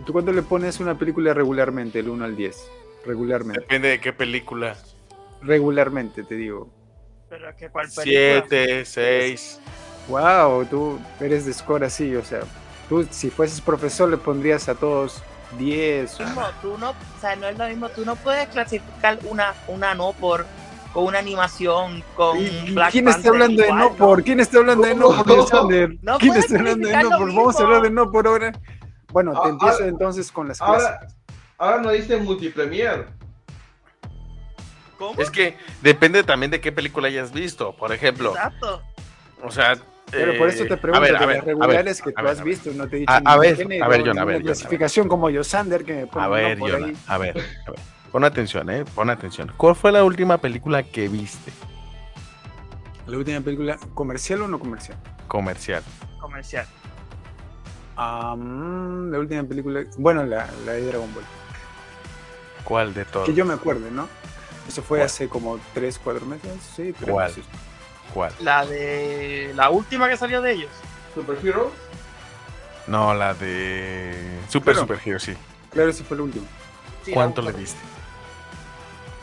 Speaker 8: ¿Tú cuánto le pones una película regularmente, del 1 al 10? Regularmente.
Speaker 3: Depende de qué película.
Speaker 8: Regularmente, te digo.
Speaker 4: Pero que cuál película.
Speaker 3: Siete, seis.
Speaker 8: Wow, tú eres de score así, o sea, tú si fueses profesor le pondrías a todos 10.
Speaker 4: mismo, tú no, o sea, no es lo mismo, tú no puedes clasificar una, una no por con una animación con
Speaker 8: ¿Y- y
Speaker 4: Black
Speaker 8: ¿Quién está
Speaker 4: Panther
Speaker 8: hablando de
Speaker 4: igual,
Speaker 8: no por? ¿Quién está hablando de no por.
Speaker 4: No
Speaker 8: ¿Quién
Speaker 4: puedes
Speaker 8: está hablando de no por? Vamos a hablar de no por ahora. Bueno, te
Speaker 5: Ah,
Speaker 8: empiezo
Speaker 5: ahora-
Speaker 8: entonces con las clases.
Speaker 5: Ahora, ahora no dice multipremier.
Speaker 4: ¿Cómo?
Speaker 3: Es que depende también de qué película hayas visto. Por ejemplo,
Speaker 4: Exacto.
Speaker 3: o sea.
Speaker 8: Pero por eso
Speaker 3: eh,
Speaker 8: te pregunto,
Speaker 3: a ver, a
Speaker 8: de
Speaker 3: ver,
Speaker 8: las
Speaker 3: a ver,
Speaker 8: regulares que
Speaker 3: a
Speaker 8: tú
Speaker 3: ver,
Speaker 8: has
Speaker 3: a ver.
Speaker 8: visto, no te he dicho
Speaker 3: A- ver,
Speaker 8: género,
Speaker 3: a ver, John, a ver,
Speaker 8: una
Speaker 3: John,
Speaker 8: clasificación como Yosander que me pone
Speaker 3: A ver,
Speaker 8: por
Speaker 3: Jonah,
Speaker 8: ahí.
Speaker 3: a ver, a ver. Pon atención, eh. Pon atención. ¿Cuál fue la última película que viste?
Speaker 8: La última película, ¿comercial o no comercial?
Speaker 3: Comercial.
Speaker 4: Comercial.
Speaker 8: Mm, la última película, bueno, la, la de Dragon Ball.
Speaker 3: ¿Cuál de todos?
Speaker 8: Que yo me acuerde, ¿no? Eso fue
Speaker 3: ¿Cuál?
Speaker 8: hace como 3, 4 meses. Sí, tres
Speaker 3: ¿Cuál?
Speaker 8: meses.
Speaker 3: ¿Cuál?
Speaker 4: La de la última que salió de ellos.
Speaker 5: Superhero.
Speaker 3: No, la de Super
Speaker 8: Claro.
Speaker 3: Super Hero, sí.
Speaker 8: Claro, ese fue el último.
Speaker 4: Sí,
Speaker 3: ¿Cuánto
Speaker 4: la
Speaker 3: le
Speaker 4: última.
Speaker 3: diste?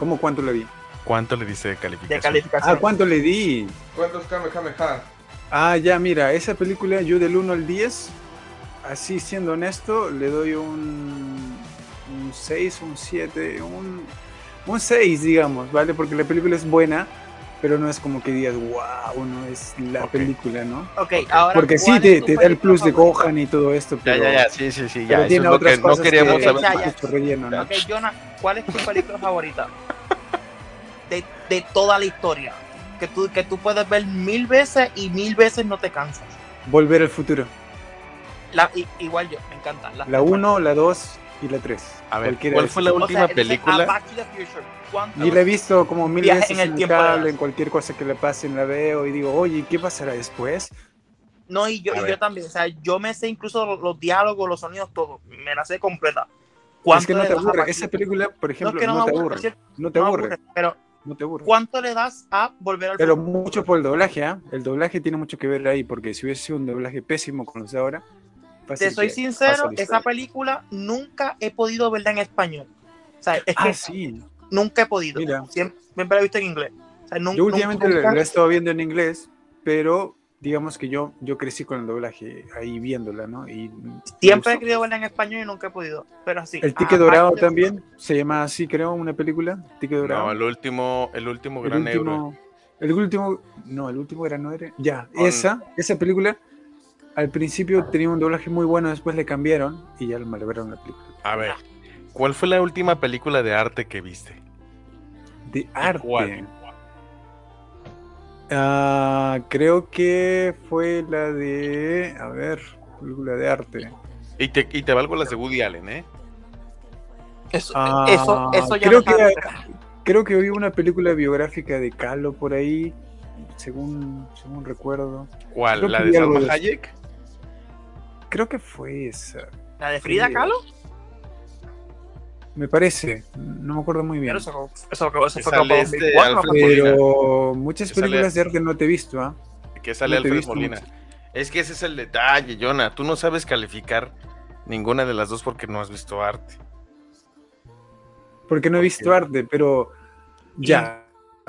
Speaker 8: ¿Cómo cuánto le di?
Speaker 3: ¿Cuánto le diste de
Speaker 4: De
Speaker 3: calificación?
Speaker 4: calificación.
Speaker 8: Ah, ¿cuánto le di?
Speaker 5: ¿Cuántos Kamehameha?
Speaker 8: Ah, ya, mira, esa película yo del 1 al 10, así siendo honesto, le doy un, un 6, un 7, un, un 6, digamos, ¿vale? Porque la película es buena, pero no es como que digas, wow, no es la película, ¿no?
Speaker 4: Ok, ahora.
Speaker 8: Porque sí,
Speaker 4: ¿cuál
Speaker 8: te, te da el plus de? Gohan y todo esto,
Speaker 3: Ya,
Speaker 8: pero,
Speaker 3: ya, ya, sí, sí, sí, ya. Eso
Speaker 8: tiene
Speaker 3: es lo
Speaker 8: otras
Speaker 3: que no
Speaker 8: cosas
Speaker 3: queríamos
Speaker 8: que,
Speaker 3: saber.
Speaker 4: Ya, ya.
Speaker 8: mucho relleno, ¿no?
Speaker 4: Ok, Jonah, ¿cuál es tu película favorita? De, de toda la historia. Que tú, que tú puedes ver mil veces y mil veces no te cansas.
Speaker 8: Volver al futuro.
Speaker 4: La, i- igual yo, me encantan. las
Speaker 8: La
Speaker 4: tres
Speaker 8: 1, la 2 y la 3.
Speaker 3: A ver, ¿cuál fue la
Speaker 4: O sea,
Speaker 3: última película?
Speaker 4: a Back to the Future. ¿Cuántas
Speaker 8: Y la he visto como mil
Speaker 4: Viaje
Speaker 8: veces
Speaker 4: en el tiempo
Speaker 8: cable, en cualquier cosa que le pasen la veo y digo, oye, ¿qué pasará después?
Speaker 4: No, y yo, y yo también. O sea, yo me sé incluso los, los diálogos, los sonidos, todo. Me la sé completa.
Speaker 8: Es que no te aburre. Esa película, por
Speaker 4: No,
Speaker 8: ejemplo,
Speaker 4: es que no,
Speaker 8: no, te
Speaker 4: aburre,
Speaker 8: aburre. No te
Speaker 4: no
Speaker 8: aburre.
Speaker 4: aburre, Pero,
Speaker 8: No te aburre.
Speaker 4: ¿cuánto le das a volver al
Speaker 8: Pero
Speaker 4: futuro?
Speaker 8: mucho por el doblaje, ¿ah? El doblaje tiene mucho que ver ahí, porque si hubiese sido un doblaje pésimo con los de ahora, fácil
Speaker 4: Te soy
Speaker 8: que
Speaker 4: sincero, esa película nunca he podido verla en español. O sea, es que
Speaker 8: Ah, sí.
Speaker 4: nunca he podido.
Speaker 8: Mira.
Speaker 4: Siempre, siempre la he visto en inglés. O sea, nun-
Speaker 8: Yo últimamente
Speaker 4: nunca-
Speaker 8: la, la he estado viendo en inglés, pero digamos que yo, yo crecí con el doblaje ahí viéndola, ¿no? Y
Speaker 4: Siempre he querido verla en español y nunca he podido. Pero sí.
Speaker 8: El Tique
Speaker 4: ah,
Speaker 8: Dorado también, se llama así, creo, una película. Tique Dorado.
Speaker 3: No, el último, el último
Speaker 8: el
Speaker 3: gran héroe.
Speaker 8: último, el último, no, el último era no era. Ya,
Speaker 3: Con-
Speaker 8: esa, esa película al principio tenía un doblaje muy bueno, después le cambiaron y ya lo malveraron la película.
Speaker 3: A ver, ¿cuál fue la última película de arte que viste?
Speaker 8: De arte.
Speaker 3: cuál?
Speaker 8: Ah, creo que fue la de, a ver, película de arte.
Speaker 3: Y te, y te valgo las de Woody Allen, ¿eh?
Speaker 4: Eso,
Speaker 8: Ah,
Speaker 4: eso, eso ya
Speaker 8: creo
Speaker 4: no
Speaker 8: que creo que vi una película biográfica de Calo por ahí, según según recuerdo.
Speaker 3: ¿Cuál?
Speaker 8: Creo
Speaker 3: ¿La de Salma. Hayek?
Speaker 8: Creo que fue esa.
Speaker 4: ¿La de Frida
Speaker 8: Sí.
Speaker 4: Kahlo?
Speaker 8: Me parece, no me acuerdo muy bien.
Speaker 4: Pero eso, eso, eso, fue como
Speaker 3: este
Speaker 4: 2004,
Speaker 3: Alfred
Speaker 4: ¿no?
Speaker 3: Molina.
Speaker 8: Pero muchas
Speaker 3: Que sale-
Speaker 8: películas de arte no te he visto, ¿ah?
Speaker 3: Que sale
Speaker 8: No
Speaker 3: Alfred Molina.
Speaker 8: mucho.
Speaker 3: Es que ese es el detalle, Jonah. Tú no sabes calificar ninguna de las dos porque no has visto arte.
Speaker 8: Porque no he visto arte, pero ya.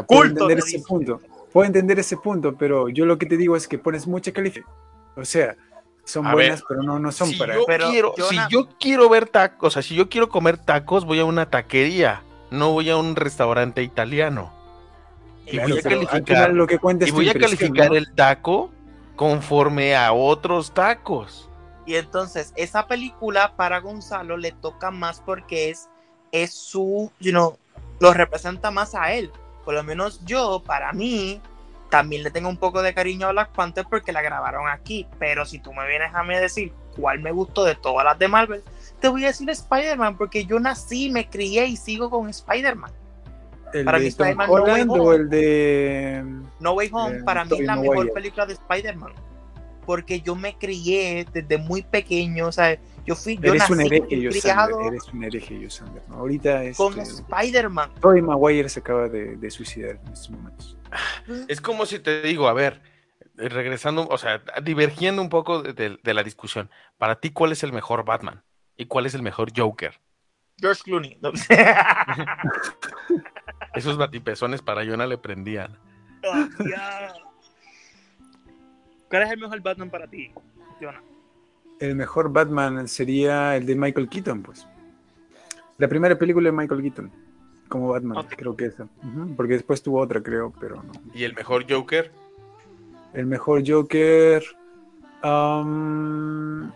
Speaker 8: Puedo
Speaker 4: Culto,
Speaker 8: entender
Speaker 4: te
Speaker 8: ese
Speaker 4: dice.
Speaker 8: punto. Puedo entender ese punto, pero yo lo que te digo es que pones mucha calificación. O sea, son
Speaker 3: A
Speaker 8: buenas,
Speaker 3: ver,
Speaker 8: pero no, no son
Speaker 3: si
Speaker 8: para.
Speaker 3: yo
Speaker 4: Pero,
Speaker 3: quiero,
Speaker 4: Jonah-
Speaker 3: si yo quiero ver tacos, o sea, si yo quiero comer tacos, voy a una taquería, no voy a un restaurante italiano. Y
Speaker 8: Claro,
Speaker 3: voy a calificar,
Speaker 8: lo que
Speaker 3: y voy a calificar
Speaker 8: ¿no?
Speaker 3: el taco conforme a otros tacos.
Speaker 4: Y entonces, esa película para Gonzalo le toca más porque es, es su, you know, lo representa más a él. Por lo menos yo, para mí, también le tengo un poco de cariño a Black Panther porque la grabaron aquí. Pero si tú me vienes a mí a decir cuál me gustó de todas las de Marvel, te voy a decir Spider-Man porque yo nací, me crié y sigo con Spider-Man.
Speaker 8: ¿El
Speaker 4: para
Speaker 8: de
Speaker 4: mí Spider-Man No Way
Speaker 8: Holland
Speaker 4: Home.
Speaker 8: o el de.
Speaker 4: No Way Home
Speaker 8: Eh,
Speaker 4: para mí es la mejor película de Spider-Man. Porque yo me crié desde muy pequeño, o sea, yo fui, yo
Speaker 8: Eres un
Speaker 4: nací
Speaker 8: hereje,
Speaker 4: criado
Speaker 8: Yosander. Eres un hereje, Yosander. ¿no? Ahorita
Speaker 4: con
Speaker 8: este,
Speaker 4: Spider-Man.
Speaker 8: Tobey Maguire se acaba de, de suicidar en estos momentos.
Speaker 3: Es como si te digo, a ver, regresando, o sea, divergiendo un poco de, de- de la discusión. Para ti, ¿cuál es el mejor Batman? ¿Y cuál es el mejor Joker?
Speaker 4: George Clooney. No.
Speaker 3: Esos batipezones para Jonah le prendían.
Speaker 4: Oh. ¿Cuál es el mejor Batman para ti, Jonah?
Speaker 8: El mejor Batman sería el de Michael Keaton, pues. La primera película de Michael Keaton, como Batman, creo que esa. Porque después tuvo otra, creo, pero no.
Speaker 3: ¿Y el mejor Joker?
Speaker 8: El mejor Joker. um,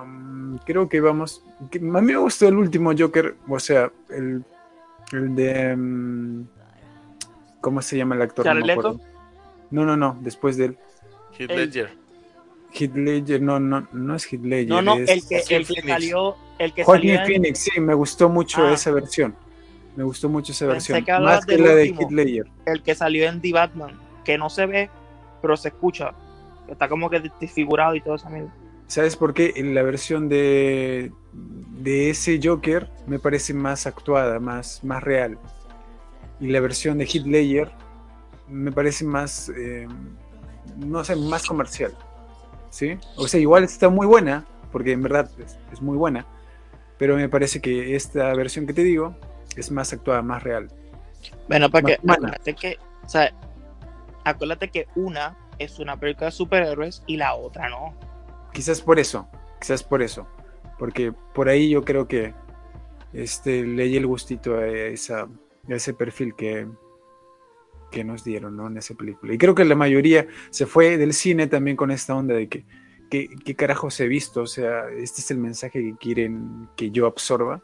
Speaker 8: um, creo que vamos. que- a mí me gustó el último Joker, o sea, el, el de. um, ¿Cómo se llama el actor? No, no, no, después del
Speaker 3: Heath
Speaker 4: El-
Speaker 3: Ledger.
Speaker 8: Heath Ledger, no, no, no es Heath Ledger.
Speaker 4: No, no,
Speaker 8: es
Speaker 4: el que, el que salió, el que
Speaker 8: Joaquin
Speaker 4: salió en-
Speaker 8: Phoenix, sí, me gustó mucho
Speaker 4: Ah.
Speaker 8: esa versión. Me gustó mucho esa
Speaker 4: Pensé
Speaker 8: versión.
Speaker 4: que
Speaker 8: Más que la de
Speaker 4: último.
Speaker 8: Heath Ledger.
Speaker 4: el que salió en The Batman, que no se ve, pero se escucha. Está como que desfigurado y todo eso.
Speaker 8: ¿Sabes por qué? La versión de, de ese Joker me parece más actuada, más, más real. Y la versión de Heath Ledger me parece más, eh, no sé, más comercial. ¿Sí? O sea, igual está muy buena, porque en verdad es, es muy buena, pero me parece que esta versión que te digo es más actuada, más real.
Speaker 4: Bueno, porque acuérdate que, o sea, acuérdate que una es una película de superhéroes y la otra no.
Speaker 8: Quizás por eso, quizás por eso, porque por ahí yo creo que este, leí el gustito a, esa, a ese perfil que, que nos dieron ¿no? en esa película. Y creo que la mayoría se fue del cine también con esta onda de que, que- ¿qué carajos he visto? O sea, este es el mensaje que quieren que yo absorba.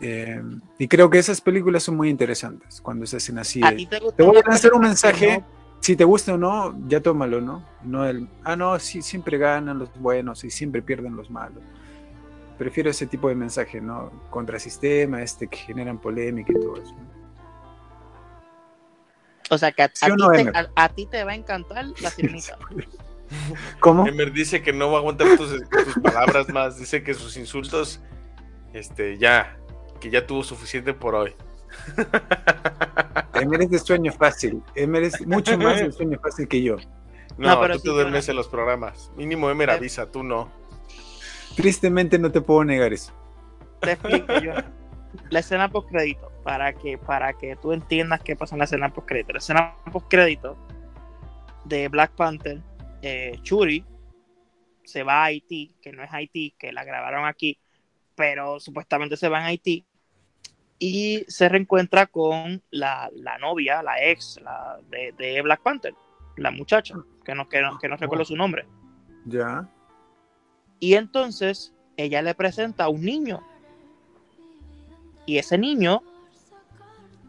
Speaker 8: Eh, y creo que esas películas son muy interesantes cuando se hacen así.
Speaker 4: ¿A
Speaker 8: de-
Speaker 4: te,
Speaker 8: te voy a lanzar un mensaje.
Speaker 4: no-
Speaker 8: si te gusta o no, ya tómalo, ¿no? No el, ah, no, sí, siempre ganan los buenos y siempre pierden los malos. Prefiero ese tipo de mensaje, ¿no? Contra sistema, este que generan polémica y todo eso.
Speaker 4: O sea, que a,
Speaker 8: ¿Sí
Speaker 4: a
Speaker 8: o
Speaker 4: ti
Speaker 8: no,
Speaker 4: te,
Speaker 8: Emer?
Speaker 4: a- a ti te va a encantar la sirenita.
Speaker 8: ¿Cómo?
Speaker 3: Emer dice que no va a aguantar tus, tus palabras más. Dice que sus insultos, este, ya, que ya tuvo suficiente por hoy.
Speaker 8: Emer es de sueño fácil. Emer es mucho más de sueño fácil que yo.
Speaker 3: No,
Speaker 4: No, pero
Speaker 3: tú
Speaker 4: sí,
Speaker 3: te duermes en los programas. Mínimo Emer avisa, tú no.
Speaker 8: Tristemente no te puedo negar eso.
Speaker 4: Te explico yo. La escena post crédito, para que, para que tú entiendas qué pasa en la escena post crédito. La escena post crédito de Black Panther, eh, Churi se va a Haití, que no es Haití, que la grabaron aquí, pero supuestamente se va a Haití y se reencuentra con la, la novia, la ex la de, de Black Panther, la muchacha, que no, que no, que no recuerdo su nombre.
Speaker 8: Ya.
Speaker 4: Y entonces ella le presenta a un niño. Y ese niño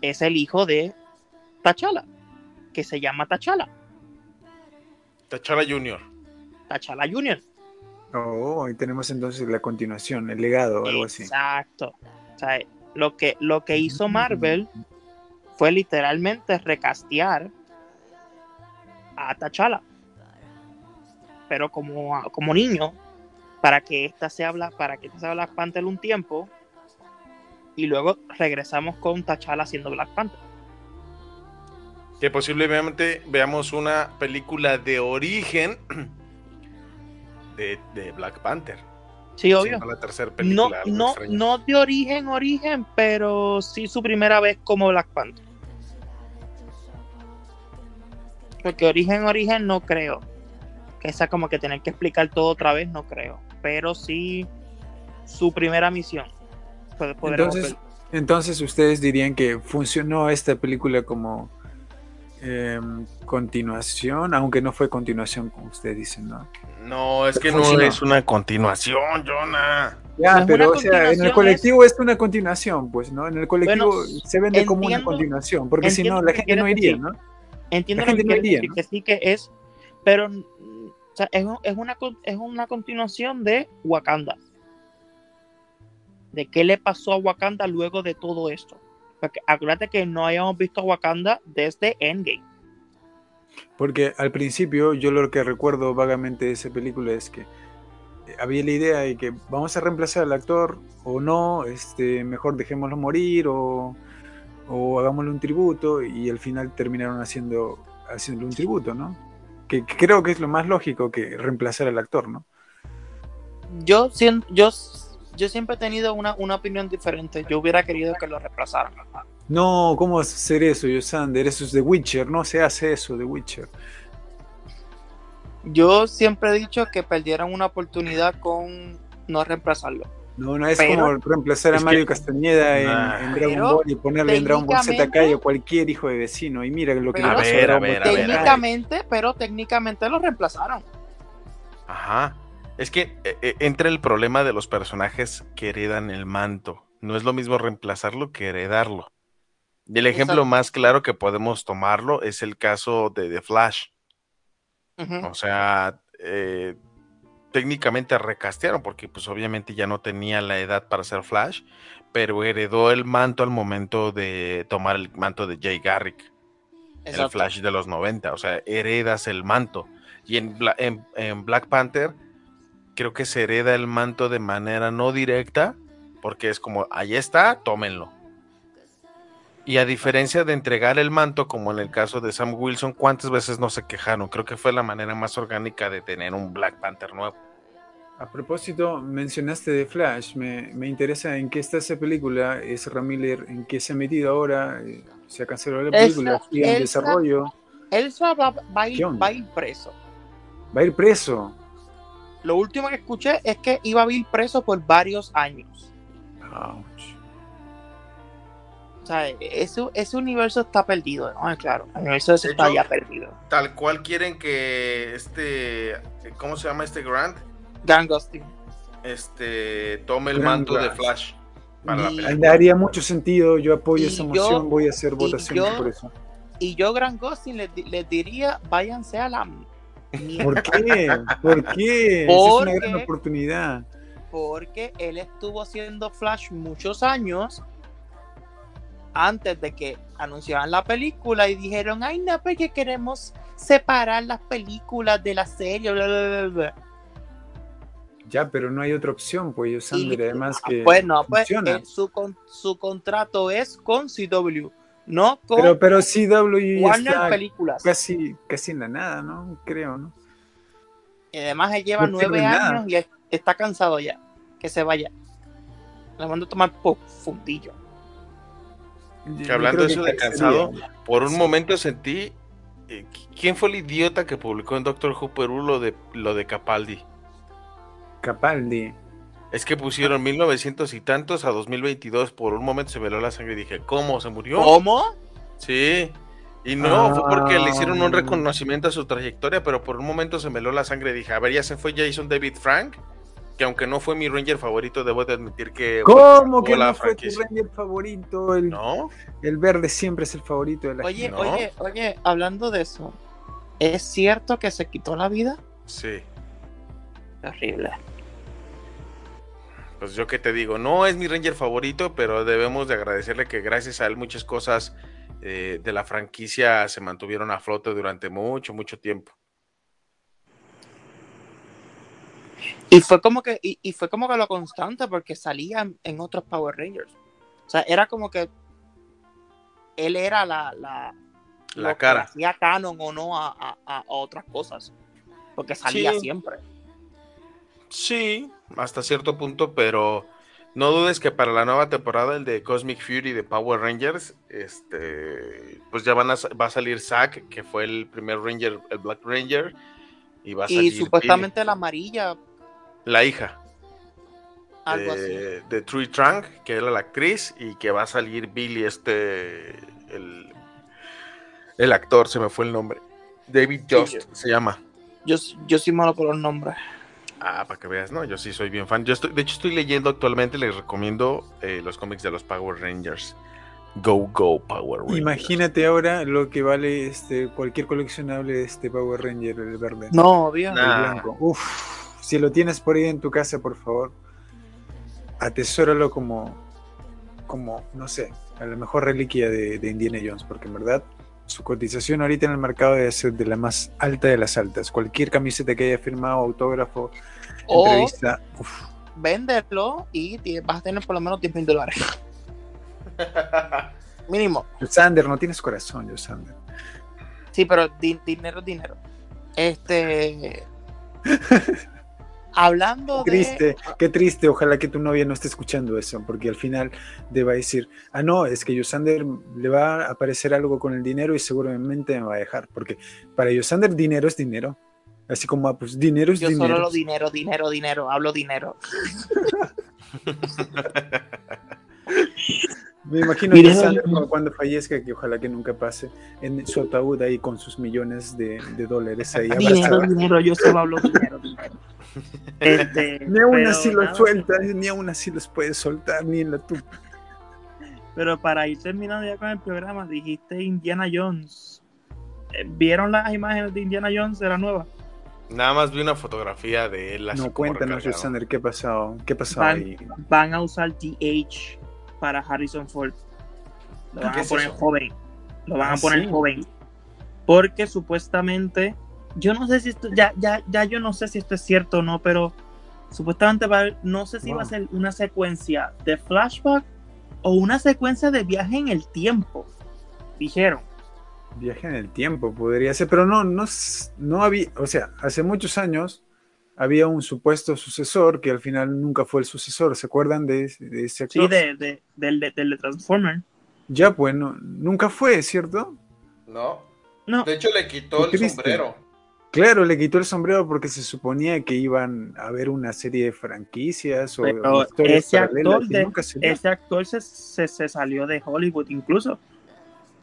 Speaker 4: es el hijo de Tachala, que se llama Tachala,
Speaker 3: Tachara Junior.
Speaker 4: Tachala Junior.
Speaker 8: Oh, y tenemos entonces la continuación, el legado o algo así.
Speaker 4: Exacto. O sea, lo que, lo que hizo Marvel fue literalmente recastear a T'Challa. Pero como, como niño, para que esta se habla, para que esta sea Black Panther un tiempo, y luego regresamos con T'Challa siendo Black Panther.
Speaker 3: Que posiblemente veamos una película de origen de, de Black Panther.
Speaker 4: Sí, obvio.
Speaker 3: La tercera
Speaker 4: No,
Speaker 3: película.
Speaker 4: no,
Speaker 3: extraño.
Speaker 4: no de origen, origen, pero sí su primera vez como Black Panther. Porque origen, origen no creo que esa como que tener que explicar todo otra vez, no creo. Pero sí su primera misión.
Speaker 8: Entonces, entonces ustedes dirían que funcionó esta película como em, continuación, aunque no fue continuación como ustedes dicen, ¿no?
Speaker 3: No, es que no es una continuación, Jonah.
Speaker 8: Ya,
Speaker 4: No
Speaker 8: pero o sea, en el colectivo es... una continuación, pues, ¿no? En el colectivo
Speaker 4: Bueno,
Speaker 8: se vende como una continuación, porque si no,
Speaker 4: entiendo
Speaker 8: la gente no iría,
Speaker 4: decir.
Speaker 8: ¿no?
Speaker 4: Entiendo
Speaker 8: la
Speaker 4: lo que
Speaker 8: gente no iría,
Speaker 4: decir,
Speaker 8: ¿no?
Speaker 4: que sí que es, pero o sea, es, un- es una, es una continuación de Wakanda. De qué le pasó a Wakanda luego de todo esto. Porque acuérdate que no habíamos visto a Wakanda desde Endgame.
Speaker 8: Porque al principio yo lo que recuerdo vagamente de esa película es que eh, había la idea de que vamos a reemplazar al actor o no, este, mejor dejémoslo morir o, o hagámosle un tributo y al final terminaron haciendo haciéndole un tributo, ¿no? Que, que creo que es lo más lógico que reemplazar al actor, ¿no?
Speaker 4: Yo, sien- yo, yo siempre he tenido una, una opinión diferente. Yo hubiera querido que lo reemplazaran.
Speaker 8: No, ¿cómo vas a hacer eso, Yosander? Eso es The Witcher, no se hace eso, The Witcher.
Speaker 4: Yo siempre he dicho que perdieron una oportunidad con no reemplazarlo.
Speaker 8: No, no es
Speaker 4: Pero-
Speaker 8: como reemplazar a
Speaker 3: es que-
Speaker 8: Mario Castañeda en,
Speaker 3: Nah.
Speaker 8: en Dragon
Speaker 4: Pero
Speaker 8: Ball y ponerle en Dragon Ball Z a cualquier hijo de vecino. Y mira lo que
Speaker 4: Pero-
Speaker 8: le
Speaker 3: A
Speaker 8: pasó
Speaker 3: ver, a
Speaker 8: Dragon
Speaker 3: ver,
Speaker 8: Ball
Speaker 3: a ver, a ver.
Speaker 4: técnicamente, pero técnicamente lo reemplazaron.
Speaker 3: Ajá. Es que eh, eh, entra el problema de los personajes que heredan el manto. No es lo mismo reemplazarlo que heredarlo. Y el ejemplo
Speaker 4: Exacto.
Speaker 3: más claro que podemos tomarlo es el caso de The Flash. O sea, eh, técnicamente recastearon porque pues obviamente ya no tenía la edad para ser Flash, pero heredó el manto al momento de tomar el manto de Jay Garrick, el. Flash de los 90. O sea, heredas el manto. Y en, Bla- en- en Black Panther creo que se hereda el manto de manera no directa, porque es como, ahí está, tómenlo. Y a diferencia de entregar el manto, como en el caso de Sam Wilson, ¿cuántas veces no se quejaron? Creo que fue la manera más orgánica de tener un Black Panther nuevo.
Speaker 8: A propósito, mencionaste de Flash. Me, me interesa en qué está esa película. Es Miller en qué se ha metido ahora. Eh, Se ha cancelado la película. Sigue en
Speaker 4: esa-
Speaker 8: desarrollo.
Speaker 4: Elsa va, va a ir, va a ir preso.
Speaker 8: Va a ir preso.
Speaker 4: Lo último que escuché es que iba a ir preso por varios años.
Speaker 8: Ouch.
Speaker 4: O sea, ese, ese universo está perdido, ¿no? Claro, el universo ese
Speaker 3: De
Speaker 4: está
Speaker 3: hecho-
Speaker 4: ya perdido.
Speaker 3: Tal cual quieren que este, ¿cómo se llama este Grant?
Speaker 4: Gang Ghosting.
Speaker 3: Este, tome el
Speaker 8: Grant
Speaker 3: manto de
Speaker 8: Grant.
Speaker 3: Flash para la
Speaker 4: Y-
Speaker 3: película.
Speaker 8: Haría mucho sentido. Yo apoyo
Speaker 4: Y
Speaker 8: esa
Speaker 4: yo-
Speaker 8: moción. Voy a hacer votaciones
Speaker 4: yo-
Speaker 8: por eso.
Speaker 4: Y yo, Grand Ghosting, les, les diría, váyanse a la.
Speaker 8: ¿Por qué? ¿Por qué? Esa es una gran
Speaker 4: Porque-
Speaker 8: oportunidad.
Speaker 4: Porque él estuvo haciendo Flash muchos años antes de que anunciaran la película y dijeron, ay, no, porque queremos separar las películas de la serie, bla, bla, bla, bla".
Speaker 8: Ya, pero no hay otra opción, pues, yo, Sander,
Speaker 4: Y-
Speaker 8: además que
Speaker 4: Pues no, pues
Speaker 8: funciona.
Speaker 4: eh, su, con- su contrato es con CW, no con
Speaker 8: Pero, pero CW
Speaker 4: Warner
Speaker 8: está
Speaker 4: Películas.
Speaker 8: casi, casi en la nada, ¿no? Creo, ¿no?
Speaker 4: Y además él lleva
Speaker 8: No
Speaker 4: nueve
Speaker 8: nada.
Speaker 4: años y es- está cansado ya. Que se vaya. Le mando a tomar po- fundillo.
Speaker 3: Que hablando de eso de cansado, por un momento sentí. eh, ¿Quién fue el idiota que publicó en Doctor Who Perú lo de, lo de Capaldi?
Speaker 8: Capaldi.
Speaker 3: Es que pusieron 1900 y tantos a 2022. Por un momento se me heló la sangre y dije, ¿cómo? ¿Se murió?
Speaker 4: ¿Cómo?
Speaker 3: Sí. Y no, fue porque le hicieron un
Speaker 8: Ah.
Speaker 3: reconocimiento a su trayectoria, pero por un momento se me heló la sangre y dije, a ver, ya se fue Jason David Frank, que aunque no fue mi Ranger favorito, debo de admitir que...
Speaker 8: ¿Cómo que no fue tu. Ranger favorito? El,
Speaker 3: No,
Speaker 8: el verde siempre es el favorito de la
Speaker 4: Oye,
Speaker 8: gente.
Speaker 3: No.
Speaker 4: oye, oye, hablando de eso, ¿es cierto que se quitó la vida?
Speaker 3: sí.
Speaker 4: Terrible.
Speaker 3: Pues yo qué te digo, no es mi Ranger favorito, pero debemos de agradecerle que gracias a él muchas cosas eh, de la franquicia se mantuvieron a flote durante mucho, mucho tiempo.
Speaker 4: Y fue como que, y, y fue como que lo constante porque salía en, otros Power Rangers. O sea, era como que él era la, la,
Speaker 3: La
Speaker 4: lo que
Speaker 3: cara.
Speaker 4: hacía canon o no a, a- a otras cosas. Porque salía
Speaker 3: Sí.
Speaker 4: siempre.
Speaker 3: Sí, hasta cierto punto, pero no dudes que para la nueva temporada, el de Cosmic Fury de Power Rangers, este, pues ya van a, va a salir Zack, que fue el primer Ranger, el Black Ranger, Y va a
Speaker 11: Y
Speaker 3: salir
Speaker 11: supuestamente la amarilla,
Speaker 3: la hija
Speaker 11: algo así.
Speaker 3: de, Tree Trunk, que era la actriz, y que va a salir Billy, este, el, el actor, se me fue el nombre. David Just
Speaker 11: yo-
Speaker 3: se llama.
Speaker 11: Yo, yo soy malo por los nombres.
Speaker 3: Ah, para que veas, ¿no? Yo sí soy bien fan. Yo estoy, de hecho, estoy leyendo actualmente, les recomiendo eh, los cómics de los Power Rangers. Go, go, Power Rangers.
Speaker 8: Imagínate ahora lo que vale este cualquier coleccionable de este Power Ranger, el verde.
Speaker 11: No, obvio.
Speaker 8: el blanco. Uf, si lo tienes por ahí en tu casa, por favor, atesóralo como, como, no sé, a la mejor reliquia de, de Indiana Jones, porque en verdad su cotización ahorita en el mercado debe ser de la más alta de las altas. Cualquier camiseta que haya firmado, autógrafo,
Speaker 11: O
Speaker 8: entrevista, uf,
Speaker 11: véndelo y vas a tener por lo menos 10 mil dólares. Mínimo.
Speaker 8: Sander, no tienes corazón, yo Sander.
Speaker 11: Sí, pero di- dinero es dinero. Este. Hablando de.
Speaker 8: Triste, qué triste. Ojalá que tu novia no esté escuchando eso, porque al final te va a decir, ah, no, es que Yosander le va a aparecer algo con el dinero y seguramente me va a dejar, porque para Yosander dinero es dinero. Así como, ah, pues dinero es
Speaker 11: Yo
Speaker 8: dinero.
Speaker 11: solo lo dinero, dinero, dinero. Hablo dinero.
Speaker 8: Me imagino Yosander
Speaker 11: dinero.
Speaker 8: cuando fallezca, que ojalá que nunca pase, en su ataúd ahí con sus millones de, de dólares ahí
Speaker 11: Dinero, dinero. Yo solo hablo dinero, dinero. Este,
Speaker 8: Ni aún
Speaker 11: pero
Speaker 8: así los
Speaker 11: nada,
Speaker 8: suelta, ni aún así los puedes soltar, ni en la tupa.
Speaker 4: Pero para ir terminando ya con el programa, dijiste Indiana Jones. Eh, ¿Vieron las imágenes de Indiana Jones de la nueva?
Speaker 3: Nada más vi una fotografía de él. así
Speaker 8: No, cuéntanos. Yosander, ¿qué pasó? ¿Qué pasó
Speaker 4: Van,
Speaker 8: ahí?
Speaker 4: van a usar DH para Harrison Ford. Lo van
Speaker 3: ¿Qué
Speaker 4: a
Speaker 3: es
Speaker 4: poner
Speaker 3: eso?
Speaker 4: joven. Lo van
Speaker 8: Ah,
Speaker 4: a poner
Speaker 8: sí.
Speaker 4: joven. Porque supuestamente, yo no sé si esto, ya, ya, ya yo no sé si esto es cierto o no, pero supuestamente va a haber- no sé si va a
Speaker 8: Wow.
Speaker 4: ser una secuencia de flashback o una secuencia de viaje en el tiempo. Dijeron.
Speaker 8: Viaje en el tiempo podría ser, pero no, no, no había, o sea, hace muchos años había un supuesto sucesor que al final nunca fue el sucesor. ¿Se acuerdan de, ese- de ese actor?
Speaker 4: Sí, de, de- del, de- del de Transformer.
Speaker 8: Ya, bueno, nunca fue, ¿cierto?
Speaker 3: No.
Speaker 4: No.
Speaker 3: De hecho, le quitó
Speaker 8: Qué
Speaker 3: el
Speaker 8: triste.
Speaker 3: sombrero.
Speaker 8: Claro, le quitó el sombrero porque se suponía que iban a haber una serie de franquicias o
Speaker 4: Pero
Speaker 8: historias
Speaker 4: ese
Speaker 8: paralelas
Speaker 4: actor,
Speaker 8: y
Speaker 4: de,
Speaker 8: nunca se
Speaker 4: ese actor se, se, se salió de Hollywood incluso.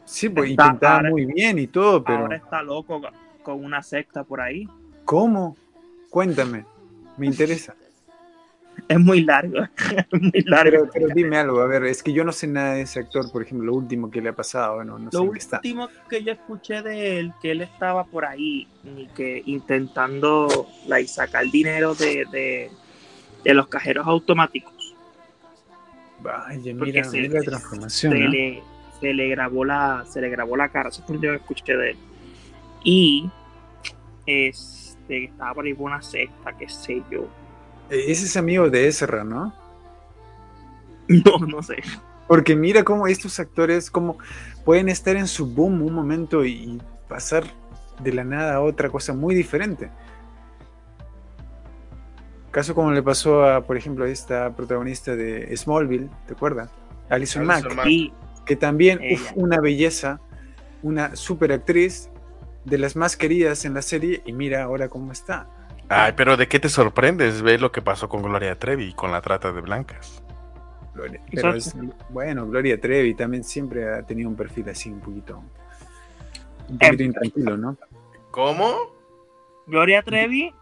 Speaker 8: Sí, pues y
Speaker 4: está-
Speaker 8: pintaba
Speaker 4: ahora-
Speaker 8: muy bien y todo, pero
Speaker 4: Ahora está loco con- una secta por ahí.
Speaker 8: ¿cómo? Cuéntame, me interesa.
Speaker 4: Es muy largo. es muy largo.
Speaker 8: Pero, pero dime algo, a ver, es que yo no sé nada de ese actor, por ejemplo, lo último que le ha pasado, no, no sé
Speaker 4: Lo
Speaker 8: en qué está.
Speaker 4: último que yo escuché de él, que él estaba por ahí, y que intentando like, sacar dinero de, de, de los cajeros automáticos.
Speaker 8: Vaya, mira,
Speaker 4: se-
Speaker 8: mira la
Speaker 4: Se
Speaker 8: transformación. ¿no?
Speaker 4: le, se le grabó la, se le grabó la cara, eso fue lo que yo escuché de él. Y este estaba por ahí por una secta, qué sé yo.
Speaker 8: Eh, Ese es amigo de Ezra, ¿no?
Speaker 4: No, no sé.
Speaker 8: Porque mira cómo estos actores como pueden estar en su boom un momento y, y pasar de la nada a otra cosa muy diferente. Caso como le pasó a, por ejemplo, a esta protagonista de Smallville, ¿te acuerdas? Alison Mack,
Speaker 3: Alison Mack.
Speaker 4: Y
Speaker 8: que también, uf, una belleza, una super actriz, de las más queridas en la serie, y mira ahora cómo está.
Speaker 3: Ay, pero ¿de qué te sorprendes? Ve lo que pasó con Gloria Trevi y con la trata de blancas.
Speaker 8: Gloria- Pero
Speaker 4: Exacto.
Speaker 8: es, bueno, Gloria Trevi también siempre ha tenido un perfil así un poquito, un
Speaker 4: Em.
Speaker 8: poquito intranquilo, ¿no?
Speaker 3: ¿Cómo?
Speaker 4: Gloria Trevi,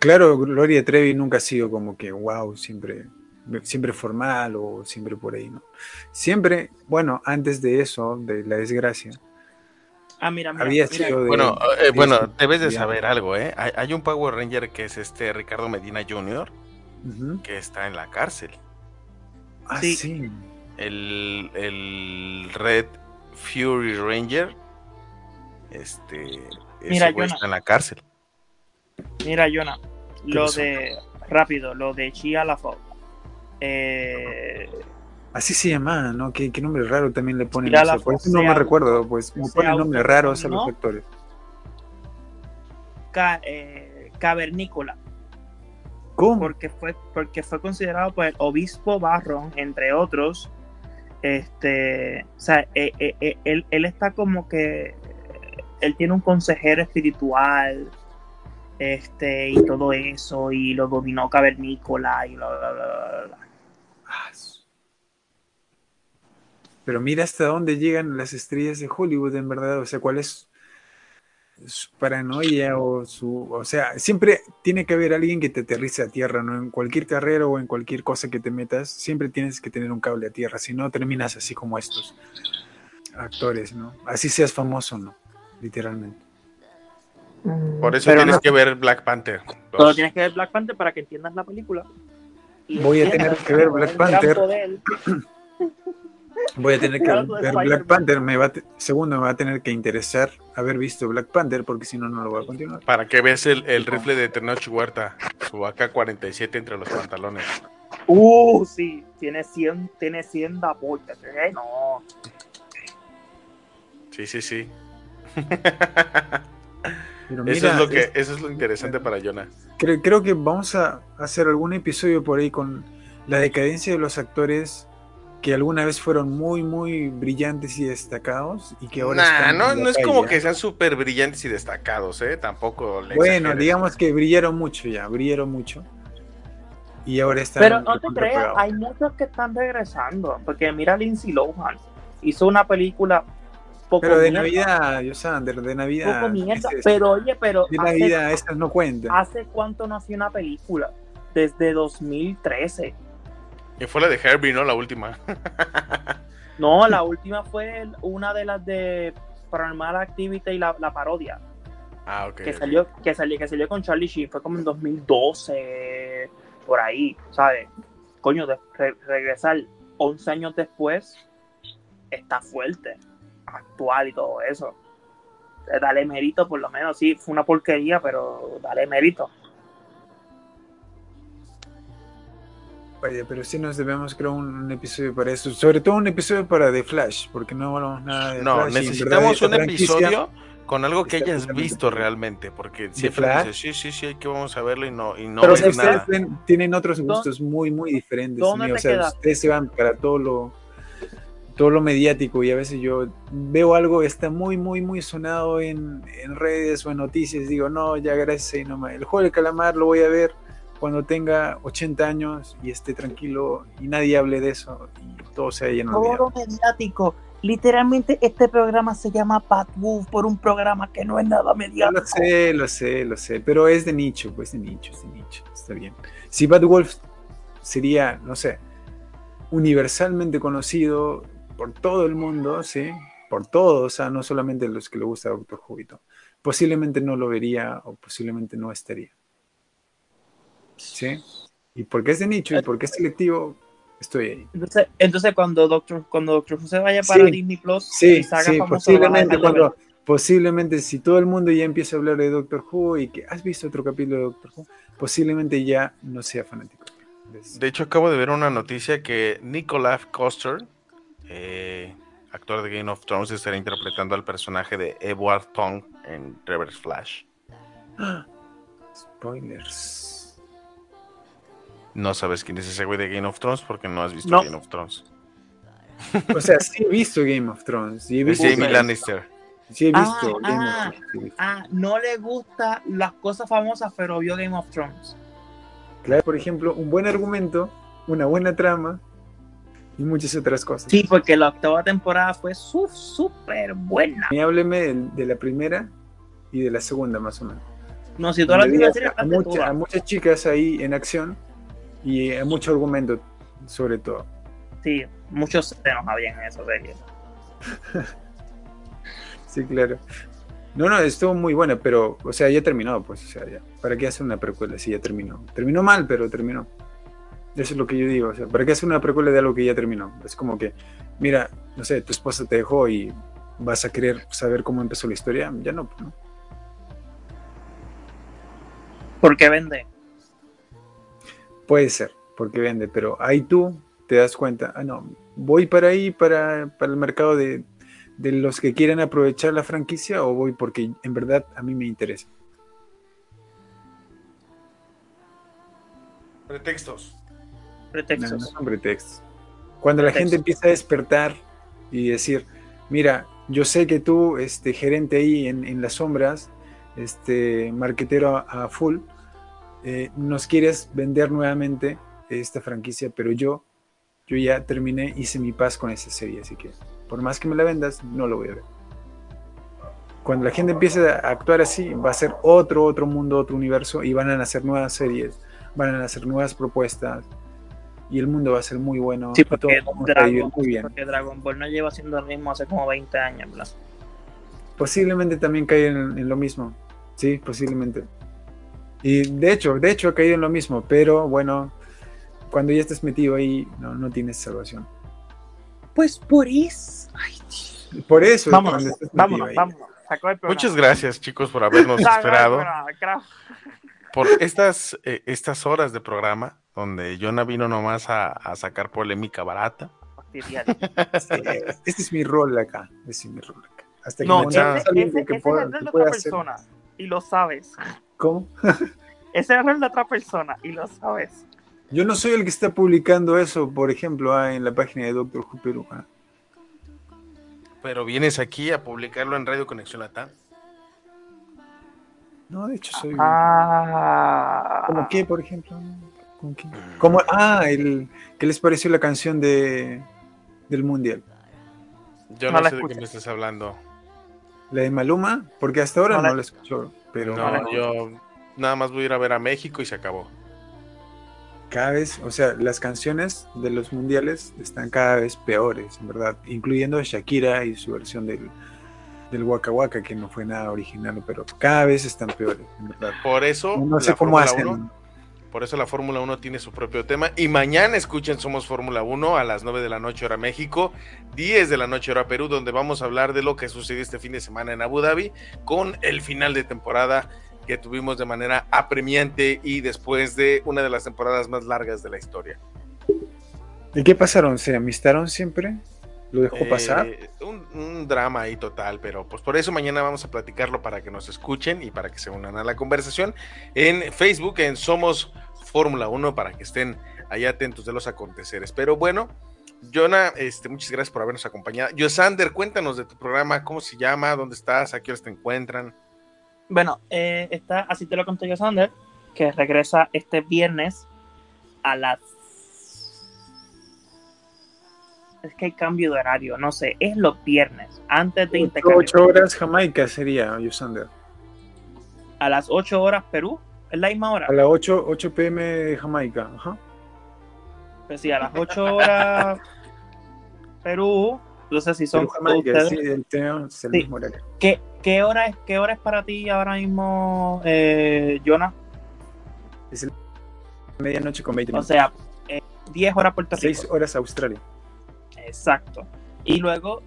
Speaker 8: Claro, Gloria Trevi nunca ha sido como que, wow, siempre, siempre formal o siempre por ahí, ¿no? Siempre, bueno, antes de eso, de la desgracia,
Speaker 4: ah, mira, mira,
Speaker 8: había
Speaker 4: mira,
Speaker 8: sido de...
Speaker 3: Bueno, eh,
Speaker 8: de
Speaker 3: bueno,
Speaker 8: este-
Speaker 3: debes de
Speaker 8: ya.
Speaker 3: saber algo, ¿eh? Hay, hay un Power Ranger que es este Ricardo Medina Jr.
Speaker 8: Ujú.
Speaker 3: que está en la cárcel.
Speaker 8: Ah,
Speaker 4: Sí.
Speaker 8: sí.
Speaker 3: El, el Red Fury Ranger, este, ese
Speaker 4: Mira,
Speaker 3: güey
Speaker 4: Jonah.
Speaker 3: está en la cárcel.
Speaker 4: mira, Jonah, lo
Speaker 8: pasó?
Speaker 4: de rápido, lo de Chia LaFoe. Eh,
Speaker 8: Así se llamaba, ¿no? Qué, qué nombre raro también le ponen.
Speaker 4: Ya
Speaker 8: o sea,
Speaker 4: la
Speaker 8: por eso no me recuerdo, pues me ponen nombres raros a los actores.
Speaker 4: ca- eh, cavernícola,
Speaker 8: ¿Cómo?
Speaker 4: porque fue, porque fue considerado por el obispo Barron, entre otros. Este, o sea, eh, él, él está como que él tiene un consejero espiritual, este, y todo eso, y lo dominó cavernícola, y bla, bla, bla, bla.
Speaker 8: Ah, Pero mira hasta dónde llegan las estrellas de Hollywood, en verdad. O sea, cuál es su paranoia o su. O sea, siempre tiene que haber alguien que te aterrice a tierra, ¿no? En cualquier carrera o en cualquier cosa que te metas, siempre tienes que tener un cable a tierra. Si no, terminas así como estos actores, ¿no? Así seas famoso, ¿no? Literalmente.
Speaker 3: Por eso
Speaker 4: Pero
Speaker 3: tienes
Speaker 4: no-
Speaker 3: que ver Black Panther.
Speaker 4: Solo tienes que ver Black Panther para que entiendas la película. Y
Speaker 8: Voy a tener que ver Black Panther. Voy a tener que ver. Black Panther. Me va a te- segundo, me va a tener que interesar haber visto Black Panther, porque si no, no lo voy a continuar.
Speaker 3: Para que veas el, el rifle de Tenoch Huerta, su AK-47 entre los pantalones.
Speaker 4: Uh, sí, tiene 100, tiene 100 de apoyo. ¿eh? No.
Speaker 3: Sí, sí, sí.
Speaker 8: Pero
Speaker 3: Eso
Speaker 8: mira,
Speaker 3: es lo que,
Speaker 8: es-
Speaker 3: eso es lo interesante para Jonah.
Speaker 8: creo, creo que vamos a hacer algún episodio por ahí con la decadencia de los actores que alguna vez fueron muy, muy brillantes y destacados y que ahora
Speaker 3: Nah,
Speaker 8: están
Speaker 3: no, no es como que sean súper brillantes y destacados, ¿eh? Tampoco le
Speaker 8: Bueno,
Speaker 3: exageres.
Speaker 8: digamos que brillaron mucho ya, brillaron mucho. Y ahora están.
Speaker 4: Pero no te creas, hay muchos que están regresando. Porque mira, Lindsay Lohan hizo una película poco
Speaker 8: Pero de
Speaker 4: mierda,
Speaker 8: Navidad, Yosander, de Navidad.
Speaker 4: poco mierda.
Speaker 8: ese es-
Speaker 4: Pero oye, pero
Speaker 8: de
Speaker 4: hace,
Speaker 8: Navidad, esas no cuentan.
Speaker 4: ¿hace cuánto no hacía una película? Desde 2013.
Speaker 3: Que fue la de Herbie, ¿no? La última.
Speaker 4: No, la última fue una de las de Paranormal Activity y la, la parodia.
Speaker 3: Ah, ok.
Speaker 4: que salió, que salió, que salió con Charlie Sheen, fue como en 2012, por ahí, ¿sabes? Coño, de- re- regresar 11 años después está fuerte, actual y todo eso. Eh, Dale mérito, por lo menos, sí, fue una porquería, pero dale mérito.
Speaker 8: Vaya, pero sí nos debemos crear un, un episodio para eso. Sobre todo un episodio para The Flash, porque no hablamos nada de
Speaker 3: No,
Speaker 8: Flash.
Speaker 3: necesitamos un episodio con algo que hayas visto realmente, porque
Speaker 8: ¿De
Speaker 3: siempre
Speaker 8: Flash?
Speaker 3: dices, sí, sí, sí, hay que vamos a verlo y no, y no
Speaker 4: Pero
Speaker 3: ves
Speaker 8: ustedes
Speaker 3: nada.
Speaker 8: tienen otros gustos muy, muy diferentes.
Speaker 4: ¿Dónde
Speaker 8: mío.
Speaker 4: te
Speaker 8: O sea,
Speaker 4: quedaste?
Speaker 8: ustedes se van para todo lo todo lo mediático y a veces yo veo algo que está muy, muy, muy sonado en, en redes o en noticias. Digo, no, ya gracias ahí nomás. El juego del calamar lo voy a ver cuando tenga 80 años y esté tranquilo y nadie hable de eso y todo se haya olvidado.
Speaker 4: Todo mediático. Literalmente este programa se llama Pat Wolf por un programa que no es nada mediático.
Speaker 8: Lo sé, lo sé, lo sé, pero es de nicho, pues de nicho, es de nicho, está bien. Si Bad Wolf sería, no sé, universalmente conocido por todo el mundo, ¿sí? Por todos, o sea, no solamente los que le gusta Doctor Who y todo, posiblemente no lo vería o posiblemente no estaría. ¿Sí? Y porque es de nicho y porque es selectivo, estoy ahí.
Speaker 4: Entonces, entonces cuando Doctor, cuando Doctor Who se vaya para
Speaker 8: Sí.
Speaker 4: Disney Plus
Speaker 8: Sí,
Speaker 4: y se haga
Speaker 8: sí, posiblemente cuando, posiblemente si todo el mundo ya empieza a hablar de Doctor Who y que has visto otro capítulo de Doctor Who, posiblemente ya no sea fanático. De
Speaker 3: hecho, acabo de ver una noticia que Nicolás Coster, eh, actor de Game of Thrones, estará interpretando al personaje de Edward Tong en Reverse Flash.
Speaker 8: Spoilers.
Speaker 3: No sabes quién es ese güey de Game of Thrones porque no has visto
Speaker 4: No.
Speaker 3: Game of Thrones.
Speaker 8: O sea, sí he visto Game of Thrones. Sí he
Speaker 3: Es
Speaker 8: visto,
Speaker 3: Jamie Lannister.
Speaker 8: sí he
Speaker 4: Ah,
Speaker 8: visto Game
Speaker 4: ah.
Speaker 8: of Thrones. sí he visto.
Speaker 4: Ah, no le gusta las cosas famosas, pero vio Game of Thrones.
Speaker 8: Claro, por ejemplo, un buen argumento, una buena trama y muchas otras cosas.
Speaker 4: Sí, porque la octava temporada fue súper buena.
Speaker 8: Y hábleme de, de la primera y de la segunda, más o menos.
Speaker 4: No, si todas las series
Speaker 8: a, mucha- a muchas chicas ahí en acción y a mucho argumento, sobre todo.
Speaker 4: Sí, muchos senos había en esa serie.
Speaker 8: Sí, claro. No, no, estuvo muy buena, pero, o sea, ya terminó, pues, o sea, ya. ¿Para qué hacer una precuela si ya terminó? Terminó mal, pero terminó. Eso es lo que yo digo, o sea, ¿para qué hacer una precuela de algo que ya terminó? Es como que, mira, no sé, tu esposa te dejó y vas a querer saber cómo empezó la historia, ya no, ¿no?
Speaker 4: ¿Por qué vende?
Speaker 8: Puede ser, porque vende, pero ahí tú te das cuenta, ah, no, voy para ahí, para, para el mercado de, de los que quieren aprovechar la franquicia o voy porque en verdad a mí me interesa.
Speaker 3: Pretextos.
Speaker 8: No, no
Speaker 4: Pretextos.
Speaker 8: son pretextos. Cuando la gente
Speaker 4: Pretextos.
Speaker 8: empieza a despertar y decir, mira, yo sé que tú, este gerente ahí en, en las sombras, este marquetero a, a full, eh, nos quieres vender nuevamente esta franquicia, pero yo, yo ya terminé, hice mi paz con esa serie, así que por más que me la vendas, no lo voy a ver. Cuando la gente empiece a actuar así, va a ser otro, otro mundo, otro universo, y van a nacer nuevas series, van a nacer nuevas propuestas, y el mundo va a ser muy bueno.
Speaker 4: Sí,
Speaker 8: todo
Speaker 4: porque Dragon,
Speaker 8: muy bien.
Speaker 4: porque Dragon Ball no lleva haciendo lo mismo hace como 20 años, ¿verdad?
Speaker 8: Posiblemente también caiga en, en lo mismo. Sí, posiblemente. Y de hecho, de hecho ha caído en lo mismo, pero bueno, cuando ya estés metido ahí, no, no tienes salvación.
Speaker 4: Pues por eso. Ay,
Speaker 8: Por eso,
Speaker 4: vámonos,
Speaker 8: metido
Speaker 4: vámonos,
Speaker 8: ahí.
Speaker 4: vámonos. El.
Speaker 3: Muchas gracias, chicos, por habernos
Speaker 4: el
Speaker 3: esperado. Por estas, eh, estas horas de programa, donde Jonah vino nomás a, a sacar polémica barata.
Speaker 8: Este es mi rol acá. Este es mi rol acá. Hasta que
Speaker 4: No, ese, ese-
Speaker 8: que
Speaker 4: ese
Speaker 8: pueda-
Speaker 4: es el rol de otra
Speaker 8: hacer-
Speaker 4: persona. Y lo sabes.
Speaker 8: ¿Cómo?
Speaker 4: Ese es el rol de otra persona. Y lo sabes.
Speaker 8: Yo no soy el que está publicando eso, por ejemplo, ah, en la página de Doctor Who Perú. ah.
Speaker 3: Pero vienes aquí a publicarlo en Radio Conexión Latam.
Speaker 8: No, de hecho soy...
Speaker 4: Ah.
Speaker 8: ¿Cómo qué, por ejemplo? ¿Cómo? Ah, el, ¿qué les pareció la canción de, del Mundial?
Speaker 3: Yo
Speaker 4: No
Speaker 3: sé de qué me estás hablando.
Speaker 8: ¿La de Maluma? Porque hasta ahora
Speaker 4: No
Speaker 8: no
Speaker 4: la-
Speaker 8: la, escucho, pero
Speaker 3: No, yo nada más voy a ir a ver a México y se acabó.
Speaker 8: cada vez, o sea, las canciones de los mundiales están cada vez peores, en verdad, incluyendo Shakira y su versión del, del Waka Waka, que no fue nada original, pero cada vez están peores, en verdad.
Speaker 3: Por eso,
Speaker 8: No sé
Speaker 3: la
Speaker 8: cómo
Speaker 3: Fórmula
Speaker 8: hacen.
Speaker 3: 1 Por eso la Fórmula 1 tiene su propio tema. Y mañana escuchen Somos Fórmula 1 a las 9 de la noche hora México, 10 de la noche hora Perú, donde vamos a hablar de lo que sucedió este fin de semana en Abu Dhabi con el final de temporada que tuvimos de manera apremiante y después de una de las temporadas más largas de la historia.
Speaker 8: ¿Y qué pasaron? ¿Se amistaron siempre? ¿Lo dejó
Speaker 3: Eh,
Speaker 8: pasar?
Speaker 3: Un, un drama ahí total, pero pues por eso mañana vamos a platicarlo para que nos escuchen y para que se unan a la conversación en Facebook, en Somos Fórmula 1, para que estén ahí atentos de los aconteceres. Pero bueno, Jonah, este, muchas gracias por habernos acompañado. Yosander, cuéntanos de tu programa, cómo se llama, dónde estás, a qué horas te encuentran.
Speaker 4: Bueno, eh, está, así te lo conté yo, Sander, que regresa este viernes a las... Es que hay cambio de horario, no sé, es los viernes, antes de intercambio.
Speaker 8: 8 horas Jamaica sería, Yusander.
Speaker 4: A las 8 horas Perú, es la misma hora.
Speaker 8: A las 8, 8 pm Jamaica. Ajá.
Speaker 4: Pues sí, a las 8 horas Perú, no sé si son
Speaker 8: Perú, Jamaica, sí, el tema es el
Speaker 4: Sí.
Speaker 8: mismo horario.
Speaker 4: ¿Qué, qué, hora es, ¿Qué hora es para ti ahora mismo, eh, Jonah?
Speaker 8: Es el medianoche con 20
Speaker 4: O
Speaker 8: minutos.
Speaker 4: sea, eh, 10 horas Puerto Rico.
Speaker 8: 6 horas Australia.
Speaker 4: Exacto. Y luego,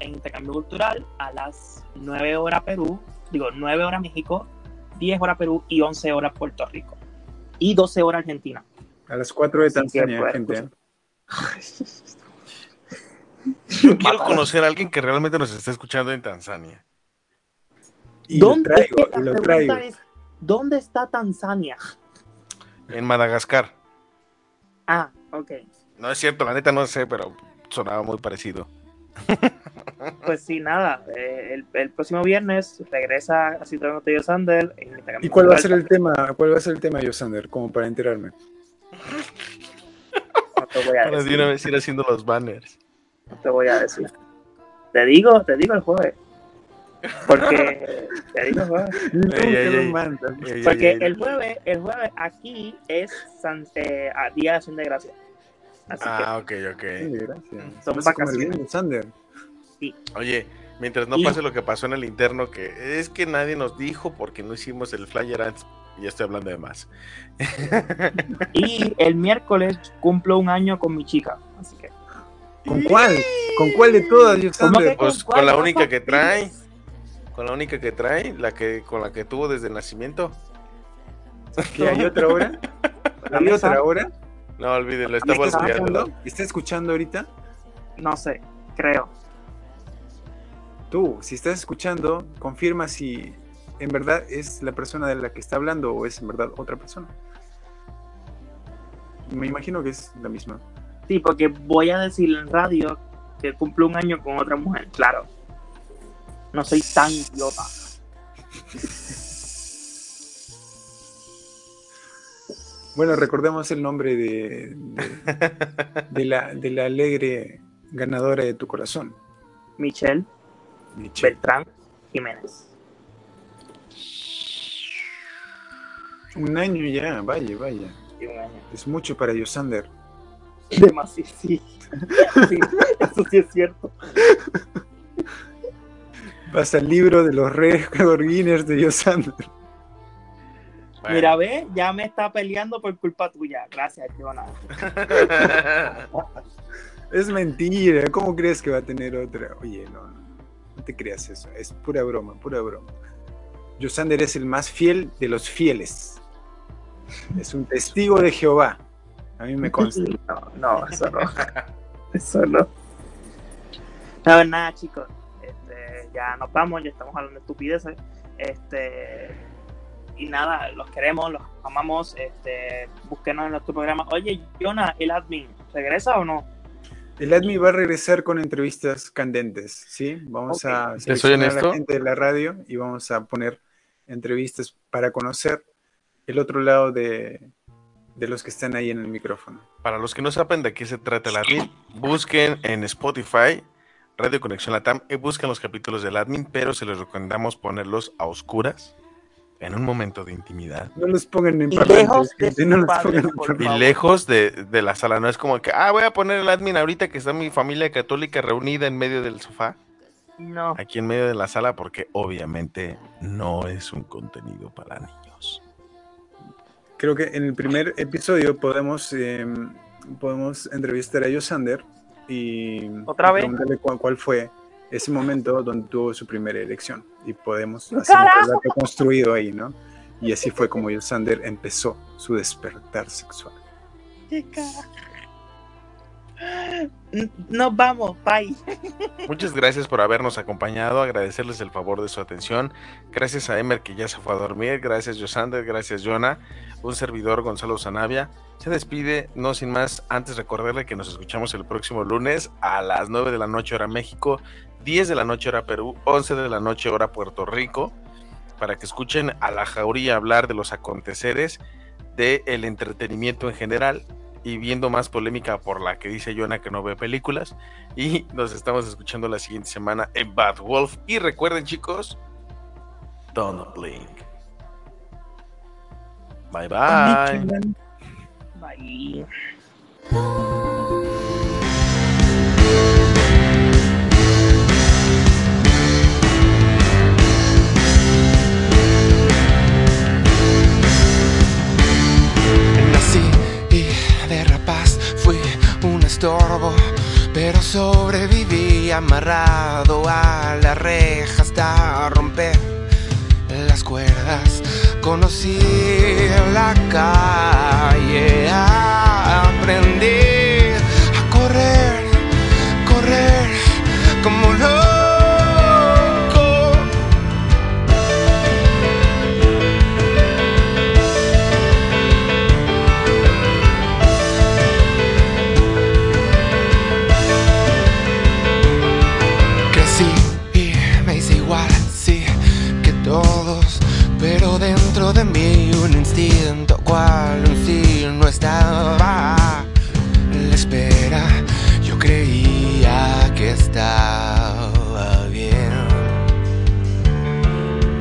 Speaker 4: en intercambio cultural, a las 9 horas Perú, digo, 9 horas México, 10 horas Perú y 11 horas Puerto Rico. Y 12 horas Argentina.
Speaker 8: A las 4 de
Speaker 4: que,
Speaker 8: Tanzania,
Speaker 4: pues,
Speaker 8: gente. ¿eh?
Speaker 3: Yo quiero conocer a alguien que realmente nos está escuchando en Tanzania.
Speaker 8: Y lo
Speaker 4: ¿Dónde-
Speaker 8: traigo,
Speaker 4: es que
Speaker 8: y
Speaker 4: la
Speaker 8: lo
Speaker 4: pregunta
Speaker 8: traigo.
Speaker 4: es, ¿Dónde está Tanzania?
Speaker 3: En Madagascar.
Speaker 4: Ah, ok.
Speaker 3: No es cierto, la neta no sé, pero sonaba muy parecido.
Speaker 4: Pues sí, nada. eh, el, el próximo viernes regresa así te lo conté yo, Sander. en intercambio
Speaker 8: ¿Y cuál va a ser el tema? ¿Cuál va a ser el tema, Yosander? Como para enterarme.
Speaker 4: No te voy a
Speaker 3: Para
Speaker 4: decir.
Speaker 3: una vez ir haciendo los banners.
Speaker 4: No te voy a decir. Te digo, te digo el jueves. Porque te digo el jueves. Porque el jueves, el jueves aquí es San, eh, a Día de Acción de Gracias. Así
Speaker 3: Ah, ok, ok.
Speaker 8: Sí, gracias.
Speaker 4: Son vacaciones.
Speaker 8: bien, Yosander.
Speaker 3: Oye, mientras no
Speaker 4: Y-
Speaker 3: pase lo que pasó en el interno, que es que nadie nos dijo porque no hicimos el flyer antes. Y ya estoy hablando de más.
Speaker 4: que, y el miércoles cumplo un año con mi chica. Así que.
Speaker 8: ¿Con cuál? ¿Con cuál de todas,
Speaker 4: que-
Speaker 3: Pues
Speaker 4: ¿Cuál
Speaker 3: con la única que trae. Con la única que trae, la que con la que tuvo desde el nacimiento.
Speaker 8: ¿Que hay otra hora? ¿Hay otra hora?
Speaker 3: No, olvídelo,
Speaker 8: ¿Está
Speaker 3: estaba
Speaker 8: escuchando?
Speaker 3: olvidando.
Speaker 8: ¿Está escuchando ahorita?
Speaker 4: No sé, creo.
Speaker 8: Tú, si estás escuchando, confirma si en verdad es la persona de la que está hablando o es en verdad otra persona. Me imagino que es la misma.
Speaker 4: Sí, porque voy a decir en radio que cumplo un año con otra mujer. Claro. No soy tan idiota.
Speaker 8: Bueno, recordemos el nombre de, de, de la, de la alegre ganadora de tu corazón.
Speaker 4: Michelle
Speaker 8: Michelle.
Speaker 4: Beltrán Jiménez.
Speaker 8: Un año ya, vaya, vaya.
Speaker 4: Sí, un año.
Speaker 8: Es mucho para Yosander.
Speaker 4: Demasiado, sí. Sí, eso sí es cierto.
Speaker 8: Vas al libro de los récord Guinness de Yosander.
Speaker 3: Bueno.
Speaker 4: Mira, ve, ya me está peleando por culpa tuya. Gracias, Jonah.
Speaker 8: Es mentira. ¿Cómo crees que va a tener otra? Oye, no, no, no te creas eso. Es pura broma, pura broma. Yosander es el más fiel de los fieles. Es un testigo de Jehová. A mí me consta.
Speaker 4: No, no, eso no. Eso no. No, nada, chicos. Este, ya nos vamos, ya estamos hablando de estupideces. Este, y nada, los queremos, los amamos. Este, búsquenos en nuestro programa. Oye, Jonah, el admin, ¿regresa o no?
Speaker 8: El ADMI va a regresar con entrevistas candentes, ¿sí? Vamos a
Speaker 3: ¿Te soy
Speaker 8: seleccionar a la gente de la radio y vamos a poner entrevistas para conocer el otro lado de, de los que están ahí en el micrófono.
Speaker 3: Para los que no saben de qué se trata el admin, busquen en Spotify Radio Conexión Latam y busquen los capítulos del admin, pero se les recomendamos ponerlos a oscuras en un momento de intimidad
Speaker 8: No los pongan en
Speaker 4: Y lejos de
Speaker 8: no
Speaker 4: por
Speaker 3: y lejos de, de la sala. No es como que, ah, voy a poner el admin ahorita que está mi familia católica reunida en medio del sofá,
Speaker 4: No.
Speaker 3: aquí en medio de la sala, porque obviamente no es un contenido para niños.
Speaker 8: Creo que en el primer episodio podemos, eh, podemos entrevistar a Yosander y
Speaker 4: ¿Otra
Speaker 8: y
Speaker 4: vez?
Speaker 8: preguntarle cuál, cuál fue ese momento donde tuvo su primera elección. Y podemos hacer un construido ahí, ¿no? Y así fue como Yosander empezó su despertar sexual.
Speaker 4: ¿Qué? Nos vamos, bye.
Speaker 3: Muchas gracias por habernos acompañado, agradecerles el favor de su atención. Gracias a Emer que ya se fue a dormir, gracias Yosander, gracias Jonah, un servidor Gonzalo Zanavia. Se despide, no sin más, antes recordarle que nos escuchamos el próximo lunes a las 9 de la noche hora México, 10 de la noche hora Perú, 11 de la noche hora Puerto Rico, para que escuchen a la jauría hablar de los aconteceres del entretenimiento en general y viendo más polémica por la que dice Jonah que no ve películas. Y nos estamos escuchando la siguiente semana en Bad Wolf. Y recuerden, chicos, don't blink. Bye bye.
Speaker 4: Bye.
Speaker 6: Estorbo, pero sobreviví amarrado a la reja hasta romper las cuerdas. Conocí la calle, aprendí a correr, correr como loco. Cual signo estaba la espera. Yo creía que estaba bien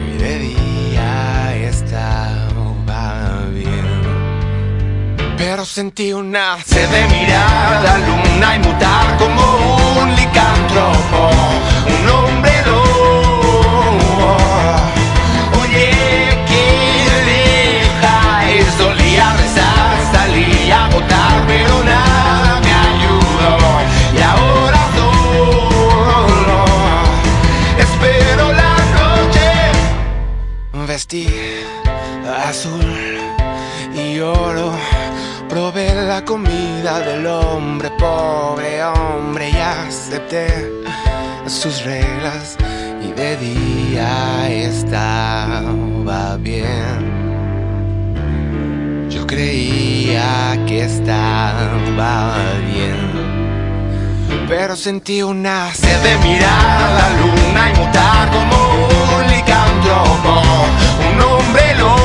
Speaker 6: y de día estaba bien. Pero sentí una sed de mirar la luna y mutar como un licántropo, un hombre. Comida del hombre pobre, hombre, y acepté sus reglas. Y de día estaba bien. Yo creía que estaba bien. Pero sentí una sed de mirar a la luna y mutar como un licántropo. Un hombre lobo